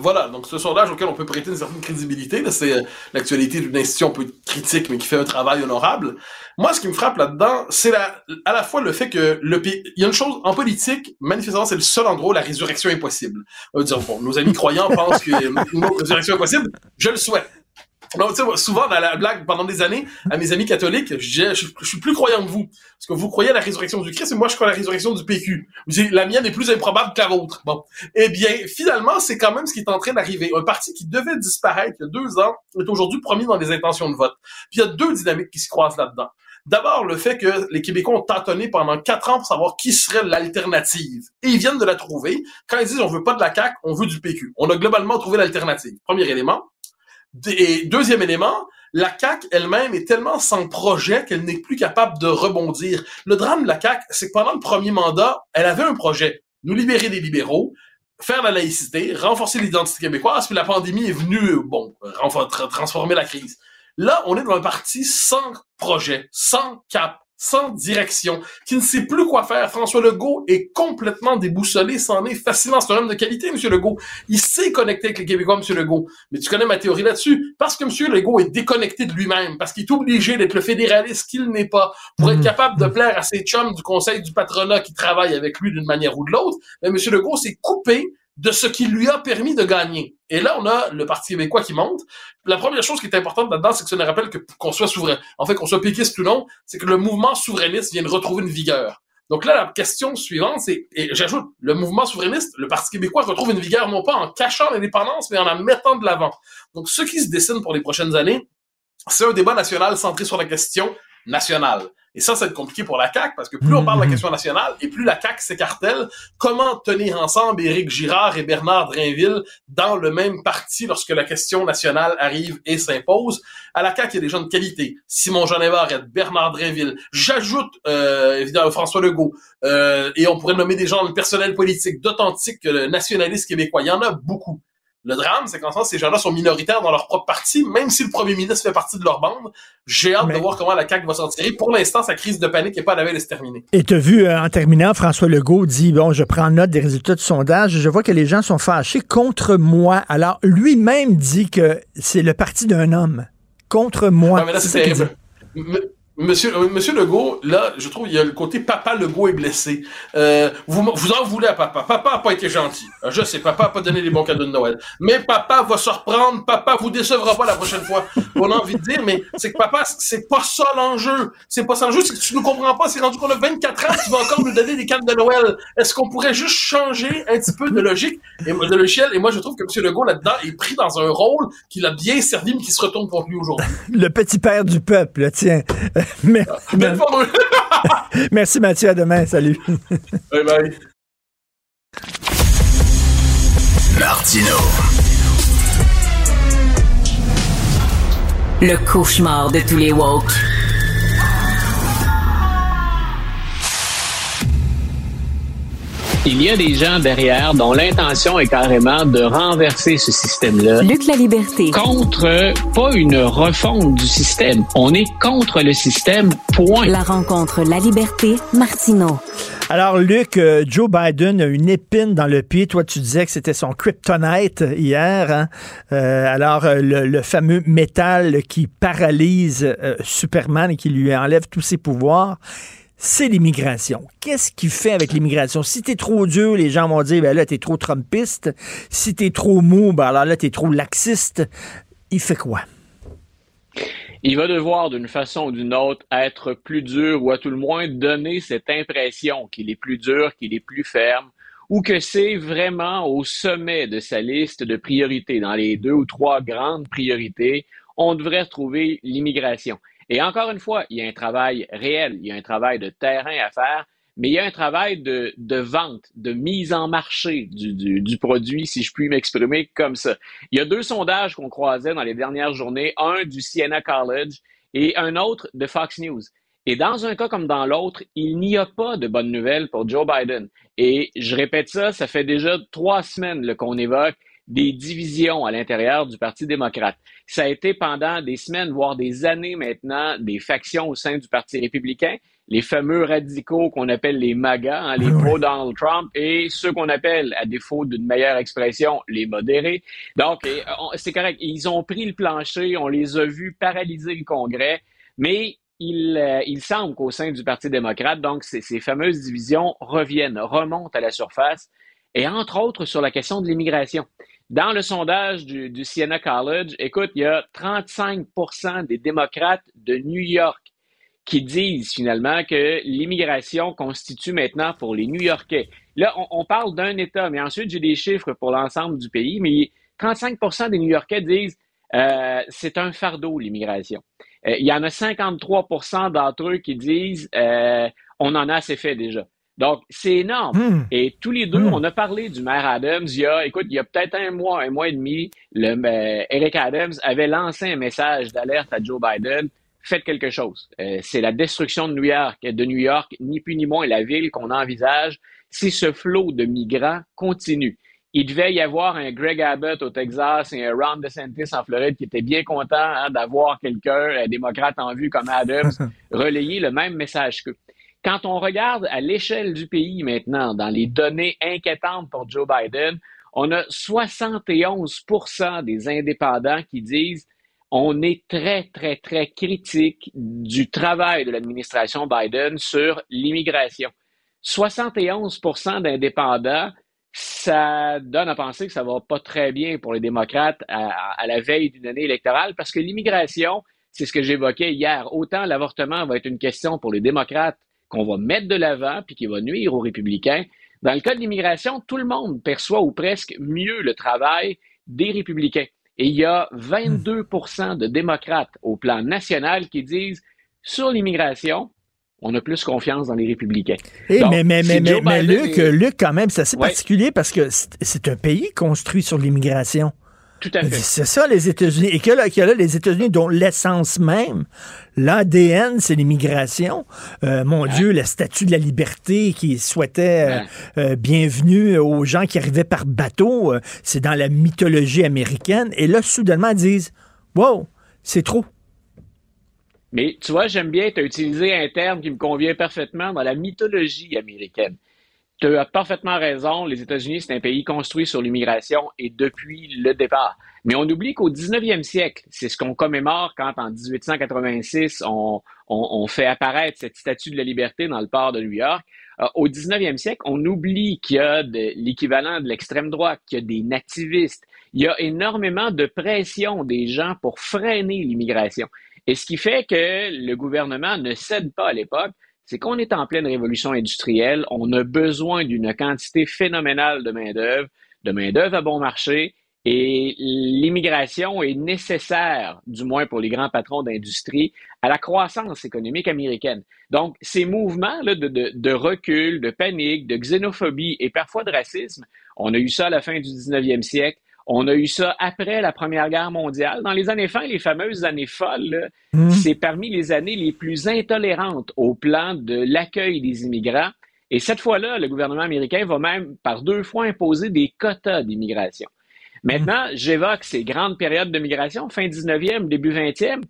voilà, donc ce sondage auquel on peut prêter une certaine crédibilité, c'est euh, l'actualité d'une institution un peu critique, mais qui fait un travail honorable. Moi, ce qui me frappe là-dedans, c'est à la fois le fait que le il y a une chose en politique, manifestement, c'est le seul endroit où la résurrection est possible. On va dire, bon, nos amis croyants pensent que une résurrection est possible. Je le souhaite. Non, tu sais, souvent dans la blague pendant des années à mes amis catholiques, je, je, suis plus croyant que vous parce que vous croyez à la résurrection du Christ et moi je crois à la résurrection du PQ. La mienne est plus improbable que la vôtre. Bon, eh bien finalement c'est quand même ce qui est en train d'arriver. Un parti qui devait disparaître il y a deux ans est aujourd'hui promis dans les intentions de vote. Puis il y a deux dynamiques qui se croisent là-dedans. D'abord, le fait que les Québécois ont tâtonné pendant quatre ans pour savoir qui serait l'alternative. Et ils viennent de la trouver. Quand ils disent on veut pas de la CAQ, on veut du PQ. On a globalement trouvé l'alternative. Premier élément. Et deuxième élément, la CAC elle-même est tellement sans projet qu'elle n'est plus capable de rebondir. Le drame de la CAC, c'est que pendant le premier mandat, elle avait un projet. Nous libérer des libéraux, faire la laïcité, renforcer l'identité québécoise, puis la pandémie est venue, bon, transformer la crise. Là, on est dans un parti sans projet, sans cap, sans direction, qui ne sait plus quoi faire. François Legault est complètement déboussolé, c'en est fascinant. C'est un homme de qualité, M. Legault. Il sait connecter avec les Québécois, M. Legault. Mais tu connais ma théorie là-dessus. Parce que M. Legault est déconnecté de lui-même, parce qu'il est obligé d'être le fédéraliste qu'il n'est pas, pour être mmh. capable de plaire à ses chums du conseil du patronat qui travaillent avec lui d'une manière ou de l'autre. Mais M. Legault s'est coupé de ce qui lui a permis de gagner. Et là, on a le Parti québécois qui monte. La première chose qui est importante là-dedans, c'est que ça ne rappelle que qu'on soit souverain. En fait, qu'on soit péquiste ou non, c'est que le mouvement souverainiste vient de retrouver une vigueur. Donc là, la question suivante, c'est, et j'ajoute, le mouvement souverainiste, le Parti québécois retrouve une vigueur non pas en cachant l'indépendance, mais en la mettant de l'avant. Donc ce qui se dessine pour les prochaines années, c'est un débat national centré sur la question nationale. Et ça, ça va être compliqué pour la CAQ, parce que plus on parle de la mhm. question nationale, et plus la CAQ s'écartèle, comment tenir ensemble Éric Girard et Bernard Drainville dans le même parti lorsque la question nationale arrive et s'impose? À la CAQ, il y a des gens de qualité. Simon Jean Bernard Drainville. J'ajoute, euh, évidemment, François Legault. Euh, et on pourrait nommer des gens de personnel politique, d'authentiques euh, nationalistes québécois. Il y en a beaucoup. Le drame, c'est qu'en France, ces gens-là sont minoritaires dans leur propre parti, même si le premier ministre fait partie de leur bande. J'ai hâte de voir comment la CAQ va s'en tirer. Pour l'instant, sa crise de panique n'est pas à la veille de se terminer. Et tu as vu, euh, en terminant, François Legault dit, bon, je prends note des résultats du sondage, je vois que les gens sont fâchés contre moi. Alors, lui-même dit que c'est le parti d'un homme. Contre moi. mais là, c'est terrible. Monsieur, euh, Monsieur Legault, là, je trouve il y a le côté papa Legault est blessé. Euh, vous, vous en voulez à papa. Papa a pas été gentil. Euh, je sais, papa a pas donné les bons cadeaux de Noël. Mais papa va se reprendre. Papa vous décevra pas la prochaine fois. On a envie de dire, mais c'est que papa, c'est pas ça l'enjeu. C'est pas ça l'enjeu. C'est que tu nous comprends pas. C'est rendu qu'on a 24 ans. Tu vas encore nous donner des cadeaux de Noël. Est-ce qu'on pourrait juste changer un petit peu de logique et de logiciel? Et moi, je trouve que Monsieur Legault là-dedans est pris dans un rôle qu'il a bien servi, mais qui se retourne contre lui aujourd'hui. Le petit père du peuple, tiens. Merci Mathieu, à demain, salut. Bye bye. Martino. Le cauchemar de tous les woke. Il y a des gens derrière dont l'intention est carrément de renverser ce système-là. Luc la liberté. Contre, pas une refonte du système. On est contre le système, point. La rencontre La Liberté, Martineau. Alors, Luc, euh, Joe Biden a une épine dans le pied. Toi, tu disais que c'était son kryptonite hier. Hein? Euh, alors, euh, le, fameux métal qui paralyse Superman et qui lui enlève tous ses pouvoirs c'est l'immigration. Qu'est-ce qu'il fait avec l'immigration? Si t'es trop dur, les gens vont dire, ben là, t'es trop trumpiste. Si t'es trop mou, ben alors là, t'es trop laxiste. Il fait quoi? Il va devoir, d'une façon ou d'une autre, être plus dur ou à tout le moins donner cette impression qu'il est plus dur, qu'il est plus ferme ou que c'est vraiment au sommet de sa liste de priorités. Dans les deux ou trois grandes priorités, on devrait trouver l'immigration. Et encore une fois, il y a un travail réel, il y a un travail de terrain à faire, mais il y a un travail de, vente, de mise en marché du, du, du produit, si je puis m'exprimer comme ça. Il y a deux sondages qu'on croisait dans les dernières journées, un du Siena College et un autre de Fox News. Et dans un cas comme dans l'autre, il n'y a pas de bonnes nouvelles pour Joe Biden. Et je répète ça, ça fait déjà trois semaines qu'on évoque des divisions à l'intérieur du Parti démocrate. Ça a été pendant des semaines, voire des années maintenant, des factions au sein du Parti républicain, les fameux radicaux qu'on appelle les MAGA, hein, les pro-Donald Trump, et ceux qu'on appelle, à défaut d'une meilleure expression, les modérés. Donc, c'est correct, ils ont pris le plancher, on les a vus paralyser le Congrès, mais il, euh, il semble qu'au sein du Parti démocrate, donc ces, ces fameuses divisions reviennent, remontent à la surface, et entre autres sur la question de l'immigration. Dans le sondage du, Siena College, écoute, il y a 35% des démocrates de New York qui disent finalement que l'immigration constitue maintenant pour les New-Yorkais. Là, on, parle d'un État, mais ensuite j'ai des chiffres pour l'ensemble du pays, mais 35% des New-Yorkais disent euh, c'est un fardeau l'immigration. Euh, il y en a 53% d'entre eux qui disent euh, on en a assez fait déjà. Donc, c'est énorme. Hmm. Et tous les deux, hmm. on a parlé du maire Adams. Il y a, écoute, il y a peut-être un mois, un mois et demi, le, euh, Eric Adams avait lancé un message d'alerte à Joe Biden. Faites quelque chose. Euh, c'est la destruction de New York, de New York, ni plus ni moins la ville qu'on envisage si ce flot de migrants continue. Il devait y avoir un Greg Abbott au Texas et un Ron DeSantis en Floride qui était bien content hein, d'avoir quelqu'un, un démocrate en vue comme Adams, relayer le même message qu'eux. Quand on regarde à l'échelle du pays maintenant, dans les données inquiétantes pour Joe Biden, on a 71% des indépendants qui disent on est très, très, très critique du travail de l'administration Biden sur l'immigration. 71% d'indépendants, ça donne à penser que ça va pas très bien pour les démocrates à, à la veille d'une année électorale parce que l'immigration, c'est ce que j'évoquais hier. Autant l'avortement va être une question pour les démocrates qu'on va mettre de l'avant puis qui va nuire aux républicains. Dans le cas de l'immigration, tout le monde perçoit ou presque mieux le travail des républicains. Et il y a 22% de démocrates au plan national qui disent sur l'immigration, on a plus confiance dans les républicains. Eh, mais, mais, mais, mais, Luc, Luc, quand même, c'est assez particulier parce que c'est un pays construit sur l'immigration. Tout à fait. C'est ça, les États-Unis. Et que là, que là les États-Unis, dont l'essence même, l'ADN, c'est l'immigration. Euh, mon Dieu, le statut de la liberté qui souhaitait euh, euh, bienvenue aux gens qui arrivaient par bateau, c'est dans la mythologie américaine. Et là, soudainement, ils disent Wow, c'est trop. Mais tu vois, j'aime bien, tu as utilisé un terme qui me convient parfaitement dans la mythologie américaine. Tu as parfaitement raison. Les États-Unis, c'est un pays construit sur l'immigration et depuis le départ. Mais on oublie qu'au 19e siècle, c'est ce qu'on commémore quand en 1886, on, on, fait apparaître cette statue de la liberté dans le port de New York. Euh, au 19e siècle, on oublie qu'il y a l'équivalent de l'extrême droite, qu'il y a des nativistes. Il y a énormément de pression des gens pour freiner l'immigration. Et ce qui fait que le gouvernement ne cède pas à l'époque c'est qu'on est en pleine révolution industrielle, on a besoin d'une quantité phénoménale de main-d'œuvre, de main-d'œuvre à bon marché, et l'immigration est nécessaire, du moins pour les grands patrons d'industrie, à la croissance économique américaine. Donc, ces mouvements de, de, recul, de panique, de xénophobie et parfois de racisme, on a eu ça à la fin du 19e siècle, On a eu ça après la Première Guerre mondiale. Dans les années fin, les fameuses années folles, Mmh. c'est parmi les années les plus intolérantes au plan de l'accueil des immigrants. Et cette fois-là, le gouvernement américain va même par deux fois imposer des quotas d'immigration. Maintenant, j'évoque ces grandes périodes de migration, fin 19e, début 20e.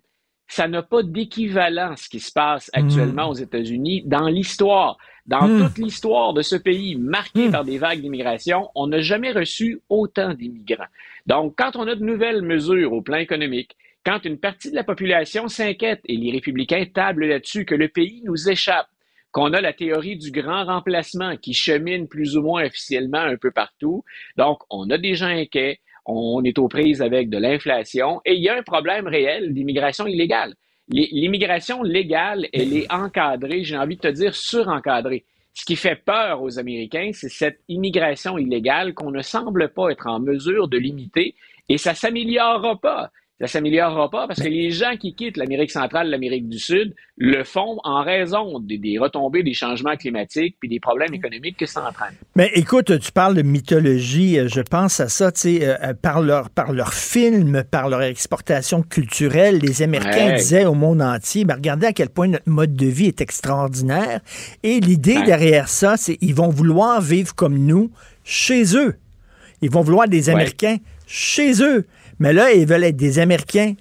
Ça n'a pas d'équivalent ce qui se passe actuellement aux États-Unis dans l'histoire. Dans Mm. toute l'histoire de ce pays marqué par des vagues d'immigration, on n'a jamais reçu autant d'immigrants. Donc, quand on a de nouvelles mesures au plan économique, quand une partie de la population s'inquiète, et les républicains tablent là-dessus, que le pays nous échappe, qu'on a la théorie du grand remplacement qui chemine plus ou moins officiellement un peu partout. Donc, on a des gens inquiets, on est aux prises avec de l'inflation et il y a un problème réel d'immigration illégale. L'immigration légale, elle est encadrée, j'ai envie de te dire surencadrée. Ce qui fait peur aux Américains, c'est cette immigration illégale qu'on ne semble pas être en mesure de limiter et ça s'améliorera pas. Ça s'améliorera pas parce que les gens qui quittent l'Amérique centrale, l'Amérique du Sud, le font en raison des, des retombées des changements climatiques puis des problèmes économiques que ça entraîne. Mais écoute, tu parles de mythologie, euh, je pense à ça, tu sais, euh, par leur, par leur film, par leur exportation culturelle, les Américains Ouais. disaient au monde entier, ben, regardez à quel point notre mode de vie est extraordinaire. Et l'idée Ouais. derrière ça, c'est qu'ils vont vouloir vivre comme nous chez eux. Ils vont vouloir des Ouais. Américains chez eux. Mais là, ils veulent être des Américains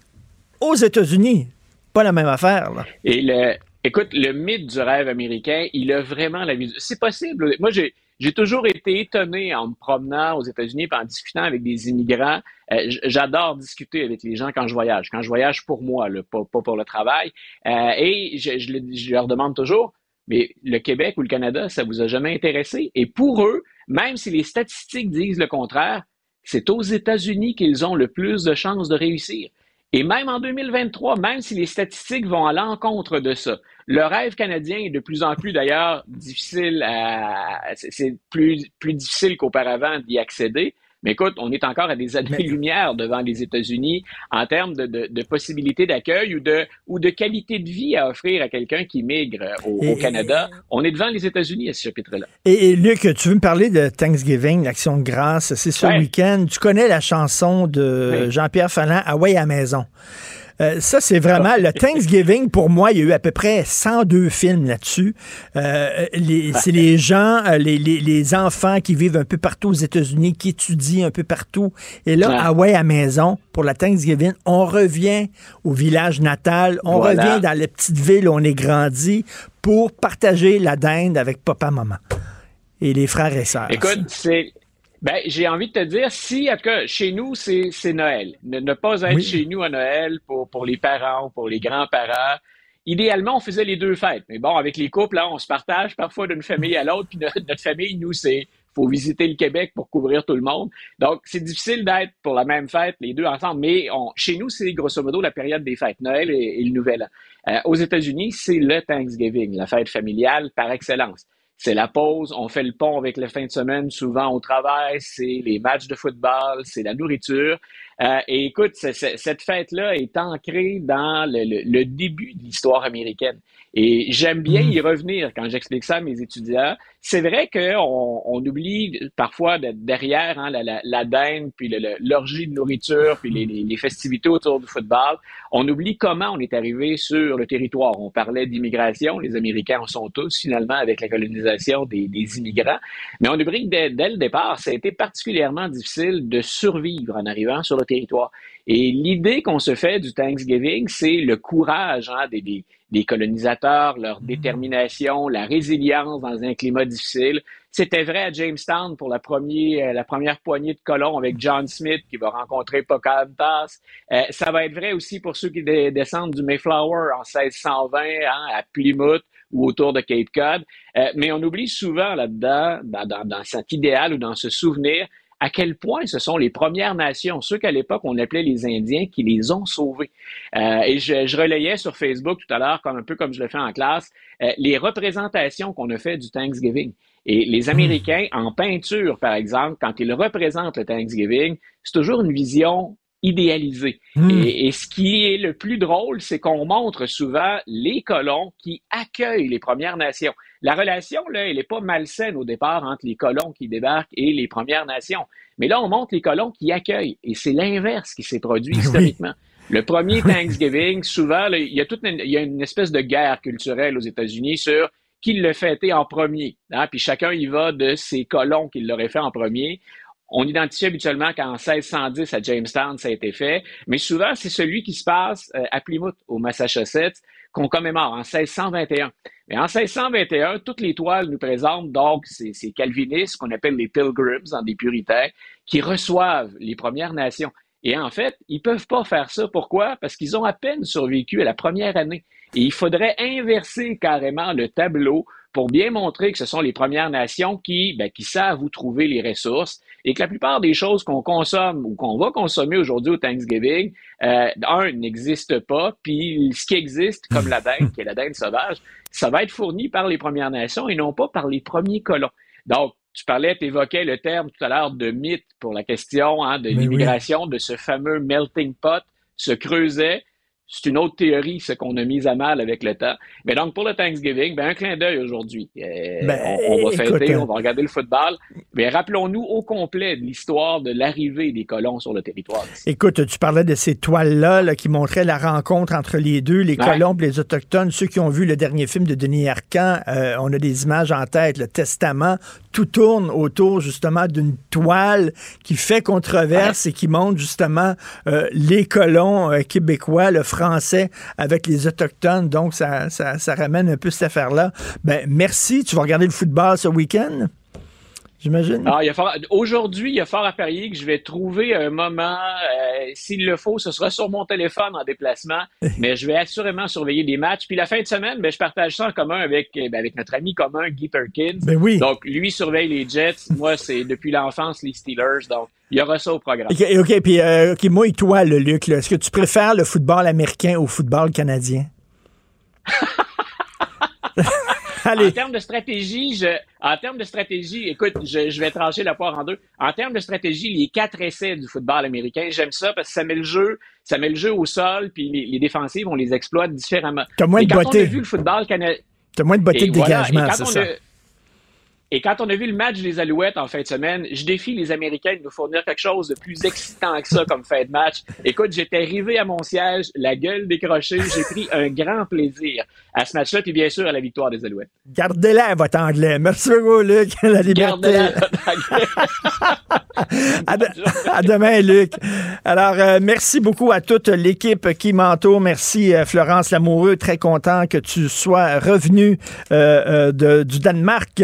aux États-Unis. Pas la même affaire, là. Et le, écoute, le mythe du rêve américain, il a vraiment la vision. C'est possible. Moi, j'ai, j'ai toujours été étonné en me promenant aux États-Unis et en discutant avec des immigrants. Euh, j'adore discuter avec les gens quand je voyage. Quand je voyage pour moi, là, pas, pas pour le travail. Euh, et je, je leur demande toujours, mais le Québec ou le Canada, ça vous a jamais intéressé? Et pour eux, même si les statistiques disent le contraire, c'est aux États-Unis qu'ils ont le plus de chances de réussir. Et même en 2023, même si les statistiques vont à l'encontre de ça, le rêve canadien est de plus en plus d'ailleurs difficile c'est- plus difficile qu'auparavant d'y accéder. Mais écoute, on est encore à des années-lumière devant les États-Unis en termes de, de, de possibilités d'accueil ou de, ou de qualité de vie à offrir à quelqu'un qui migre au, Et- au Canada. On est devant les États-Unis à ce chapitre-là. Et, et Luc, tu veux me parler de Thanksgiving, l'action de grâce, c'est ce Ouais. week-end. Tu connais la chanson de. Jean-Pierre Fallon, Hawaii à la maison. Euh, ça, c'est vraiment le Thanksgiving. Pour moi, il y a eu à peu près 102 films là-dessus. Euh, les- c'est les gens, euh, les, les- les enfants qui vivent un peu partout aux États-Unis, qui étudient un peu partout. Et là, Ouais. Hawaii à maison, pour la Thanksgiving, on revient au village natal, on Voilà. revient dans la petite ville où on est grandi pour partager la dinde avec papa-maman et les frères et sœurs. Écoute, c'est. Ben, j'ai envie de te dire, si, en tout cas, chez nous, c'est c'est Noël. Ne, ne pas être Oui. chez nous à Noël pour, pour les parents ou pour les grands-parents. Idéalement, on faisait les deux fêtes. Mais bon, avec les couples, là, on se partage parfois d'une famille à l'autre. Puis notre, notre famille, nous, c'est faut visiter le Québec pour couvrir tout le monde. Donc, c'est difficile d'être pour la même fête, les deux ensemble. Mais on, chez nous, c'est grosso modo la période des fêtes, Noël et, et le Nouvel An. Euh, aux États-Unis, c'est le Thanksgiving, la fête familiale par excellence. C'est la pause, on fait le pont avec la fin de semaine, souvent au travail, c'est les matchs de football, c'est la nourriture. Euh, et écoute, cette fête-là est ancrée dans le, le- le début de l'histoire américaine. Et j'aime bien y revenir quand j'explique ça à mes étudiants. C'est vrai qu'on on oublie parfois de- derrière hein, la, la, la dinde, puis l'orgie de nourriture, puis les, les- les festivités autour du football. On oublie comment on est arrivé sur le territoire. On parlait d'immigration. Les Américains en sont tous finalement avec la colonisation des, des immigrants. Mais on oublie que dès, dès le départ, ça a été particulièrement difficile de survivre en arrivant sur le territoire. Et l'idée qu'on se fait du Thanksgiving, c'est le courage hein, des, des, des colonisateurs, leur détermination, la résilience dans un climat difficile. C'était vrai à Jamestown pour la, première, la première poignée de colons avec John Smith qui va rencontrer Pocahontas. Euh, ça va être vrai aussi pour ceux qui descendent du Mayflower en 1620 hein, à Plymouth ou autour de Cape Cod. Euh, mais on oublie souvent là-dedans, dans, dans, dans cet idéal ou dans ce souvenir, à quel point ce sont les Premières Nations, ceux qu'à l'époque on appelait les Indiens, qui les ont sauvés. Euh, et je, je relayais sur Facebook tout à l'heure, comme un peu comme je le fais en classe, euh, les représentations qu'on a fait du Thanksgiving. Et les Américains, en peinture, par exemple, quand ils représentent le Thanksgiving, c'est toujours une vision idéalisée. Et, et ce qui est le plus drôle, c'est qu'on montre souvent les colons qui accueillent les Premières Nations. La relation, là, elle n'est pas malsaine au départ entre les colons qui débarquent et les Premières Nations. Mais là, on montre les colons qui accueillent. Et c'est l'inverse qui s'est produit historiquement. Le premier Thanksgiving, souvent, il, y a toute une, il y a une espèce de guerre culturelle aux États-Unis sur qui le fêtait en premier. Hein? Puis chacun y va de ses colons qui l'auraient fait en premier. On identifie habituellement qu'en 1610 à Jamestown, ça a été fait, mais souvent, c'est celui qui se passe euh, à Plymouth, au Massachusetts, qu'on commémore en 1621. Mais en 1621, toutes les toiles nous présentent donc ces, calvinistes qu'on appelle les pilgrims, des puritains, qui reçoivent les Premières Nations. Et en fait, ils peuvent pas faire ça. Pourquoi? Parce qu'ils ont à peine survécu à la première année. Et il faudrait inverser carrément le tableau pour bien montrer que ce sont les Premières Nations qui, ben, qui savent où trouver les ressources et que la plupart des choses qu'on consomme ou qu'on va consommer aujourd'hui au Thanksgiving, euh, un, n'existe pas, puis ce qui existe, comme la dinde, qui est la dinde sauvage, ça va être fourni par les Premières Nations et non pas par les premiers colons. Donc, tu parlais, tu évoquais le terme tout à l'heure de mythe pour la question hein, de l'immigration, de ce fameux melting pot se creusait c'est une autre théorie, ce qu'on a mis à mal avec le temps. Mais donc, pour le Thanksgiving, ben, un clin d'œil aujourd'hui. Euh, ben, on, va fêter, on va regarder le football. Mais rappelons-nous au complet de l'histoire de l'arrivée des colons sur le territoire. Écoute, tu parlais de ces toiles-là qui montraient la rencontre entre les deux, les colons et les Autochtones. Ceux qui ont vu le dernier film de Denis Arcand, euh, on a des images en tête, le Testament. Tout tourne autour justement d'une toile qui fait controverse et qui montre justement euh, les colons québécois, le français avec les Autochtones. Donc, ça, ça, ramène un peu cette affaire-là. Ben, merci. Tu vas regarder le football ce week-end? J'imagine. Ah, aujourd'hui, il y a fort à parier que je vais trouver un moment, euh, s'il le faut, ce sera sur mon téléphone en déplacement, mais je vais assurément surveiller des matchs. Puis la fin de semaine, ben, je partage ça en commun avec, eh ben, avec notre ami commun, Guy Perkins. Ben oui. Donc, lui surveille les Jets. Moi, c'est depuis l'enfance les Steelers. Donc, il y aura ça au programme. OK, puis euh, moi et toi, le Luc, est-ce que tu préfères le football américain au football canadien? En termes de stratégie, je, en termes de stratégie, écoute, je, vais trancher la poire en deux. En termes de stratégie, les quatre essais du football américain, j'aime ça parce que ça met le jeu, ça met le jeu au sol, puis les, les défensives, on les exploite différemment. T'as moins de quand beauté. on a vu le football canadien. T'as moins de beauté de dégagement, c'est ça. Et quand on a vu le match des Alouettes en fin de semaine, je défie les Américains de nous fournir quelque chose de plus excitant que ça comme fin de match. Écoute, j'étais arrivé à mon siège, la gueule décrochée, j'ai pris un grand plaisir à ce match-là, puis bien sûr à la victoire des Alouettes. Gardez-la, votre anglais. Merci beaucoup, Luc. La liberté. à, à, demain, Luc. Alors, euh, merci beaucoup à toute l'équipe qui m'entoure. Merci, euh, Florence Lamoureux. Très content que tu sois revenu euh, de, du Danemark.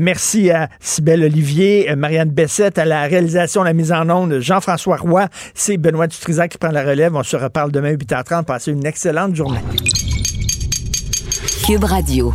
Merci à Sybelle Olivier, Marianne Bessette, à la réalisation, la mise en onde, Jean-François Roy. C'est Benoît Dutrisac qui prend la relève. On se reparle demain à 8h30. Passez une excellente journée. Cube Radio.